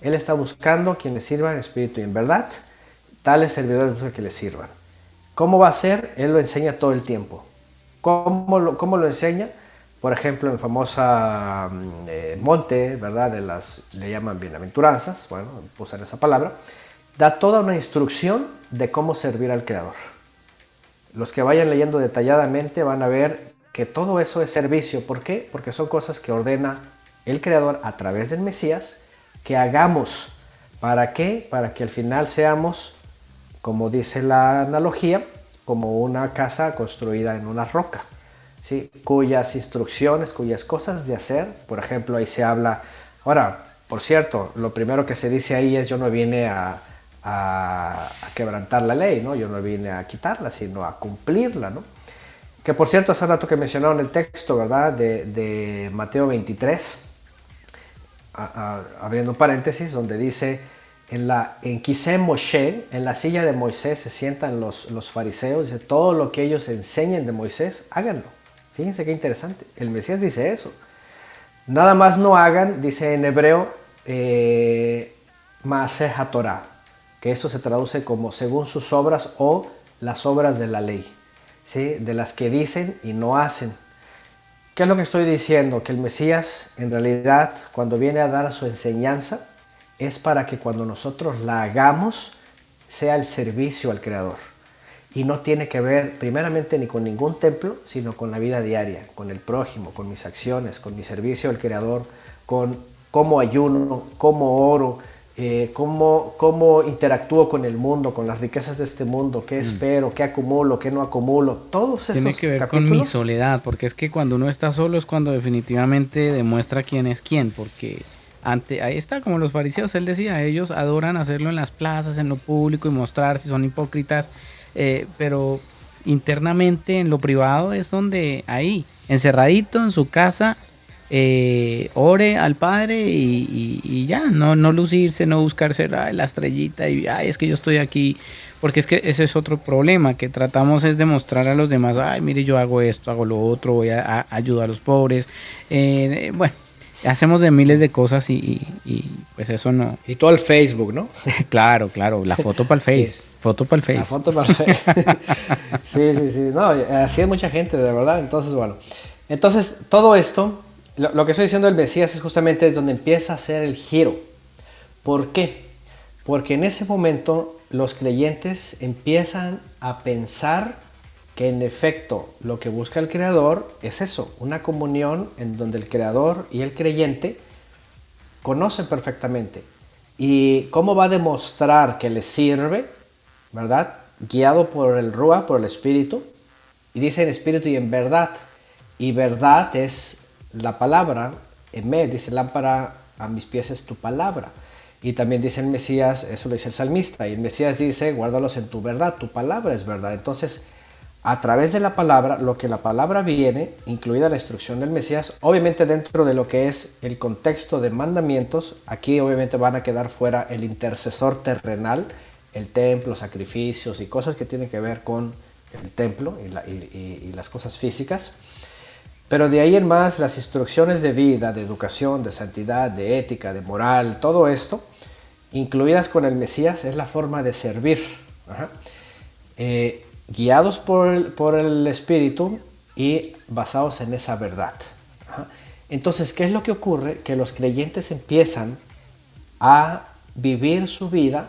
Él está buscando a quien le sirva en espíritu y en verdad, tales servidores que le sirvan. ¿Cómo va a ser? Él lo enseña todo el tiempo. ¿Cómo lo, enseña? Por ejemplo, en famosa mm, eh, monte, ¿verdad? De las, le llaman bienaventuranzas, bueno, usan esa palabra, da toda una instrucción de cómo servir al Creador. Los que vayan leyendo detalladamente van a ver que todo eso es servicio. ¿Por qué? Porque son cosas que ordena el Creador a través del Mesías que hagamos. ¿Para qué? Para que al final seamos como dice la analogía, como una casa construida en una roca, ¿sí? cuyas instrucciones, cuyas cosas de hacer, por ejemplo, ahí se habla, ahora, por cierto, lo primero que se dice ahí es yo no vine a, quebrantar la ley, ¿no? yo no vine a quitarla, sino a cumplirla. ¿no? Que por cierto, hace rato que mencionaron el texto, ¿verdad? De, Mateo 23, abriendo paréntesis, donde dice, en, la, en Moshe, en la silla de Moisés, se sientan los, los fariseos, dice, todo lo que ellos enseñen de Moisés, háganlo. Fíjense qué interesante. El Mesías dice eso. Nada más no hagan, dice en hebreo, eh, Torah, que eso se traduce como según sus obras o las obras de la ley, ¿sí? de las que dicen y no hacen. ¿Qué es lo que estoy diciendo? Que el Mesías, en realidad, cuando viene a dar su enseñanza, es para que cuando nosotros la hagamos sea el servicio al Creador. Y no tiene que ver primeramente ni con ningún templo, sino con la vida diaria, con el prójimo, con mis acciones, con mi servicio al Creador, con cómo ayuno, cómo oro, eh, cómo, cómo, interactúo con el mundo, con las riquezas de este mundo, qué mm. espero, qué acumulo, qué no acumulo, todos esos Tiene que ver con mi soledad, porque es que cuando uno está solo es cuando definitivamente demuestra quién es quién, porque ahí está, como los fariseos, él decía, ellos adoran hacerlo en las plazas, en lo público y mostrar si son hipócritas, eh, pero internamente en lo privado es donde ahí, encerradito en su casa, eh, ore al Padre y, ya, no, no lucirse, no buscarse la estrellita y ay, es que yo estoy aquí, porque es que ese es otro problema, que tratamos es demostrar a los demás, ay, mire, yo hago esto, hago lo otro, voy a, ayudar a los pobres, eh, bueno, hacemos de miles de cosas y, pues eso no. Y todo el Facebook, ¿no? claro, claro, la foto para el Face. Foto para el Face. La foto para el Face. sí, sí, sí. No, así es mucha gente, de verdad. Entonces, bueno. Entonces, todo esto, lo, que estoy diciendo del Mesías es justamente donde empieza a hacer el giro. ¿Por qué? Porque en ese momento los creyentes empiezan a pensar que en efecto lo que busca el creador es eso, una comunión en donde el creador y el creyente conocen perfectamente. ¿Y cómo va a demostrar que le sirve? ¿Verdad? Guiado por el Rúa, por el Espíritu. Y dice en Espíritu y en verdad. Y verdad es la palabra. En me dice lámpara a mis pies es tu palabra. Y también dice el Mesías, eso lo dice el salmista. Y el Mesías dice, guárdalos en tu verdad, tu palabra es verdad. Entonces, a través de la palabra, lo que la palabra viene, incluida la instrucción del Mesías, obviamente dentro de lo que es el contexto de mandamientos, aquí obviamente van a quedar fuera el intercesor terrenal, el templo, sacrificios y cosas que tienen que ver con el templo y, las cosas físicas. Pero de ahí en más, las instrucciones de vida, de educación, de santidad, de ética, de moral, todo esto, incluidas con el Mesías, es la forma de servir. Eh, guiados por el, por el Espíritu y basados en esa verdad. Entonces, ¿qué es lo que ocurre? Que los creyentes empiezan a vivir su vida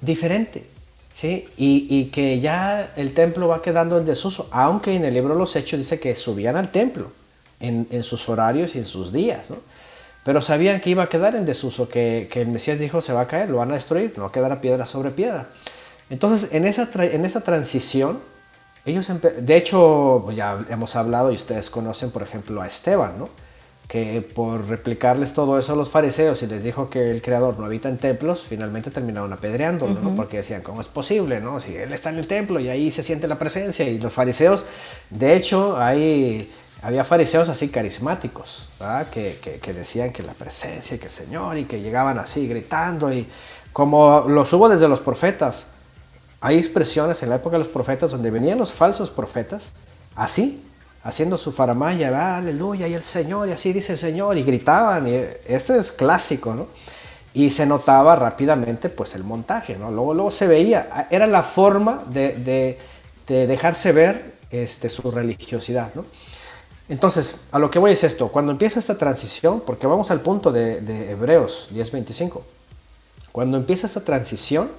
diferente. ¿Sí? Y, que ya el templo va quedando en desuso, aunque en el libro de los Hechos dice que subían al templo en, sus horarios y en sus días, ¿no? pero sabían que iba a quedar en desuso, que, el Mesías dijo se va a caer, lo van a destruir, no va a quedar piedra sobre piedra. Entonces, en esa, en esa transición, ellos, de hecho, ya hemos hablado y ustedes conocen, por ejemplo, a Esteban, ¿no? Que por replicarles todo eso a los fariseos y les dijo que el creador no habita en templos, finalmente terminaron apedreándolo, ¿no? porque decían, ¿cómo es posible? no Si él está en el templo y ahí se siente la presencia. Y los fariseos, de hecho, hay, había fariseos así carismáticos, que, que, que, decían que la presencia, que el Señor, y que llegaban así gritando, y como los hubo desde los profetas. Hay expresiones en la época de los profetas donde venían los falsos profetas, así, haciendo su faramaya, aleluya, y el Señor, y así dice el Señor, y gritaban, y esto es clásico, ¿no? Y se notaba rápidamente, pues, el montaje, ¿no? Luego, luego se veía, era la forma de, de, dejarse ver este, su religiosidad, ¿no? Entonces, a lo que voy es esto, cuando empieza esta transición, porque vamos al punto de, de Hebreos 10.25, cuando empieza esta transición,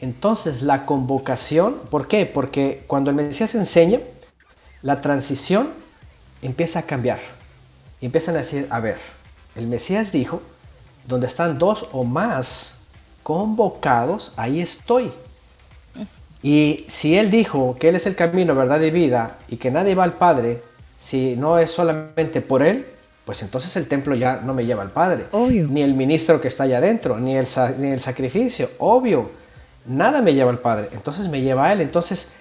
entonces la convocación, ¿por qué? Porque cuando el Mesías enseña, la transición empieza a cambiar. Y empiezan a decir, a ver, el Mesías dijo, donde están dos o más convocados, ahí estoy. Y si Él dijo que Él es el camino, verdad y vida, y que nadie va al Padre si no es solamente por Él, pues entonces el templo ya no me lleva al Padre. Obvio. Ni el ministro que está allá adentro, ni el, ni el sacrificio. Obvio. Nada me lleva al Padre. Entonces me lleva a Él. Entonces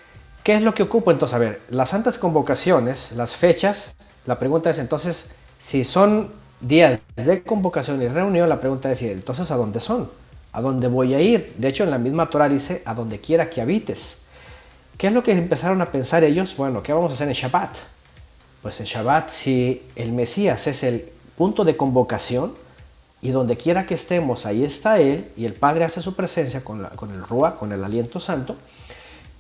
¿Qué es lo que ocupo? Entonces, a ver, las santas convocaciones, las fechas, la pregunta es entonces, si son días de convocación y reunión, la pregunta es, entonces, ¿a dónde son? ¿A dónde voy a ir? De hecho, en la misma Torah dice, a donde quiera que habites. ¿Qué es lo que empezaron a pensar ellos? Bueno, ¿qué vamos a hacer en Shabbat? Pues en Shabbat, si el Mesías es el punto de convocación, y donde quiera que estemos, ahí está Él, y el Padre hace su presencia con, con el Rúa, con el aliento santo,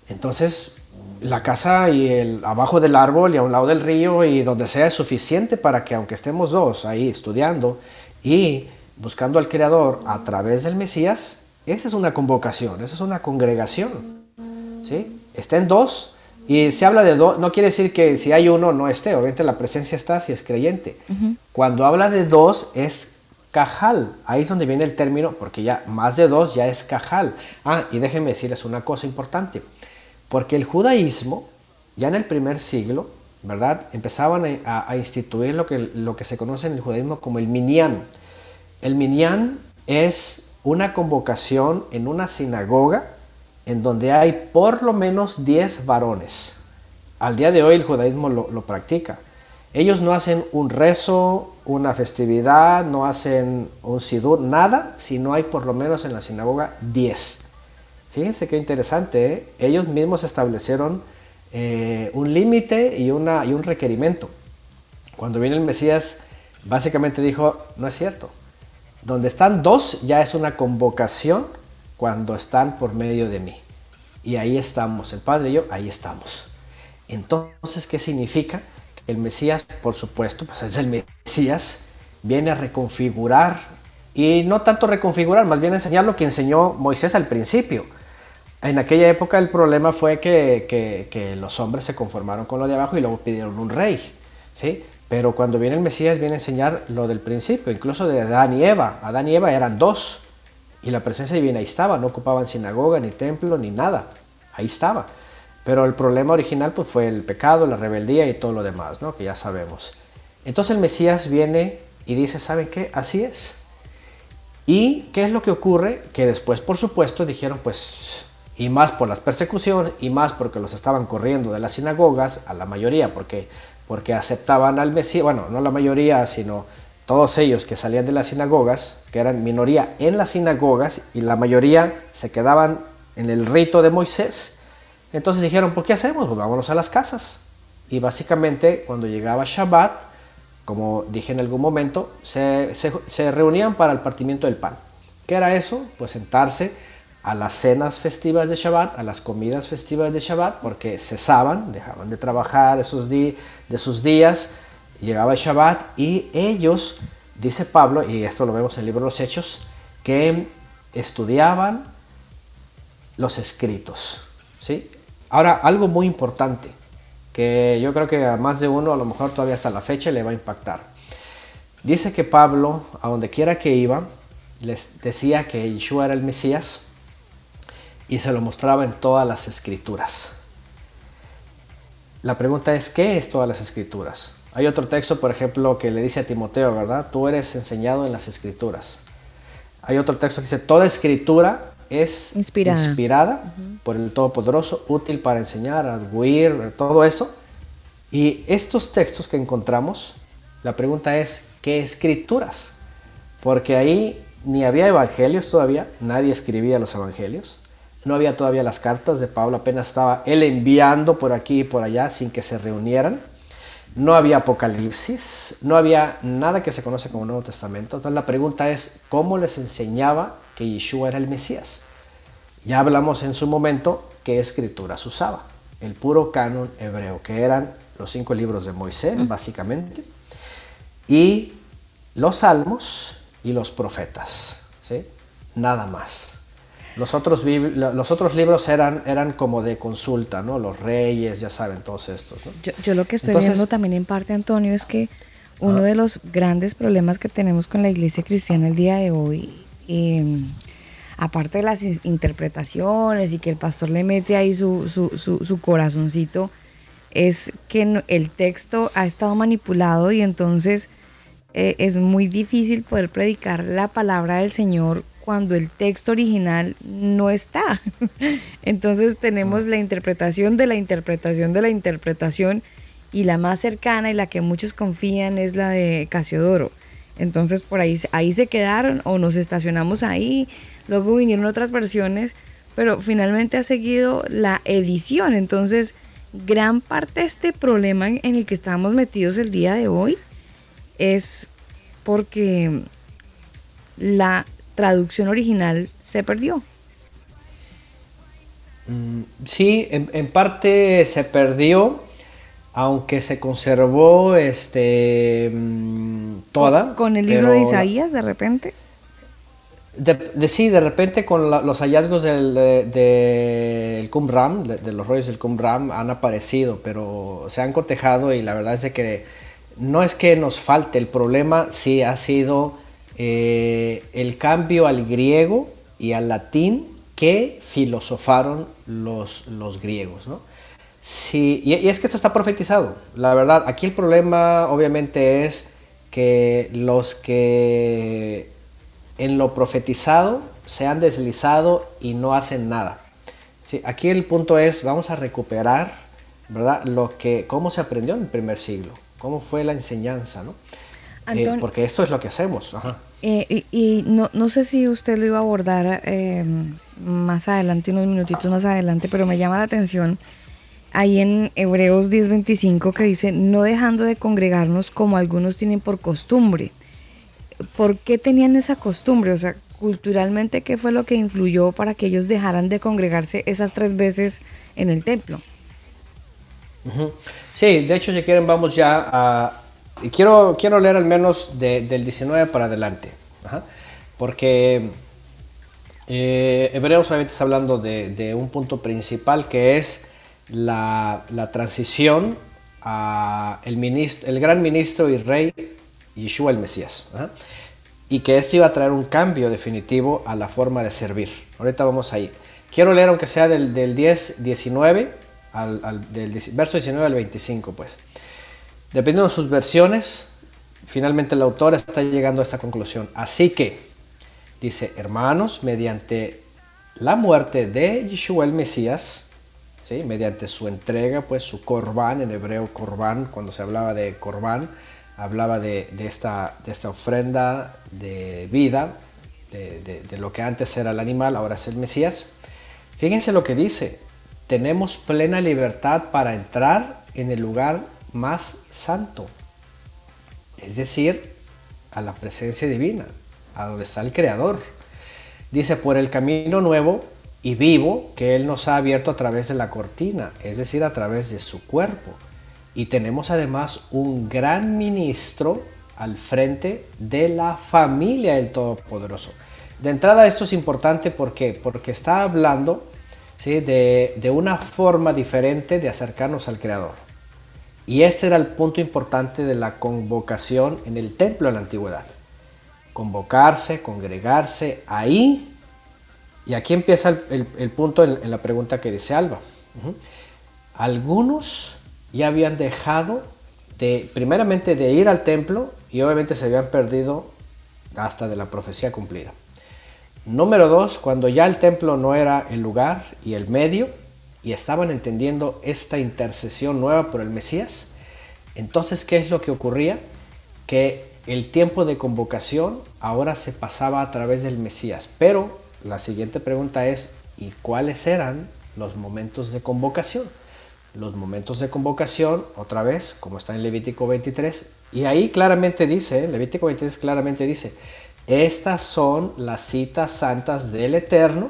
entonces la casa y el abajo del árbol y a un lado del río y donde sea es suficiente para que aunque estemos dos ahí estudiando y buscando al Creador a través del Mesías, esa es una convocación, esa es una congregación. ¿sí? Estén dos y se habla de dos, no quiere decir que si hay uno no esté, obviamente la presencia está si es creyente. Cuando habla de dos es cajal, ahí es donde viene el término, porque ya más de dos ya es cajal. Ah, y déjenme decirles una cosa importante. Porque el judaísmo, ya en el primer siglo, ¿verdad? Empezaban a, instituir lo que, lo que se conoce en el judaísmo como el minyan. El minyan es una convocación en una sinagoga en donde hay por lo menos 10 varones. Al día de hoy el judaísmo lo, lo practica. Ellos no hacen un rezo, una festividad, no hacen un sidur, nada, si no hay por lo menos en la sinagoga 10. Fíjense qué interesante, ¿eh? ellos mismos establecieron eh, un límite y, y un requerimiento. Cuando viene el Mesías, básicamente dijo, no es cierto. Donde están dos ya es una convocación cuando están por medio de mí. Y ahí estamos, el Padre y yo, ahí estamos. Entonces, ¿qué significa? Que el Mesías, por supuesto, pues es el Mesías, viene a reconfigurar, y no tanto reconfigurar, más bien enseñar lo que enseñó Moisés al principio en aquella época el problema fue que, los hombres se conformaron con lo de abajo y luego pidieron un rey. ¿sí? Pero cuando viene el Mesías viene a enseñar lo del principio, incluso de Adán y Eva. Adán y Eva eran dos y la presencia divina ahí estaba, no ocupaban sinagoga, ni templo, ni nada. Ahí estaba. Pero el problema original pues, fue el pecado, la rebeldía y todo lo demás, ¿no? que ya sabemos. Entonces el Mesías viene y dice, ¿saben qué? Así es. ¿Y qué es lo que ocurre? Que después, por supuesto, dijeron, pues y más por las persecuciones, y más porque los estaban corriendo de las sinagogas, a la mayoría, porque, porque aceptaban al Mesías, bueno, no la mayoría, sino todos ellos que salían de las sinagogas, que eran minoría en las sinagogas, y la mayoría se quedaban en el rito de Moisés. Entonces dijeron, ¿por qué hacemos? Pues vámonos a las casas. Y básicamente cuando llegaba Shabbat, como dije en algún momento, se, se, se reunían para el partimiento del pan. ¿Qué era eso? Pues sentarse a las cenas festivas de Shabbat, a las comidas festivas de Shabbat, porque cesaban, dejaban de trabajar esos de sus días, llegaba el Shabbat y ellos, dice Pablo, y esto lo vemos en el libro de los Hechos, que estudiaban los escritos. ¿sí? Ahora, algo muy importante, que yo creo que a más de uno, a lo mejor todavía hasta la fecha, le va a impactar. Dice que Pablo, a donde quiera que iba, les decía que Yeshua era el Mesías y se lo mostraba en todas las escrituras. La pregunta es, ¿qué es todas las escrituras? Hay otro texto, por ejemplo, que le dice a Timoteo, ¿verdad? Tú eres enseñado en las escrituras. Hay otro texto que dice, toda escritura es inspirada, por el Todopoderoso, útil para enseñar, adhuir, todo eso. Y estos textos que encontramos, la pregunta es, ¿qué escrituras? Porque ahí ni había evangelios todavía, nadie escribía los evangelios, no había todavía las cartas de Pablo, apenas estaba él enviando por aquí y por allá sin que se reunieran. No había Apocalipsis, no había nada que se conoce como Nuevo Testamento. Entonces la pregunta es, ¿cómo les enseñaba que Yeshua era el Mesías? Ya hablamos en su momento qué escrituras usaba. El puro canon hebreo, que eran los cinco libros de Moisés, básicamente, y los salmos y los profetas. ¿sí? Nada más. Los otros, los otros libros eran, eran como de consulta, ¿no? Los reyes, ya saben, todos estos. Yo, lo que estoy viendo también en parte, Antonio, es que uno de los grandes problemas que tenemos con la iglesia cristiana el día de hoy, em, aparte de las interpretaciones y que el pastor le mete ahí su, su, su, corazoncito, es que el texto ha estado manipulado y entonces eh, es muy difícil poder predicar la palabra del Señor cuando el texto original no está. Entonces tenemos la interpretación de la interpretación de la interpretación y la más cercana y la que muchos confían es la de Casiodoro. Entonces por ahí, ahí se quedaron o nos estacionamos ahí, luego vinieron otras versiones, pero finalmente ha seguido la edición. Entonces gran parte de este problema en el que estamos metidos el día de hoy es porque la traducción original se perdió. Mm, sí, en, parte se perdió, aunque se conservó este mm, toda. ¿Con el libro de Isaías de repente? De, sí, de repente con los hallazgos del, de, Qumran, de, los rollos del Qumran, han aparecido, pero se han cotejado y la verdad es que no es que nos falte, el problema sí ha sido eh, el cambio al griego y al latín que filosofaron los, los griegos. ¿no? Sí, y, es que esto está profetizado. La verdad, aquí el problema obviamente es que los que en lo profetizado se han deslizado y no hacen nada. Sí, aquí el punto es, vamos a recuperar, ¿verdad? Lo que, cómo se aprendió en el primer siglo, cómo fue la enseñanza, ¿no? Eh, porque esto es lo que hacemos. Ajá. Eh, y, no, no, sé si usted lo iba a abordar eh, más adelante, unos minutitos más adelante, pero me llama la atención ahí en Hebreos 10:25 que dice, no dejando de congregarnos como algunos tienen por costumbre. ¿Por qué tenían esa costumbre? O sea, culturalmente, ¿qué fue lo que influyó para que ellos dejaran de congregarse esas tres veces en el templo? Sí, de hecho, si quieren, vamos ya a y quiero, quiero leer al menos del 19 para adelante, porque eh, Hebreos obviamente está hablando de, un punto principal que es la, transición a el, ministro, el gran ministro y rey Yeshua el Mesías. Y que esto iba a traer un cambio definitivo a la forma de servir. Ahorita vamos a ir. Quiero leer aunque sea del, del 10, 19, al, del verso 19 al 25, pues. Dependiendo de sus versiones, finalmente el autor está llegando a esta conclusión. Así que, dice, hermanos, mediante la muerte de Yeshua el Mesías, ¿sí? mediante su entrega, pues su corbán, en hebreo corbán, cuando se hablaba de corbán, hablaba de, esta, ofrenda de vida, de, de lo que antes era el animal, ahora es el Mesías. Fíjense lo que dice, tenemos plena libertad para entrar en el lugar más santo, es decir, a la presencia divina, a donde está el Creador. Dice, por el camino nuevo y vivo que Él nos ha abierto a través de la cortina, es decir, a través de su cuerpo. Y tenemos además un gran ministro al frente de la familia del Todopoderoso. De entrada esto es importante porque, porque está hablando ¿sí? de, de una forma diferente de acercarnos al Creador. Y este era el punto importante de la convocación en el templo de la antigüedad. Convocarse, congregarse ahí. Y aquí empieza el, punto en, la pregunta que dice Alba. Algunos ya habían dejado de, primeramente, de ir al templo y obviamente se habían perdido hasta de la profecía cumplida. Número dos, cuando ya el templo no era el lugar y el medio y estaban entendiendo esta intercesión nueva por el Mesías, entonces, ¿qué es lo que ocurría? Que el tiempo de convocación ahora se pasaba a través del Mesías. Pero la siguiente pregunta es, ¿y cuáles eran los momentos de convocación? Los momentos de convocación, otra vez, como está en Levítico 23, y ahí claramente dice, Levítico 23 claramente dice, estas son las citas santas del Eterno,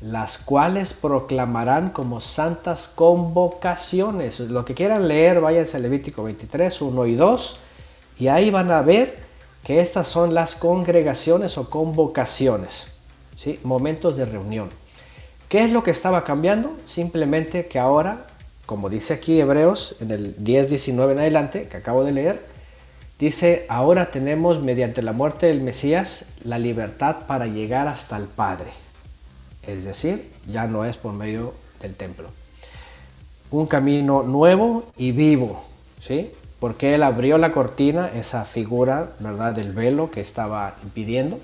las cuales proclamarán como santas convocaciones. Lo que quieran leer, váyanse a Levítico 23, 1 y 2, y ahí van a ver que estas son las congregaciones o convocaciones, ¿sí? momentos de reunión. ¿Qué es lo que estaba cambiando? Simplemente que ahora, como dice aquí Hebreos en el 10, 19 en adelante, que acabo de leer, dice, ahora tenemos mediante la muerte del Mesías la libertad para llegar hasta el Padre es decir, ya no es por medio del templo. Un camino nuevo y vivo, ¿sí? Porque él abrió la cortina, esa figura, ¿verdad?, del velo que estaba impidiendo.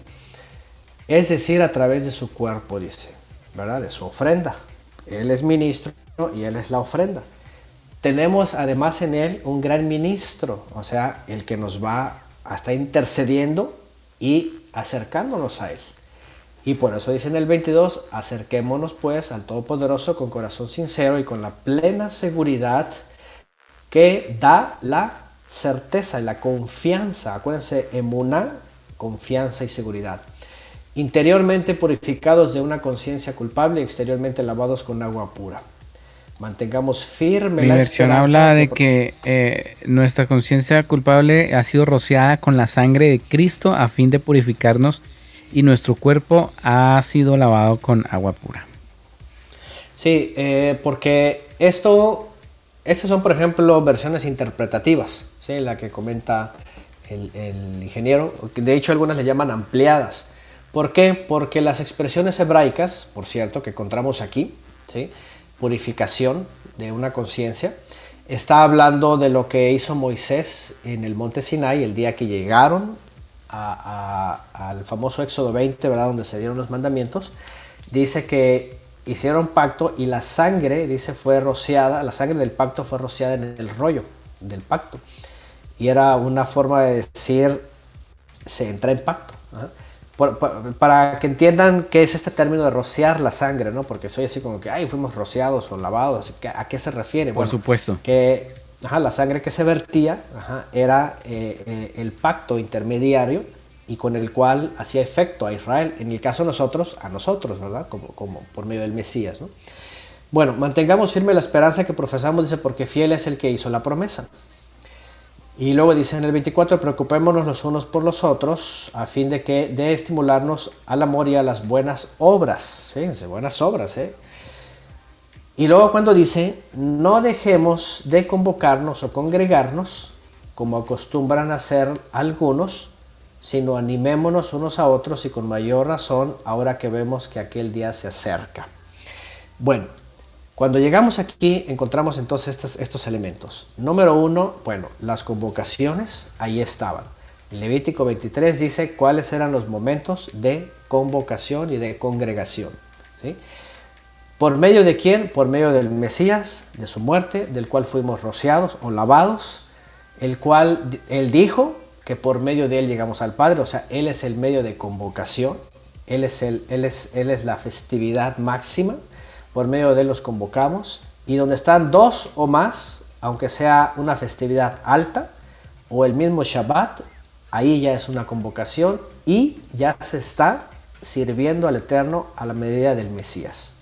Es decir, a través de su cuerpo, dice, ¿verdad?, de su ofrenda. Él es ministro y él es la ofrenda. Tenemos además en él un gran ministro, o sea, el que nos va a estar intercediendo y acercándonos a él. Y por eso dice en el 22, acerquémonos pues al Todopoderoso con corazón sincero y con la plena seguridad que da la certeza y la confianza. Acuérdense, emuna, confianza y seguridad. Interiormente purificados de una conciencia culpable y exteriormente lavados con agua pura. Mantengamos firme Mi la versión habla de que eh, nuestra conciencia culpable ha sido rociada con la sangre de Cristo a fin de purificarnos y nuestro cuerpo ha sido lavado con agua pura. Sí, eh, porque esto, estas son por ejemplo versiones interpretativas, ¿sí? la que comenta el, el, ingeniero, de hecho algunas le llaman ampliadas. ¿Por qué? Porque las expresiones hebraicas, por cierto, que encontramos aquí, ¿sí? purificación de una conciencia, está hablando de lo que hizo Moisés en el monte Sinai el día que llegaron a, a, al famoso Éxodo 20, ¿verdad? Donde se dieron los mandamientos, dice que hicieron pacto y la sangre, dice, fue rociada, la sangre del pacto fue rociada en el rollo del pacto. Y era una forma de decir, se entra en pacto. ¿eh? Por, por, para que entiendan qué es este término de rociar la sangre, ¿no? Porque soy así como que, ay, fuimos rociados o lavados, ¿a qué se refiere? Por bueno, supuesto. Que ajá, la sangre que se vertía ajá, era eh, eh, el pacto intermediario y con el cual hacía efecto a Israel, en el caso de nosotros, a nosotros, ¿verdad? Como, como por medio del Mesías, ¿no? Bueno, mantengamos firme la esperanza que profesamos, dice, porque fiel es el que hizo la promesa. Y luego dice en el 24, preocupémonos los unos por los otros, a fin de que de estimularnos al amor y a las buenas obras. Fíjense, buenas obras, ¿eh? Y luego cuando dice, no dejemos de convocarnos o congregarnos, como acostumbran hacer algunos, sino animémonos unos a otros y con mayor razón ahora que vemos que aquel día se acerca. Bueno, cuando llegamos aquí encontramos entonces estos, estos elementos. Número uno, bueno, las convocaciones, ahí estaban. Levítico 23 dice cuáles eran los momentos de convocación y de congregación. ¿sí? ¿Por medio de quién? Por medio del Mesías, de su muerte, del cual fuimos rociados o lavados, el cual él dijo que por medio de él llegamos al Padre, o sea, él es el medio de convocación, él es, el, él es, él es la festividad máxima, por medio de él los convocamos, y donde están dos o más, aunque sea una festividad alta o el mismo Shabbat, ahí ya es una convocación y ya se está sirviendo al Eterno a la medida del Mesías.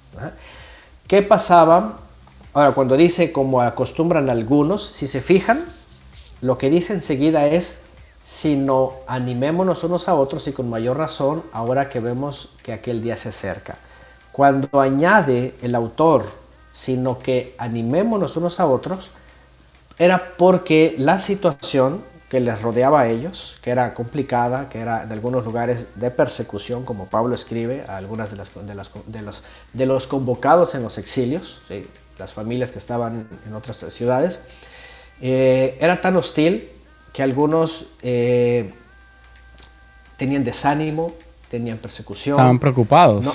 ¿Qué pasaba? Ahora, cuando dice como acostumbran algunos, si se fijan, lo que dice enseguida es, sino animémonos unos a otros y con mayor razón ahora que vemos que aquel día se acerca. cuando añade el autor, sino que animémonos unos a otros, era porque la situación que les rodeaba a ellos, que era complicada, que era en algunos lugares de persecución, como Pablo escribe a algunas de, las, de, de, los, de los convocados en los exilios, las familias que estaban en otras ciudades, eh, era tan hostil que algunos eh, tenían desánimo, tenían persecución. Estaban preocupados. No,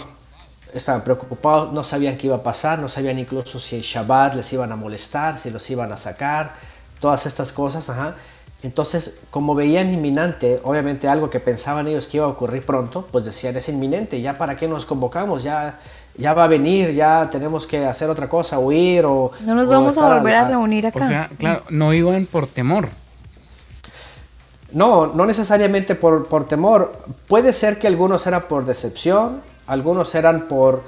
estaban preocupados, no sabían qué iba a pasar, no sabían incluso si el Shabbat les iban a molestar, si los iban a sacar, todas estas cosas, ajá. Entonces, como veían inminente, obviamente algo que pensaban ellos que iba a ocurrir pronto, pues decían, es inminente, ya para qué nos convocamos, ya, ya va a venir, ya tenemos que hacer otra cosa, huir o... No nos vamos a volver a, reunir acá. O sea, claro, no iban por temor. No, no necesariamente por, por temor. Puede ser que algunos eran por decepción, algunos eran por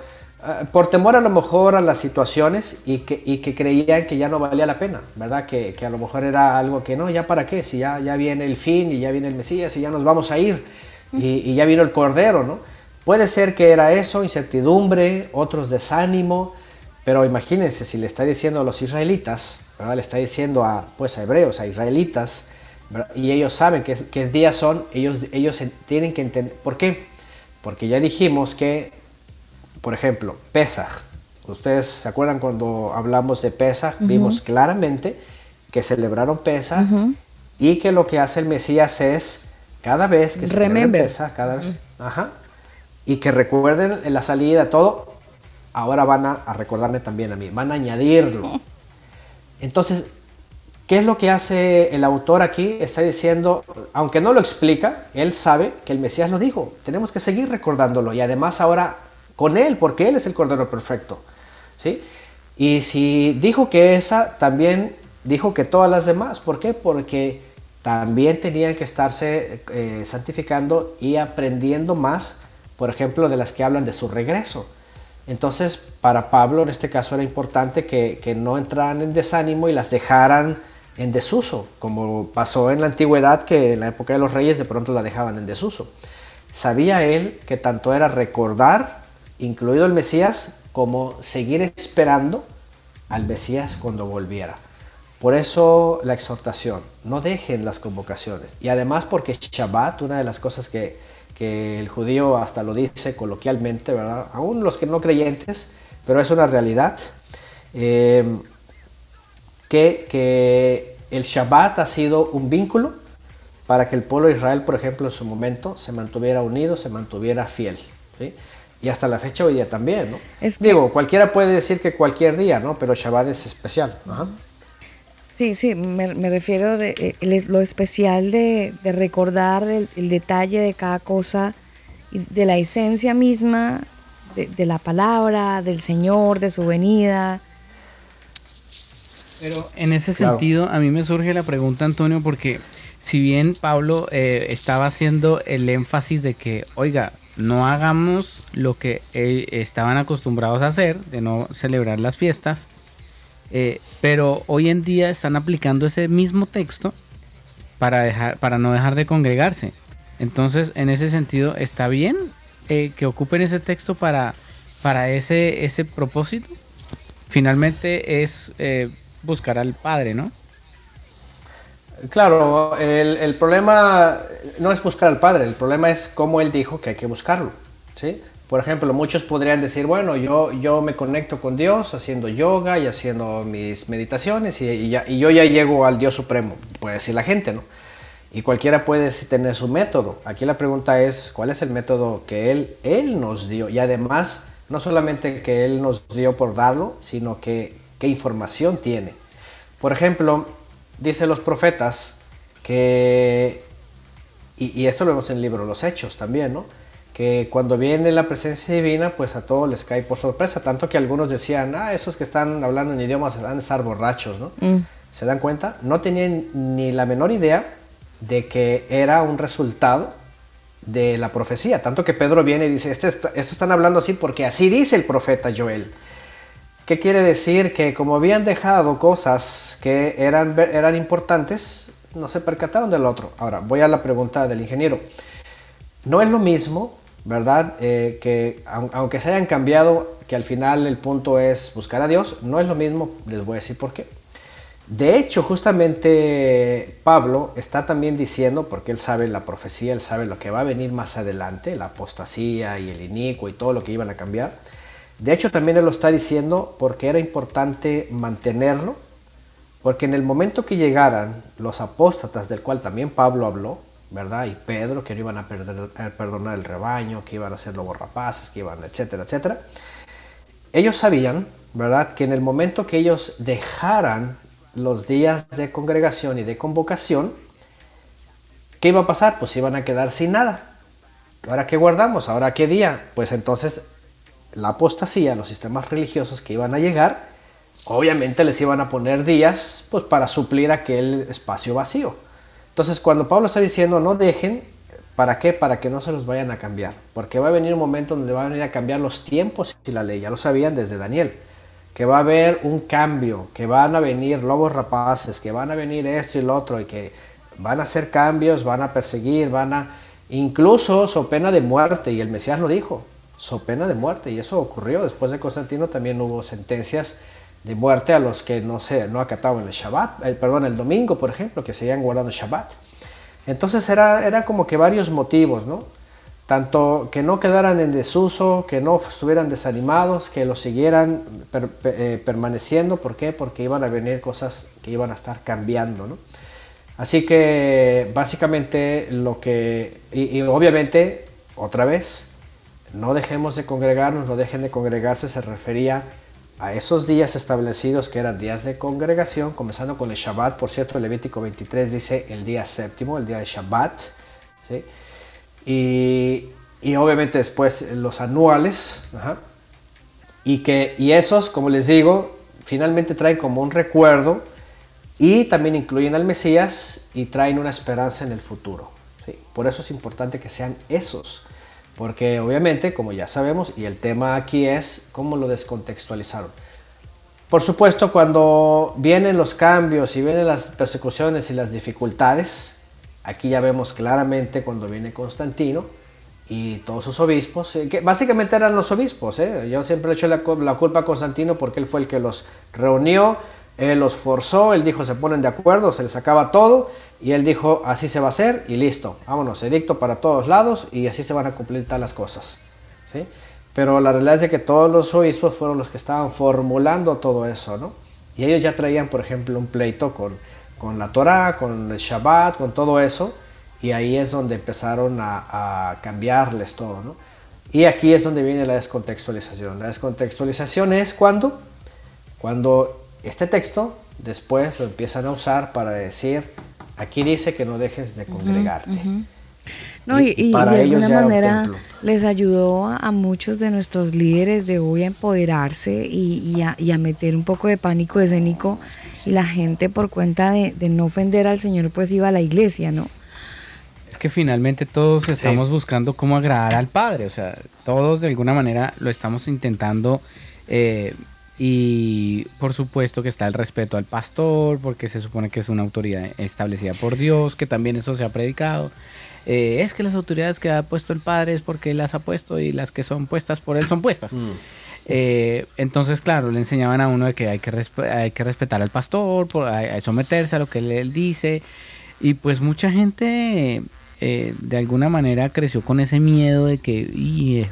por temor a lo mejor a las situaciones y que, y que creían que ya no valía la pena, ¿verdad? Que, que, a lo mejor era algo que no, ya para qué, si ya, ya viene el fin y ya viene el Mesías y ya nos vamos a ir y, y ya vino el Cordero, ¿no? Puede ser que era eso, incertidumbre, otros desánimo, pero imagínense si le está diciendo a los israelitas, ¿verdad? Le está diciendo a, pues, a hebreos, a israelitas, y ellos saben qué, qué días son, ellos, ellos tienen que entender, ¿por qué? Porque ya dijimos que por ejemplo, Pesach. Ustedes se acuerdan cuando hablamos de Pesach, vimos claramente que celebraron Pesach y que lo que hace el Mesías es cada vez que se celebra Pesach, cada vez, ajá, y que recuerden en la salida todo, ahora van a, a, recordarme también a mí, van a añadirlo. Entonces, ¿qué es lo que hace el autor aquí? Está diciendo, aunque no lo explica, él sabe que el Mesías lo dijo, tenemos que seguir recordándolo y además ahora con Él, porque Él es el Cordero Perfecto. ¿sí? Y si dijo que esa, también dijo que todas las demás. ¿Por qué? Porque también tenían que estarse eh, santificando y aprendiendo más, por ejemplo, de las que hablan de su regreso. Entonces, para Pablo en este caso era importante que, que no entraran en desánimo y las dejaran en desuso, como pasó en la antigüedad, que en la época de los reyes de pronto la dejaban en desuso. Sabía él que tanto era recordar incluido el Mesías, como seguir esperando al Mesías cuando volviera. Por eso la exhortación, no dejen las convocaciones. Y además porque Shabbat, una de las cosas que, que el judío hasta lo dice coloquialmente, ¿verdad? Aún los que no creyentes, pero es una realidad, eh, que, que el Shabbat ha sido un vínculo para que el pueblo de Israel, por ejemplo, en su momento se mantuviera unido, se mantuviera fiel. ¿sí? Y hasta la fecha hoy día también, ¿no? Digo, cualquiera puede decir que cualquier día, ¿no? Pero Shabbat es especial. Sí, sí, me, refiero de eh, lo especial de, recordar el, detalle de cada cosa, y de la esencia misma de, la palabra, del Señor, de su venida. Pero en ese sentido, a mí me surge la pregunta, Antonio, porque si bien Pablo eh, estaba haciendo el énfasis de que, oiga, no hagamos lo que eh, estaban acostumbrados a hacer, de no celebrar las fiestas, eh, pero hoy en día están aplicando ese mismo texto para, dejar, para no dejar de congregarse. Entonces, en ese sentido, ¿está bien eh, que ocupen ese texto para, para ese, ese propósito? Finalmente es buscar al Padre, ¿no? Claro, el, problema no es buscar al Padre, el problema es cómo Él dijo que hay que buscarlo. ¿sí? Por ejemplo, muchos podrían decir, bueno, yo, yo me conecto con Dios haciendo yoga y haciendo mis meditaciones y, yo ya llego al Dios Supremo, puede decir la gente, ¿no? Y cualquiera puede tener su método. Aquí la pregunta es, ¿cuál es el método que Él, él nos dio? Y además, no solamente que Él nos dio por darlo, sino que qué información tiene. Por ejemplo, Dice los profetas que, y, esto lo vemos en el libro Los Hechos también, ¿no? que cuando viene la presencia divina, pues a todos les cae por sorpresa, tanto que algunos decían, ah, esos que están hablando en idiomas van a estar borrachos, ¿no? Mm. ¿Se dan cuenta? No tenían ni la menor idea de que era un resultado de la profecía, tanto que Pedro viene y dice, este, esto están hablando así porque así dice el profeta Joel. ¿Qué quiere decir? Que como habían dejado cosas que eran, eran importantes, no se percataron del otro. Ahora, voy a la pregunta del ingeniero. No es lo mismo ¿verdad? Eh, que aunque se hayan cambiado, que al final el punto es buscar a Dios, no es lo mismo, les voy a decir por qué. De hecho, justamente Pablo está también diciendo, porque él sabe la profecía, él sabe lo que va a venir más adelante, la apostasía y el inicuo y todo lo que iban a cambiar. De hecho, también él lo está diciendo porque era importante mantenerlo, porque en el momento que llegaran los apóstatas, del cual también Pablo habló, ¿verdad? Y Pedro, que no iban a, perdonar el rebaño, que iban a ser lobos rapaces, que iban, etcétera, etcétera. Ellos sabían, ¿verdad? Que en el momento que ellos dejaran los días de congregación y de convocación, ¿qué iba a pasar? Pues iban a quedar sin nada. ¿Ahora qué guardamos? ¿Ahora qué día? Pues entonces la apostasía, los sistemas religiosos que iban a llegar, obviamente les iban a poner días pues para suplir aquel espacio vacío. Entonces cuando Pablo está diciendo no dejen, ¿para qué? Para que no se los vayan a cambiar. Porque va a venir un momento donde van a venir a cambiar los tiempos y la ley. Ya lo sabían desde Daniel que va a haber un cambio, que van a venir lobos rapaces, que van a venir esto y lo otro, y que van a hacer cambios, van a perseguir, van a... Incluso so pena de muerte, y el Mesías lo dijo, so pena de muerte, y eso ocurrió. Después de Constantino también hubo sentencias de muerte a los que no, se, no acataban el Shabbat, el, perdón, el domingo, por ejemplo, que seguían guardando Shabbat. Entonces era, era como que varios motivos, ¿no? tanto que no quedaran en desuso, que no estuvieran desanimados, que lo siguieran eh, permaneciendo. ¿Por qué? Porque iban a venir cosas que iban a estar cambiando. ¿no? Así que básicamente lo que, y, obviamente, otra vez, no dejemos de congregarnos, no dejen de congregarse, se refería a esos días establecidos que eran días de congregación, comenzando con el Shabbat, por cierto, el Levítico 23 dice el día séptimo, el día de Shabbat, ¿sí? y, obviamente después los anuales, y, que, y esos, como les digo, finalmente traen como un recuerdo y también incluyen al Mesías y traen una esperanza en el futuro. Por eso es importante que sean esos, porque obviamente, como ya sabemos, y el tema aquí es cómo lo descontextualizaron. Por supuesto, cuando vienen los cambios y vienen las persecuciones y las dificultades, Aquí ya vemos claramente cuando viene Constantino y todos sus obispos, eh, que básicamente eran los obispos. ¿eh? Yo siempre he hecho la, culpa a Constantino porque él fue el que los reunió, él los forzó, él dijo se ponen de acuerdo, se les acaba todo y él dijo así se va a hacer y listo, vámonos, edicto para todos lados y así se van a cumplir todas las cosas. ¿sí? Pero la realidad es que todos los obispos fueron los que estaban formulando todo eso, ¿no? Y ellos ya traían, por ejemplo, un pleito con con la Torah, con el Shabbat, con todo eso, y ahí es donde empezaron a, cambiarles todo, ¿no? Y aquí es donde viene la descontextualización. La descontextualización es cuando, cuando este texto después lo empiezan a usar para decir, aquí dice que no dejes de congregarte. No, y, de alguna manera les ayudó a, muchos de nuestros líderes de hoy a empoderarse y, a, meter un poco de pánico escénico y la gente por cuenta de, no ofender al Señor pues iba a la iglesia, ¿no? Es que finalmente todos estamos buscando cómo agradar al Padre, o sea, todos de alguna manera lo estamos intentando eh, y por supuesto que está el respeto al pastor, porque se supone que es una autoridad establecida por Dios, que también eso se ha predicado. Eh, es que las autoridades que ha puesto el padre es porque él las ha puesto y las que son puestas por él son puestas. Mm. Eh, entonces, claro, le enseñaban a uno de que hay que, hay que respetar al pastor, por, someterse a lo que él, dice. Y pues mucha gente eh, de alguna manera creció con ese miedo de que,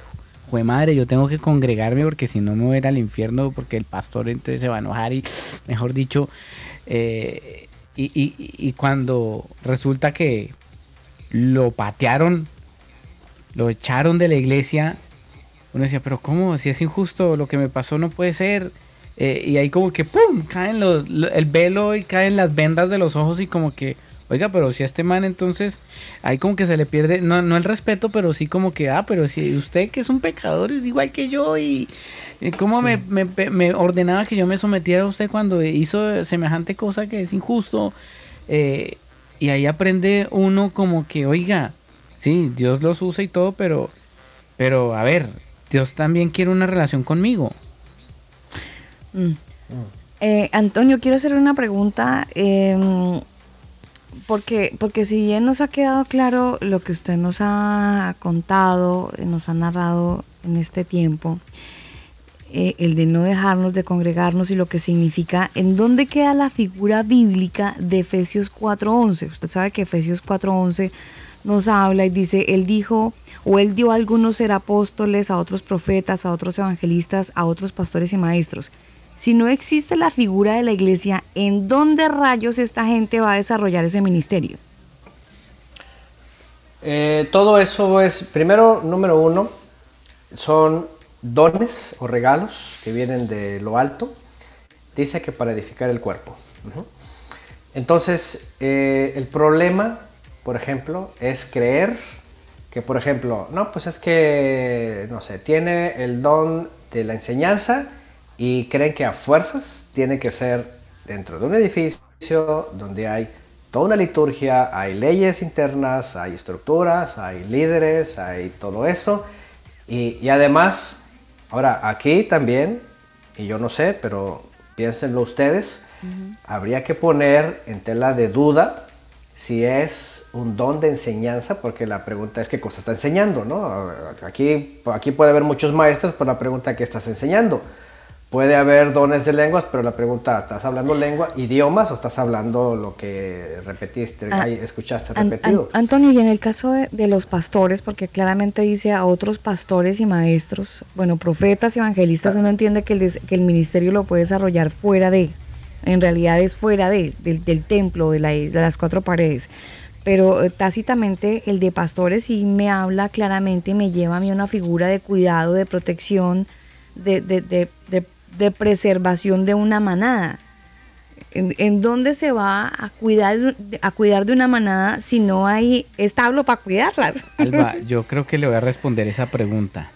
y, fue madre, yo tengo que congregarme porque si no me voy a ir al infierno porque el pastor entonces se va a enojar y, mejor dicho, y, y cuando resulta que lo patearon, lo echaron de la iglesia. Uno decía, pero ¿cómo? Si es injusto, lo que me pasó no puede ser. Eh, y ahí como que, ¡pum!, caen el velo y caen las vendas de los ojos y como que, oiga, pero si a este man entonces, ahí como que se le pierde, no, no el respeto, pero sí como que, ah, pero si usted que es un pecador es igual que yo y... ¿Cómo me, me, ordenaba que yo me sometiera a usted cuando hizo semejante cosa que es injusto? Eh, y ahí aprende uno como que, oiga, sí, Dios los usa y todo, pero, pero a ver, Dios también quiere una relación conmigo. Mm. Eh, Antonio, quiero hacer una pregunta. Em, porque, porque si bien nos ha quedado claro lo que usted nos ha contado, nos ha narrado en este tiempo, eh, el de no dejarnos de congregarnos y lo que significa, ¿en dónde queda la figura bíblica de Efesios 4.11? Usted sabe que Efesios 4.11 nos habla y dice, Él dijo, o Él dio a algunos ser apóstoles, a otros profetas, a otros evangelistas, a otros pastores y maestros. Si no existe la figura de la iglesia, ¿en dónde rayos esta gente va a desarrollar ese ministerio? Eh, todo eso es, primero, número uno, son dones o regalos que vienen de lo alto, dice que para edificar el cuerpo. Entonces, eh, el problema, por ejemplo, es creer que, por ejemplo, no, pues es que, no sé, tiene el don de la enseñanza y creen que a fuerzas tiene que ser dentro de un edificio donde hay toda una liturgia, hay leyes internas, hay estructuras, hay líderes, hay todo eso. Y, y además Ahora, aquí también, y yo no sé, pero piénsenlo ustedes, habría que poner en tela de duda si es un don de enseñanza, porque la pregunta es qué cosa está enseñando, ¿no? Aquí, aquí puede haber muchos maestros, pero la pregunta es qué estás enseñando. Puede haber dones de lenguas, pero la pregunta, ¿estás hablando lengua, idiomas o estás hablando lo que repetiste, ah, escuchaste repetido? Antonio, y en el caso de, los pastores, porque claramente dice a otros pastores y maestros, bueno, profetas evangelistas, uno entiende que el, que el ministerio lo puede desarrollar fuera de, en realidad es fuera de, del, templo, de, de las cuatro paredes pero eh, tácitamente el de pastores sí me habla claramente y me lleva a mí una figura de cuidado, de protección, de, de, de, de preservación de una manada. ¿En, dónde se va a cuidar, a cuidar de una manada si no hay establo para cuidarlas? Alba, yo creo que le voy a responder esa pregunta,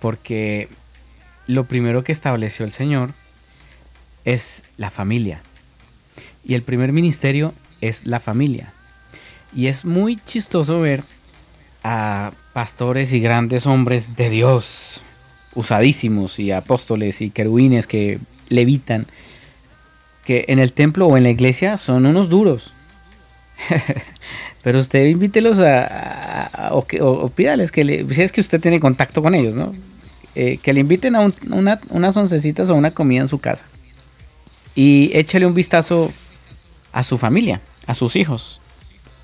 porque lo primero que estableció el Señor es la familia. Y el primer ministerio es la familia. Y es muy chistoso ver a pastores y grandes hombres de Dios, usadísimos y apóstoles y querubines que levitan, que en el templo o en la iglesia son unos duros. Pero usted invítelos a, o, que, pídales que le, si es que usted tiene contacto con ellos, ¿no? Eh, que le inviten a unas oncecitas o una comida en su casa. Y échale un vistazo a su familia, a sus hijos,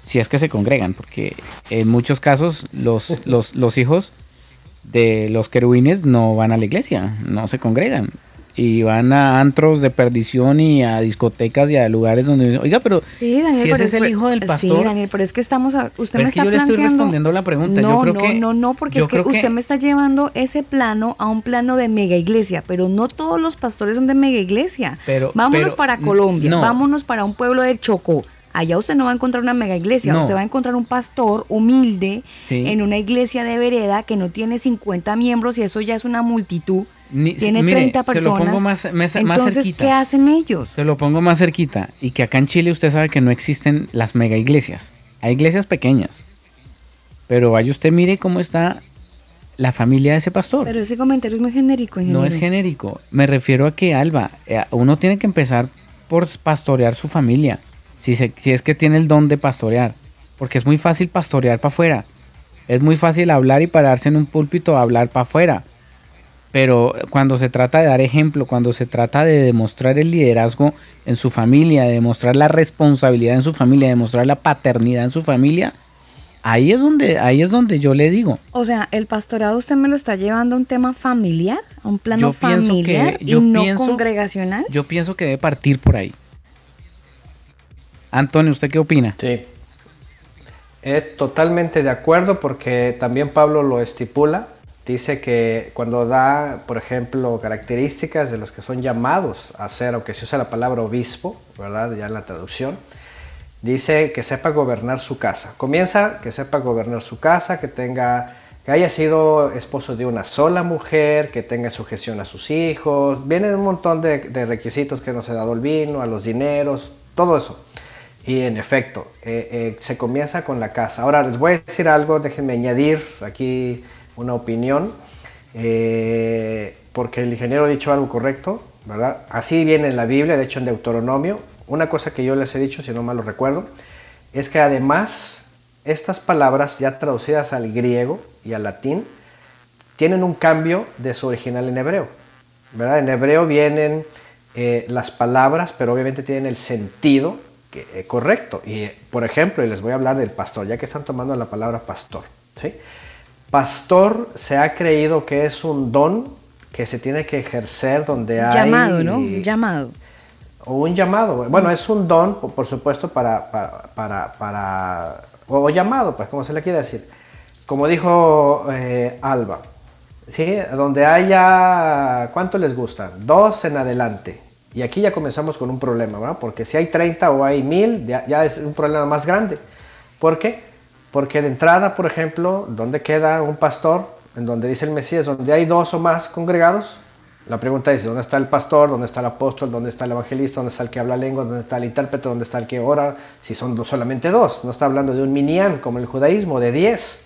si es que se congregan, porque en muchos casos los, los, los hijos de los querubines no van a la iglesia, no se congregan. Y van a antros de perdición y a discotecas y a lugares donde... Oiga, pero sí, Daniel, si ese es el hijo del pastor... Sí, Daniel, pero es que estamos... usted me está yo le estoy respondiendo la pregunta. No, yo creo no, no, no, porque es que usted me está llevando ese plano a un plano de mega iglesia, pero no todos los pastores son de mega iglesia. Pero, vámonos para Colombia, vámonos para un pueblo de Chocó Allá usted no va a encontrar una mega iglesia, usted va a encontrar un pastor humilde en una iglesia de vereda que no tiene 50 miembros y eso ya es una multitud. tiene 30 personas. Se lo pongo más, Entonces, ¿qué hacen ellos? Se lo pongo más cerquita. Y que acá en Chile usted sabe que no existen las mega iglesias. Hay iglesias pequeñas. Pero vaya usted mire cómo está la familia de ese pastor. Pero ese comentario es muy genérico. No es genérico. Me refiero a que, Alba, eh, uno tiene que empezar por pastorear su familia si, si es que tiene el don de pastorear. Porque es muy fácil pastorear para afuera. Es muy fácil hablar y pararse en un púlpito a hablar para afuera. Pero cuando se trata de dar ejemplo, cuando se trata de demostrar el liderazgo en su familia, de demostrar la responsabilidad en su familia, de demostrar la paternidad en su familia, ahí es donde, ahí es donde yo le digo. O sea, el pastorado usted me lo está llevando a un tema familiar, a un plano familiar y no congregacional. Yo pienso que debe partir por ahí. Antonio, ¿usted qué opina? Sí. Es totalmente de acuerdo porque también Pablo lo estipula. Dice que cuando da, por ejemplo, características de los que son llamados a ser, aunque se usa la palabra obispo, ¿verdad? Ya en la traducción, dice que sepa gobernar su casa. Comienza que sepa gobernar su casa, que tenga que haya sido esposo de una sola mujer, que tenga sujeción a sus hijos. Vienen un montón de, de requisitos que no se ha dado el vino, a los dineros, todo eso. Y en efecto, eh, eh, se comienza con la casa. Ahora les voy a decir algo, déjenme añadir aquí una opinión, eh, porque el ingeniero ha dicho algo correcto, ¿verdad? Así viene en la Biblia, de hecho en Deuteronomio. Una cosa que yo les he dicho, si no mal lo recuerdo, es que además estas palabras ya traducidas al griego y al latín tienen un cambio de su original en hebreo. En hebreo vienen las palabras, pero obviamente tienen el sentido que, eh, correcto. Y, por ejemplo, y les voy a hablar del pastor, ya que están tomando la palabra pastor. ¿sí? Pastor se ha creído que es un don que se tiene que ejercer donde hay... Llamado, ¿no? Un llamado. O un llamado. Bueno, es un don, por supuesto, para, para, para, o llamado, pues como se le quiere decir. Como dijo eh, Alba, ¿sí? donde haya, ¿cuánto les gustan? Dos en adelante. Y aquí ya comenzamos con un problema, ¿verdad? Porque si hay 30 o hay 1000, ya, ya es un problema más grande. ¿Por qué? Porque de entrada, por ejemplo, ¿dónde queda un pastor? En donde dice el Mesías, donde hay dos o más congregados. La pregunta es, ¿dónde está el pastor? ¿Dónde está el apóstol? ¿Dónde está el evangelista? ¿Dónde está el que habla lengua? ¿Dónde está el intérprete? ¿Dónde está el que ora? Si son solamente dos. No está hablando de un minián como el judaísmo, de diez.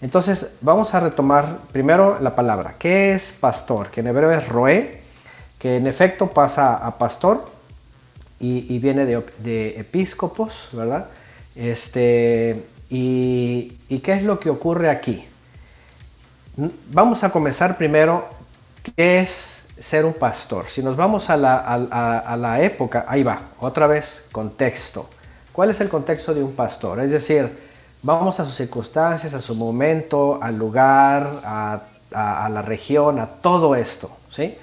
Entonces, vamos a retomar primero la palabra. ¿Qué es pastor? Que en hebreo es roé, en efecto pasa a pastor y, viene de, episcopos, ¿verdad? Este, y, qué es lo que ocurre aquí? Vamos a comenzar primero, ¿qué es ser un pastor? Si nos vamos a la, a la época, ahí va, otra vez, contexto. ¿Cuál es el contexto de un pastor? Es decir, vamos a sus circunstancias, a su momento, al lugar, a, la región, a todo esto. ¿sí?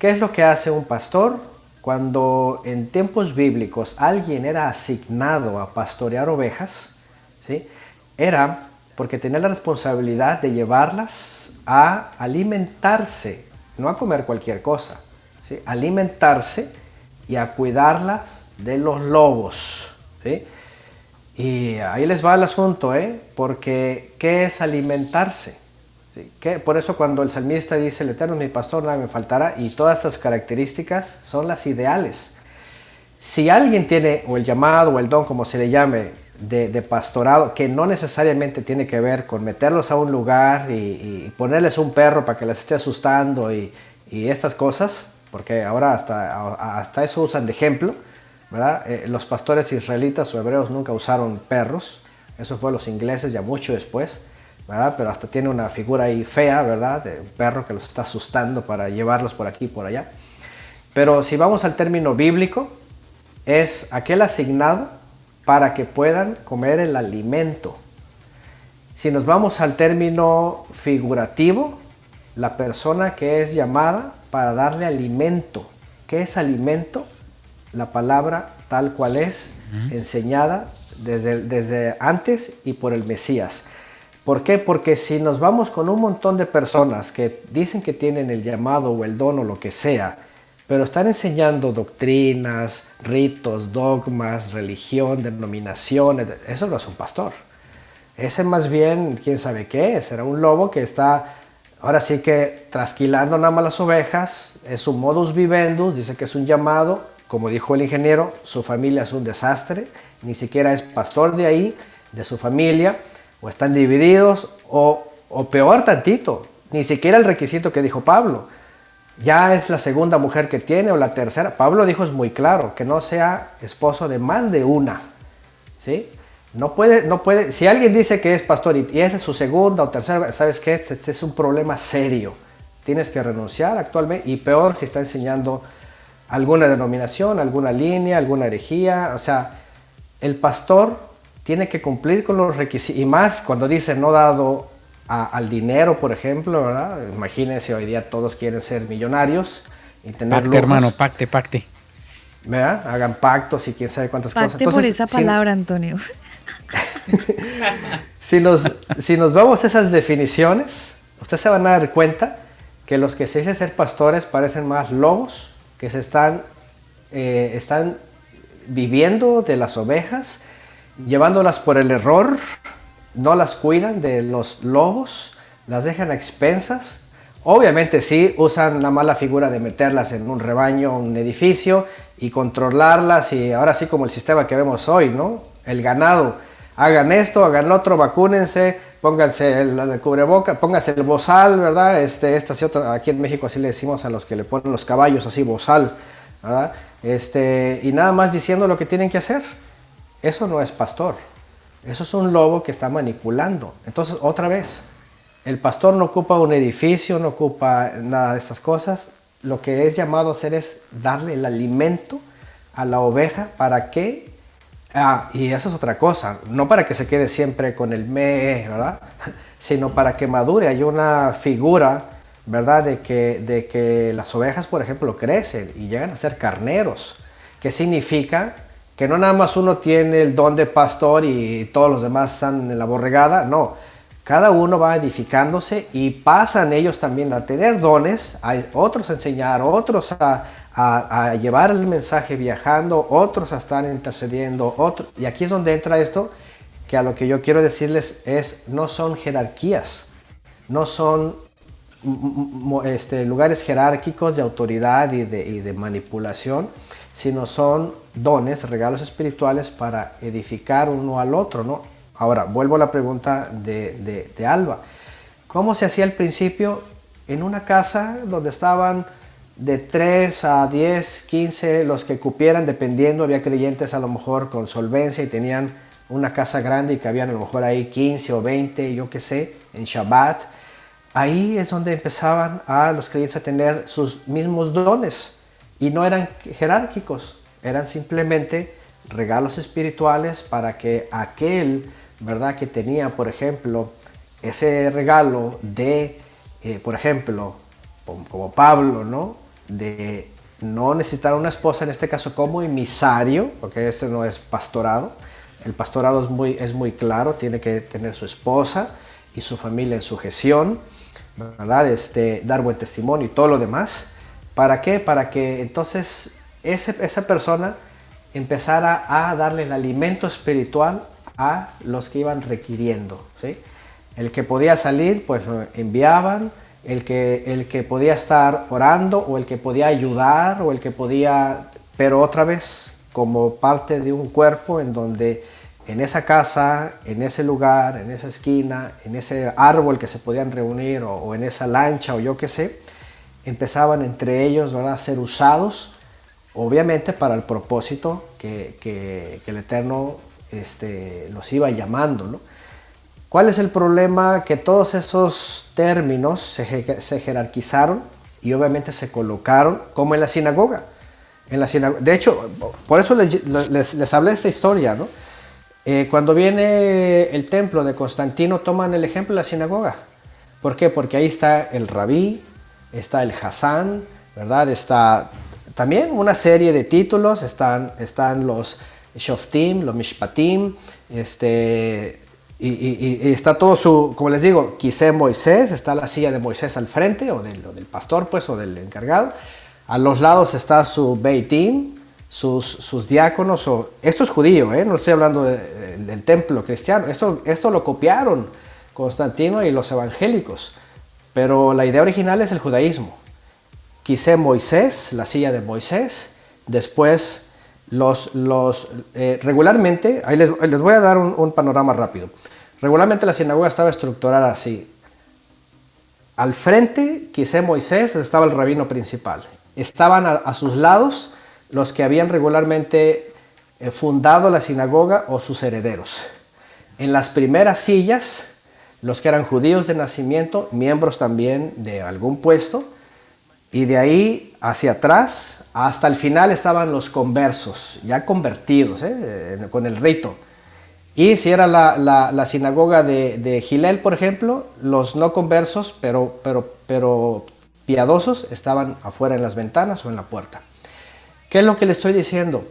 ¿Qué es lo que hace un pastor? Cuando en tiempos bíblicos alguien era asignado a pastorear ovejas, ¿sí? era porque tenía la responsabilidad de llevarlas a alimentarse, no a comer cualquier cosa, ¿sí? alimentarse y a cuidarlas de los lobos. ¿sí? Y ahí les va el asunto, ¿eh? Porque ¿qué es alimentarse? Por eso cuando el salmista dice, el Eterno es mi pastor, nada me faltará, y todas estas características son las ideales. Si alguien tiene, o el llamado, o el don, como se le llame, de, pastorado, que no necesariamente tiene que ver con meterlos a un lugar y, ponerles un perro para que les esté asustando y, estas cosas, porque ahora hasta, hasta eso usan de ejemplo, eh, los pastores israelitas o hebreos nunca usaron perros, eso fue los ingleses ya mucho después, ¿verdad? Pero hasta tiene una figura ahí fea, ¿verdad? De un perro que los está asustando para llevarlos por aquí y por allá. Pero si vamos al término bíblico, es aquel asignado para que puedan comer el alimento. Si nos vamos al término figurativo, la persona que es llamada para darle alimento. ¿Qué es alimento? la palabra tal cual es, enseñada desde, desde antes y por el Mesías. ¿Por qué? Porque si nos vamos con un montón de personas que dicen que tienen el llamado o el don o lo que sea, pero están enseñando doctrinas, ritos, dogmas, religión, denominaciones, eso no es un pastor. Ese más bien, quién sabe qué es, un lobo que está ahora sí que trasquilando nada más las ovejas, es un modus vivendus, dice que es un llamado, como dijo el ingeniero, su familia es un desastre, ni siquiera es pastor de ahí, de su familia, o están divididos, o, peor tantito, ni siquiera el requisito que dijo Pablo. Ya es la segunda mujer que tiene o la tercera. Pablo dijo es muy claro, que no sea esposo de más de una. ¿Sí? No puede, no puede, si alguien dice que es pastor y, es su segunda o tercera, ¿sabes qué? Este, este es un problema serio. Tienes que renunciar actualmente y peor si está enseñando alguna denominación, alguna línea, alguna herejía. O sea, el pastor tiene que cumplir con los requisitos. Y más cuando dice no dado al dinero, por ejemplo, ¿verdad? Imagínense, hoy día todos quieren ser millonarios y tener Pacte, hermano, pacte, pacte. ¿Verdad? Hagan pactos y quién sabe cuántas cosas. Entonces, por esa palabra, Antonio. si, nos, si nos vamos a esas definiciones, ustedes se van a dar cuenta que los que se dicen ser pastores parecen más lobos que se están, eh, están viviendo de las ovejas, llevándolas por el error, no las cuidan de los lobos, las dejan a expensas. Obviamente sí usan la mala figura de meterlas en un rebaño, un edificio y controlarlas y ahora sí como el sistema que vemos hoy, ¿no? El ganado, hagan esto, hagan otro, vacúnense, pónganse el, cubreboca, pónganse el bozal, ¿verdad? Este, aquí en México así le decimos a los que le ponen los caballos así, bozal, ¿verdad? Este, y nada más diciendo lo que tienen que hacer. Eso no es pastor. Eso es un lobo que está manipulando. Entonces, otra vez, el pastor no ocupa un edificio, no ocupa nada de estas cosas. Lo que es llamado a hacer es darle el alimento a la oveja para que, ah, y eso es otra cosa, no para que se quede siempre con el me, ¿verdad? Sino para que madure. Hay una figura, ¿verdad? De que, de que las ovejas, por ejemplo, crecen y llegan a ser carneros. ¿Qué significa? Que no nada más uno tiene el don de pastor y todos los demás están en la borregada, no cada uno va edificándose y pasan ellos también a tener dones, a otros a enseñar, otros a, llevar el mensaje viajando, otros a estar intercediendo, otros. Y aquí es donde entra esto, que a lo que yo quiero decirles es, no son jerarquías, no son este, lugares jerárquicos de autoridad y de, y de manipulación, sino son dones, regalos espirituales para edificar uno al otro, ¿no? Ahora, vuelvo a la pregunta de, Alba. ¿Cómo se hacía al principio en una casa donde estaban de 3 a 10, 15 los que cupieran, dependiendo, había creyentes a lo mejor con solvencia y tenían una casa grande y que habían a lo mejor ahí 15 o 20, yo qué sé, en Shabbat. Ahí es donde empezaban a los creyentes a tener sus mismos dones y no eran jerárquicos, eran simplemente regalos espirituales para que aquel ¿verdad? Que tenía, por ejemplo, ese regalo de, eh, por ejemplo, como, Pablo, ¿no? De no necesitar una esposa, en este caso como emisario, porque este no es pastorado. El pastorado es muy, es muy claro, tiene que tener su esposa y su familia en sujeción, ¿verdad? Este, dar buen testimonio y todo lo demás. ¿Para qué? Para que entonces ese, esa persona empezara a darle el alimento espiritual a los que iban requiriendo. ¿sí? El que podía salir, pues lo enviaban, el que, el que podía estar orando o el que podía ayudar o el que podía, pero otra vez como parte de un cuerpo en donde en esa casa, en ese lugar, en esa esquina, en ese árbol que se podían reunir o, en esa lancha o yo qué sé, empezaban entre ellos a ser usados, obviamente para el propósito que, que el Eterno este, los iba llamando. ¿Cuál es el problema? Que todos esos términos se, jerarquizaron y obviamente se colocaron como en la sinagoga. En la de hecho, por eso les, les, hablé de esta historia. ¿no? Eh, cuando viene el templo de Constantino, toman el ejemplo de la sinagoga. ¿Por qué? Porque ahí está el rabí, está el Hassan, ¿verdad? Está también una serie de títulos, están, están los Shoftim, los Mishpatim, este, y, está todo su, como les digo, quise Moisés, está la silla de Moisés al frente, o del, del, pastor, pues, o del encargado. A los lados está su Beitim, sus, sus diáconos, o, esto es judío, ¿eh? no estoy hablando del templo cristiano, esto, esto lo copiaron Constantino y los evangélicos, pero la idea original es el judaísmo. Quise Moisés, la silla de Moisés, después los, los, eh, regularmente, ahí les, voy a dar un, panorama rápido. Regularmente la sinagoga estaba estructurada así. Al frente, quizá Moisés, estaba el rabino principal. Estaban a, sus lados los que habían regularmente eh, fundado la sinagoga o sus herederos. En las primeras sillas, los que eran judíos de nacimiento, miembros también de algún puesto, y de ahí hacia atrás, hasta el final estaban los conversos, ya convertidos, ¿eh? con el rito. Y si era la, sinagoga de, de, Gilel, por ejemplo, los no conversos, pero, pero, pero piadosos, estaban afuera en las ventanas o en la puerta. ¿Qué es lo que le estoy diciendo?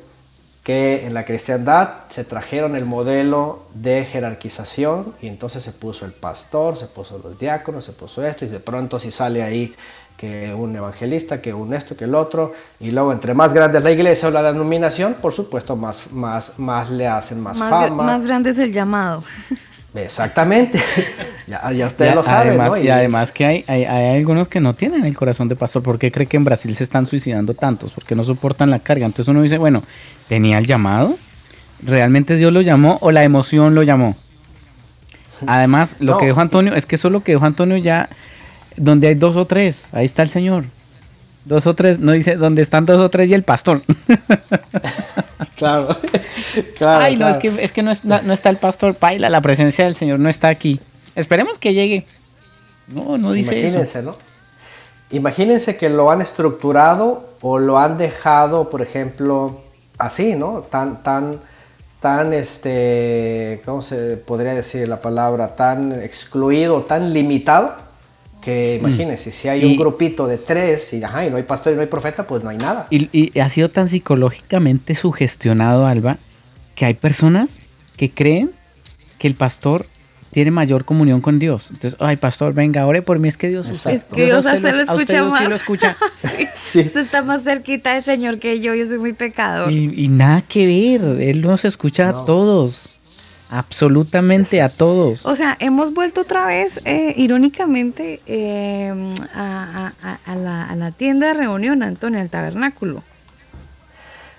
Que en la cristiandad se trajeron el modelo de jerarquización y entonces se puso el pastor, se puso los diáconos, se puso esto y de pronto si sale ahí que un evangelista, que un esto, que el otro, y luego entre más grande es la iglesia o la denominación, por supuesto, más, más, más le hacen más, fama. Más grande es el llamado. Exactamente, ya, ya ustedes lo saben. ¿no? Y, además que hay, hay, algunos que no tienen el corazón de pastor. ¿Por qué cree que en Brasil se están suicidando tantos? Porque no soportan la carga. Entonces uno dice, bueno, ¿tenía el llamado? ¿Realmente Dios lo llamó o la emoción lo llamó? Además, lo que dijo Antonio, es que eso lo que dijo Antonio ya donde hay dos o tres, ahí está el Señor. Dos o tres, no dice donde están dos o tres y el pastor. claro. claro. Ay, no, es que, es que no, no, está el pastor Paila, la presencia del Señor no está aquí. Esperemos que llegue. No, no dice Imagínense, ¿no? Imagínense que lo han estructurado o lo han dejado, por ejemplo, así, ¿no? Tan, tan, tan, este, ¿cómo se podría decir la palabra? Tan excluido, tan limitado que mm. imagínense, si hay un grupito de tres y, ajá, y no hay pastor y no hay profeta, pues no hay nada. Y, ha sido tan psicológicamente sugestionado, Alba, que hay personas que creen que el pastor tiene mayor comunión con Dios. Entonces, ay, pastor, venga, ore por mí, es que Dios... Es que Dios, a lo, escucha más. lo escucha. sí. Usted está más cerquita del Señor que yo, yo soy muy pecador. Y, nada que ver, Él nos escucha a todos. Absolutamente a todos. O sea, hemos vuelto otra vez, eh, irónicamente, eh, a, la, tienda de reunión, Antonio, al tabernáculo.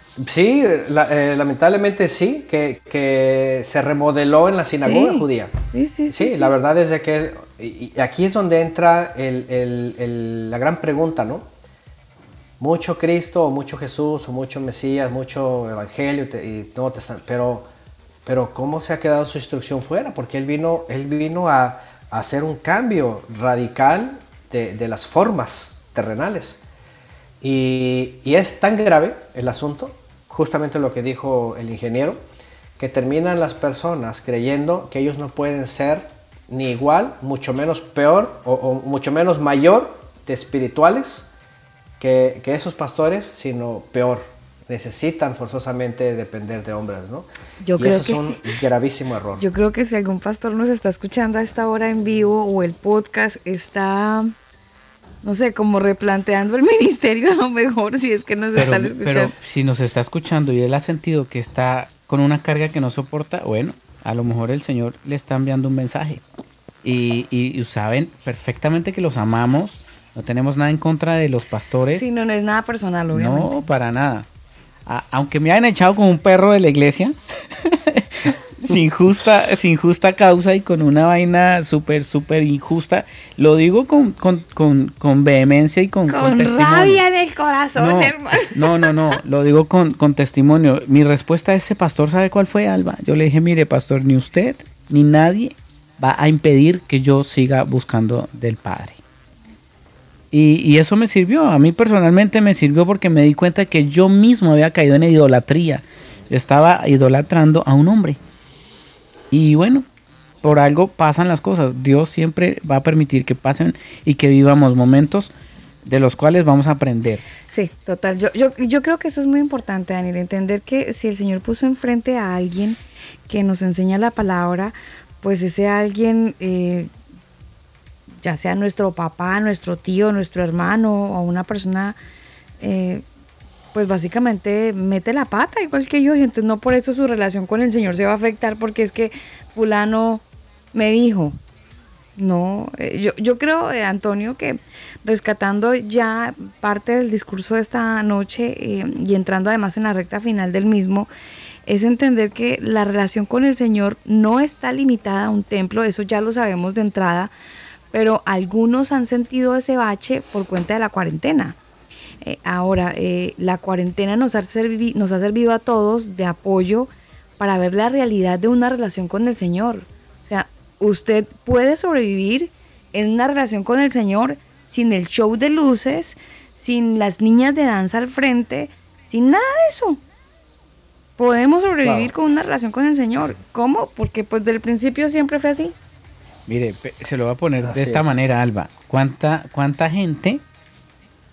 Sí, eh, lamentablemente sí, que, se remodeló en la sinagoga judía. Sí, sí, sí, sí, la verdad es de que y aquí es donde entra la gran pregunta, ¿no? Mucho Cristo, o mucho Jesús, o mucho Mesías, mucho Evangelio, y todo, pero pero ¿cómo se ha quedado su instrucción fuera? Porque él vino, él vino a, hacer un cambio radical de, las formas terrenales. Y, es tan grave el asunto, justamente lo que dijo el ingeniero, que terminan las personas creyendo que ellos no pueden ser ni igual, mucho menos peor o, mucho menos mayor de espirituales que, que esos pastores, sino peor necesitan forzosamente depender de hombres, ¿no? Yo creo eso que, es un gravísimo error. Yo creo que si algún pastor nos está escuchando a esta hora en vivo o el podcast está, no sé, como replanteando el ministerio a lo mejor, si es que nos están escuchando. Pero si nos está escuchando y él ha sentido que está con una carga que no soporta, bueno, a lo mejor el Señor le está enviando un mensaje. Y, y, saben perfectamente que los amamos, no tenemos nada en contra de los pastores. Sí, no, no es nada personal, obviamente. No, para nada aunque me hayan echado como un perro de la iglesia, sin, justa, sin justa causa y con una vaina súper, súper injusta, lo digo con, con, vehemencia y con, con, rabia en el corazón, no, hermano. No, no, no, lo digo con, con testimonio. Mi respuesta a ese pastor, ¿sabe cuál fue, Alba? Yo le dije, mire, pastor, ni usted ni nadie va a impedir que yo siga buscando del Padre. Y, eso me sirvió, a mí personalmente me sirvió porque me di cuenta que yo mismo había caído en idolatría. estaba idolatrando a un hombre. Y bueno, por algo pasan las cosas. Dios siempre va a permitir que pasen y que vivamos momentos de los cuales vamos a aprender. Sí, total. Yo, yo, yo creo que eso es muy importante, Daniel, entender que si el Señor puso enfrente a alguien que nos enseña la palabra, pues ese alguien eh, ya sea nuestro papá, nuestro tío, nuestro hermano o una persona, eh, pues básicamente mete la pata igual que yo y entonces no por eso su relación con el Señor se va a afectar porque es que fulano me dijo. No, eh, yo, yo creo, eh, Antonio, que rescatando ya parte del discurso de esta noche y entrando además en la recta final del mismo, es entender que la relación con el Señor no está limitada a un templo, eso ya lo sabemos de entrada, pero algunos han sentido ese bache por cuenta de la cuarentena. Eh, ahora, eh, la cuarentena nos ha, nos ha servido a todos de apoyo para ver la realidad de una relación con el Señor. O sea, usted puede sobrevivir en una relación con el Señor sin el show de luces, sin las niñas de danza al frente, sin nada de eso. Podemos sobrevivir con una relación con el Señor. ¿Cómo? Porque pues del principio siempre fue así. Mire, se lo voy a poner de esta manera, Alba. ¿Cuánta, ¿Cuánta gente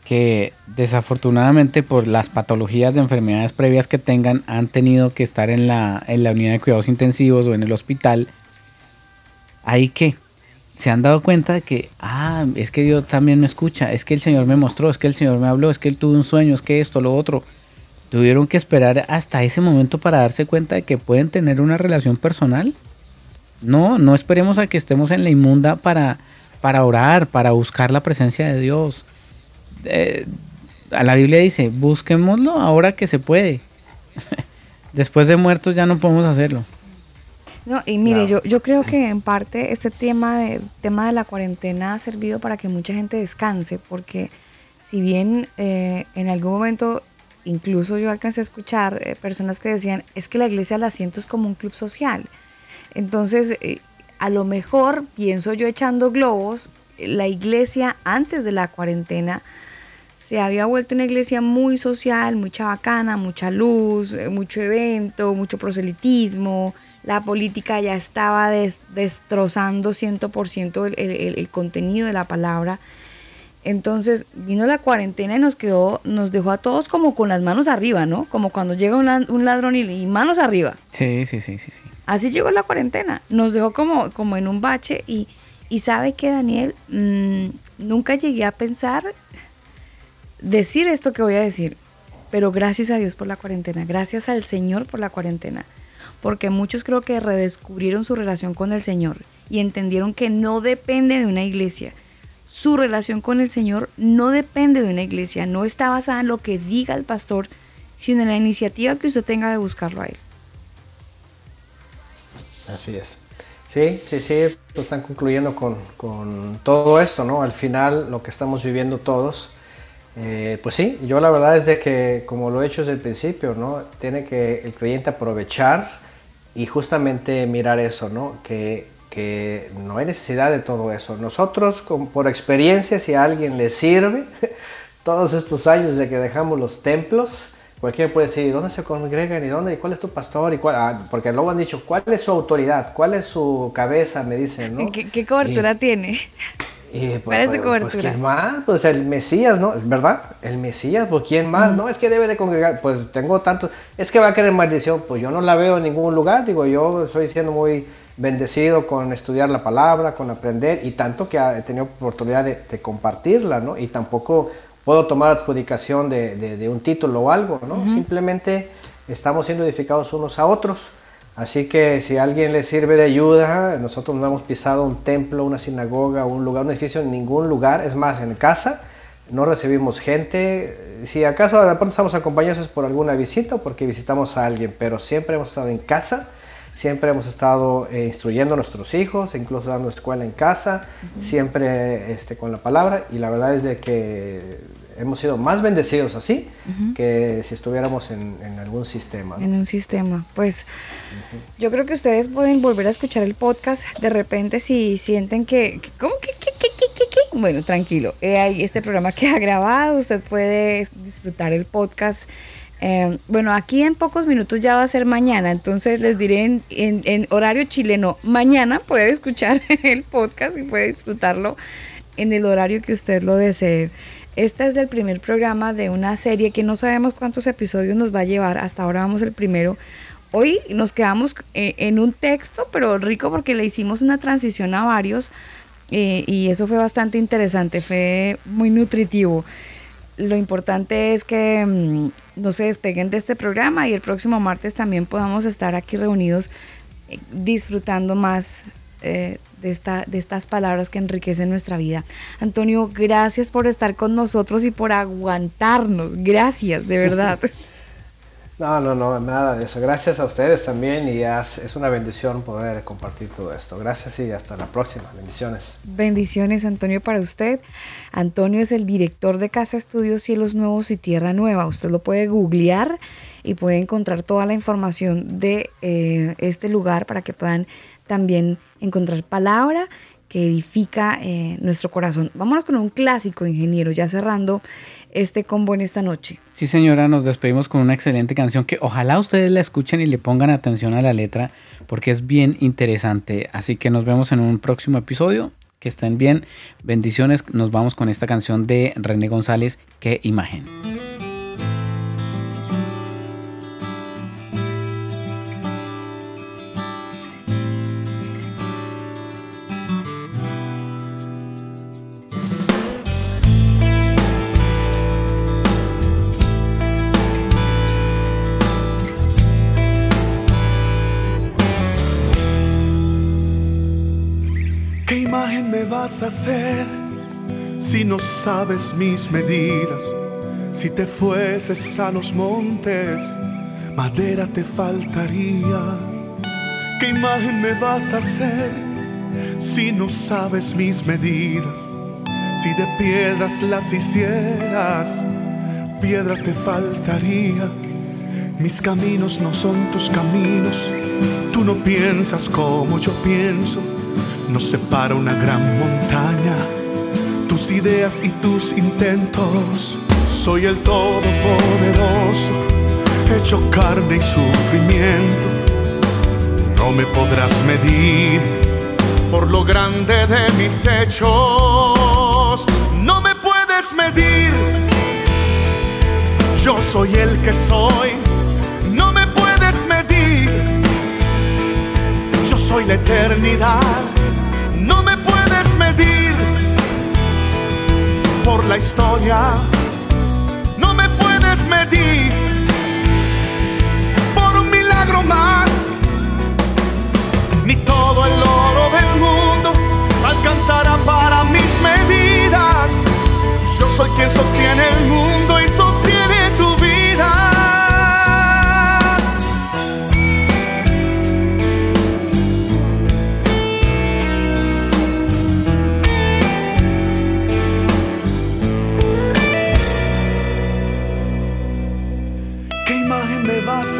que desafortunadamente por las patologías de enfermedades previas que tengan han tenido que estar en la, en la unidad de cuidados intensivos o en el hospital? Ahí que se han dado cuenta de que, ah, es que Dios también me escucha, es que el Señor me mostró, es que el Señor me habló, es que Él tuvo un sueño, es que esto, lo otro. Tuvieron que esperar hasta ese momento para darse cuenta de que pueden tener una relación personal no, no esperemos a que estemos en la inmunda para, para orar, para buscar la presencia de Dios. Eh, a la Biblia dice, busquémoslo ahora que se puede. Después de muertos ya no podemos hacerlo. No, y mire, yo, yo creo que en parte este tema de, tema de la cuarentena ha servido para que mucha gente descanse, porque si bien eh, en algún momento incluso yo alcancé a escuchar eh, personas que decían, es que la iglesia la siento es como un club social. Entonces, eh, a lo mejor, pienso yo echando globos, la iglesia antes de la cuarentena se había vuelto una iglesia muy social, muy chabacana, mucha luz, eh, mucho evento, mucho proselitismo. La política ya estaba destrozando 100% el, el, el contenido de la palabra. Entonces vino la cuarentena y nos quedó, nos dejó a todos como con las manos arriba, ¿no? Como cuando llega un, ladrón y, manos arriba. Sí, sí, sí, sí, sí. Así llegó la cuarentena. Nos dejó como, como en un bache y, y sabe que Daniel, mm, nunca llegué a pensar decir esto que voy a decir, pero gracias a Dios por la cuarentena, gracias al Señor por la cuarentena, porque muchos creo que redescubrieron su relación con el Señor y entendieron que no depende de una iglesia. Su relación con el Señor no depende de una iglesia, no está basada en lo que diga el pastor, sino en la iniciativa que usted tenga de buscarlo a Él. Así es. Sí, sí, sí, están concluyendo con, con todo esto, ¿no? Al final, lo que estamos viviendo todos, eh, pues sí, yo la verdad es de que, como lo he hecho desde el principio, ¿no? Tiene que el creyente aprovechar y justamente mirar eso, ¿no? Que, no hay necesidad de todo eso. Nosotros, por experiencia, si a alguien le sirve, todos estos años de que dejamos los templos, cualquiera puede decir, ¿dónde se congregan? ¿Y dónde? ¿Y cuál es tu pastor? ¿Y cuál? Ah, porque luego han dicho, ¿cuál es su autoridad? ¿Cuál es su cabeza? Me dicen, ¿no? ¿Qué, cobertura tiene? Y pues, pues, pues, ¿quién más? Pues el Mesías, ¿no? ¿Verdad? El Mesías, pues ¿quién más? No, es que debe de congregar. Pues tengo tanto. Es que va a querer maldición. Pues yo no la veo en ningún lugar. Digo, yo estoy siendo muy bendecido con estudiar la palabra, con aprender y tanto que he tenido oportunidad de, compartirla, ¿no? Y tampoco puedo tomar adjudicación de, un título o algo, ¿no? Simplemente estamos siendo edificados unos a otros. Así que si a alguien le sirve de ayuda, nosotros no hemos pisado un templo, una sinagoga, un lugar, un edificio en ningún lugar. Es más, en casa no recibimos gente. Si acaso de pronto estamos acompañados por alguna visita o porque visitamos a alguien, pero siempre hemos estado en casa. Siempre hemos estado eh, instruyendo a nuestros hijos, incluso dando escuela en casa, siempre este, con la palabra. Y la verdad es de que hemos sido más bendecidos así que si estuviéramos en, algún sistema. En un sistema. Pues yo creo que ustedes pueden volver a escuchar el podcast de repente si sienten que... ¿Cómo que? bueno, tranquilo. Eh, hay este programa que ha grabado. Usted puede disfrutar el podcast. Eh, bueno, aquí en pocos minutos ya va a ser mañana, entonces les diré en, horario chileno, mañana puede escuchar el podcast y puede disfrutarlo en el horario que usted lo desee. Este es el primer programa de una serie que no sabemos cuántos episodios nos va a llevar. Hasta ahora vamos el primero. Hoy nos quedamos eh, en un texto, pero rico porque le hicimos una transición a varios eh, y eso fue bastante interesante, fue muy nutritivo. Lo importante es que mm, no se despeguen de este programa y el próximo martes también podamos estar aquí reunidos eh, disfrutando más de, esta, de estas palabras que enriquecen nuestra vida. Antonio, gracias por estar con nosotros y por aguantarnos. Gracias, de verdad. No, no, no, nada de eso. Gracias a ustedes también y es una bendición poder compartir todo esto. Gracias y hasta la próxima. Bendiciones. Bendiciones, Antonio, para usted. Antonio es el director de Casa Estudios Cielos Nuevos y Tierra Nueva. Usted lo puede googlear y puede encontrar toda la información de eh, este lugar para que puedan también encontrar palabra que edifica eh, nuestro corazón. Vámonos con un clásico, ingeniero, ya cerrando este combo en esta noche. Sí, señora, nos despedimos con una excelente canción que ojalá ustedes la escuchen y le pongan atención a la letra porque es bien interesante. Así que nos vemos en un próximo episodio. Que estén bien. Bendiciones. Nos vamos con esta canción de René González. Qué imagen. Hacer si no sabes mis medidas? Si te fueses a los montes, madera te faltaría. ¿Qué imagen me vas a hacer si no sabes mis medidas? Si de piedras las hicieras, piedra te faltaría. Mis caminos no son tus caminos, tú no piensas como yo pienso. Nos separa una gran montaña, tus ideas y tus intentos. Soy el Todopoderoso, hecho carne y sufrimiento. No me podrás medir por lo grande de mis hechos. No me puedes medir. Yo soy el que soy. Soy la eternidad. No me puedes medir por la historia. No me puedes medir por un milagro más ni todo el oro del mundo alcanzará para mis medidas. Yo soy quien sostiene el mundo y sostiene tu vida.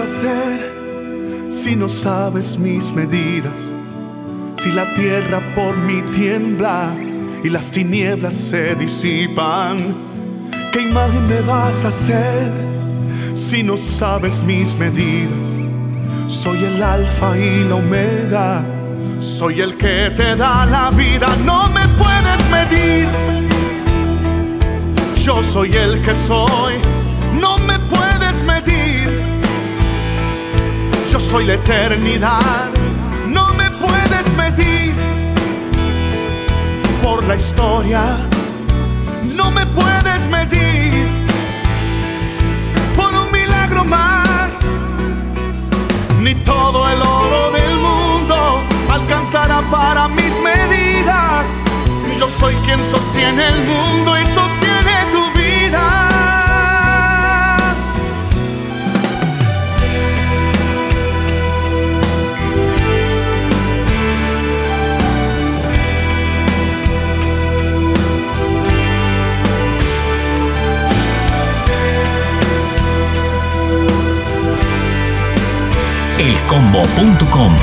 Hacer? si no sabes mis medidas, si la tierra por mí tiembla y las tinieblas se disipan, ¿qué imagen me vas a hacer si no sabes mis medidas? Soy el alfa y la omega, soy el que te da la vida, no me puedes medir. Yo soy el que soy, yo soy la eternidad. No me puedes medir por la historia. No me puedes medir por un milagro más. Ni todo el oro del mundo alcanzará para mis medidas. Yo soy quien sostiene el mundo y sostiene tu vida. elcombo.com.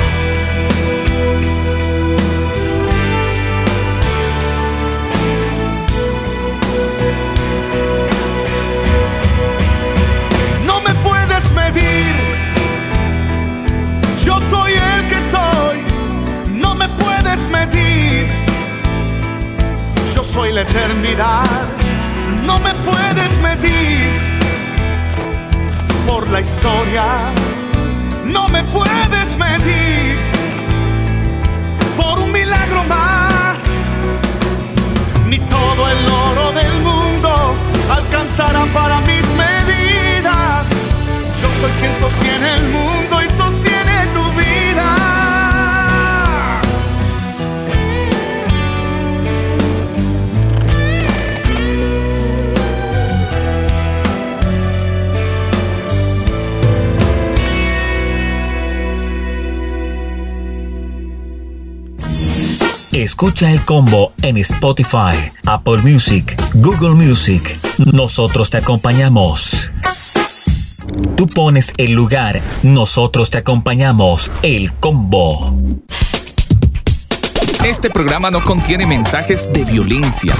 No me puedes medir. Yo soy el que soy. No me puedes medir. Yo soy la eternidad. No me puedes medir por la historia no me puedes medir por un milagro más. Ni todo el oro del mundo alcanzará para mis medidas. Yo soy quien sostiene el mundo y sostiene Escucha el combo en Spotify, Apple Music, Google Music. Nosotros te acompañamos. Tú pones el lugar, nosotros te acompañamos. El combo. Este programa no contiene mensajes de violencia.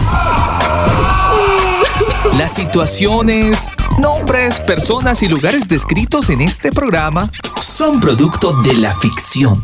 Las situaciones, nombres, personas y lugares descritos en este programa son producto de la ficción.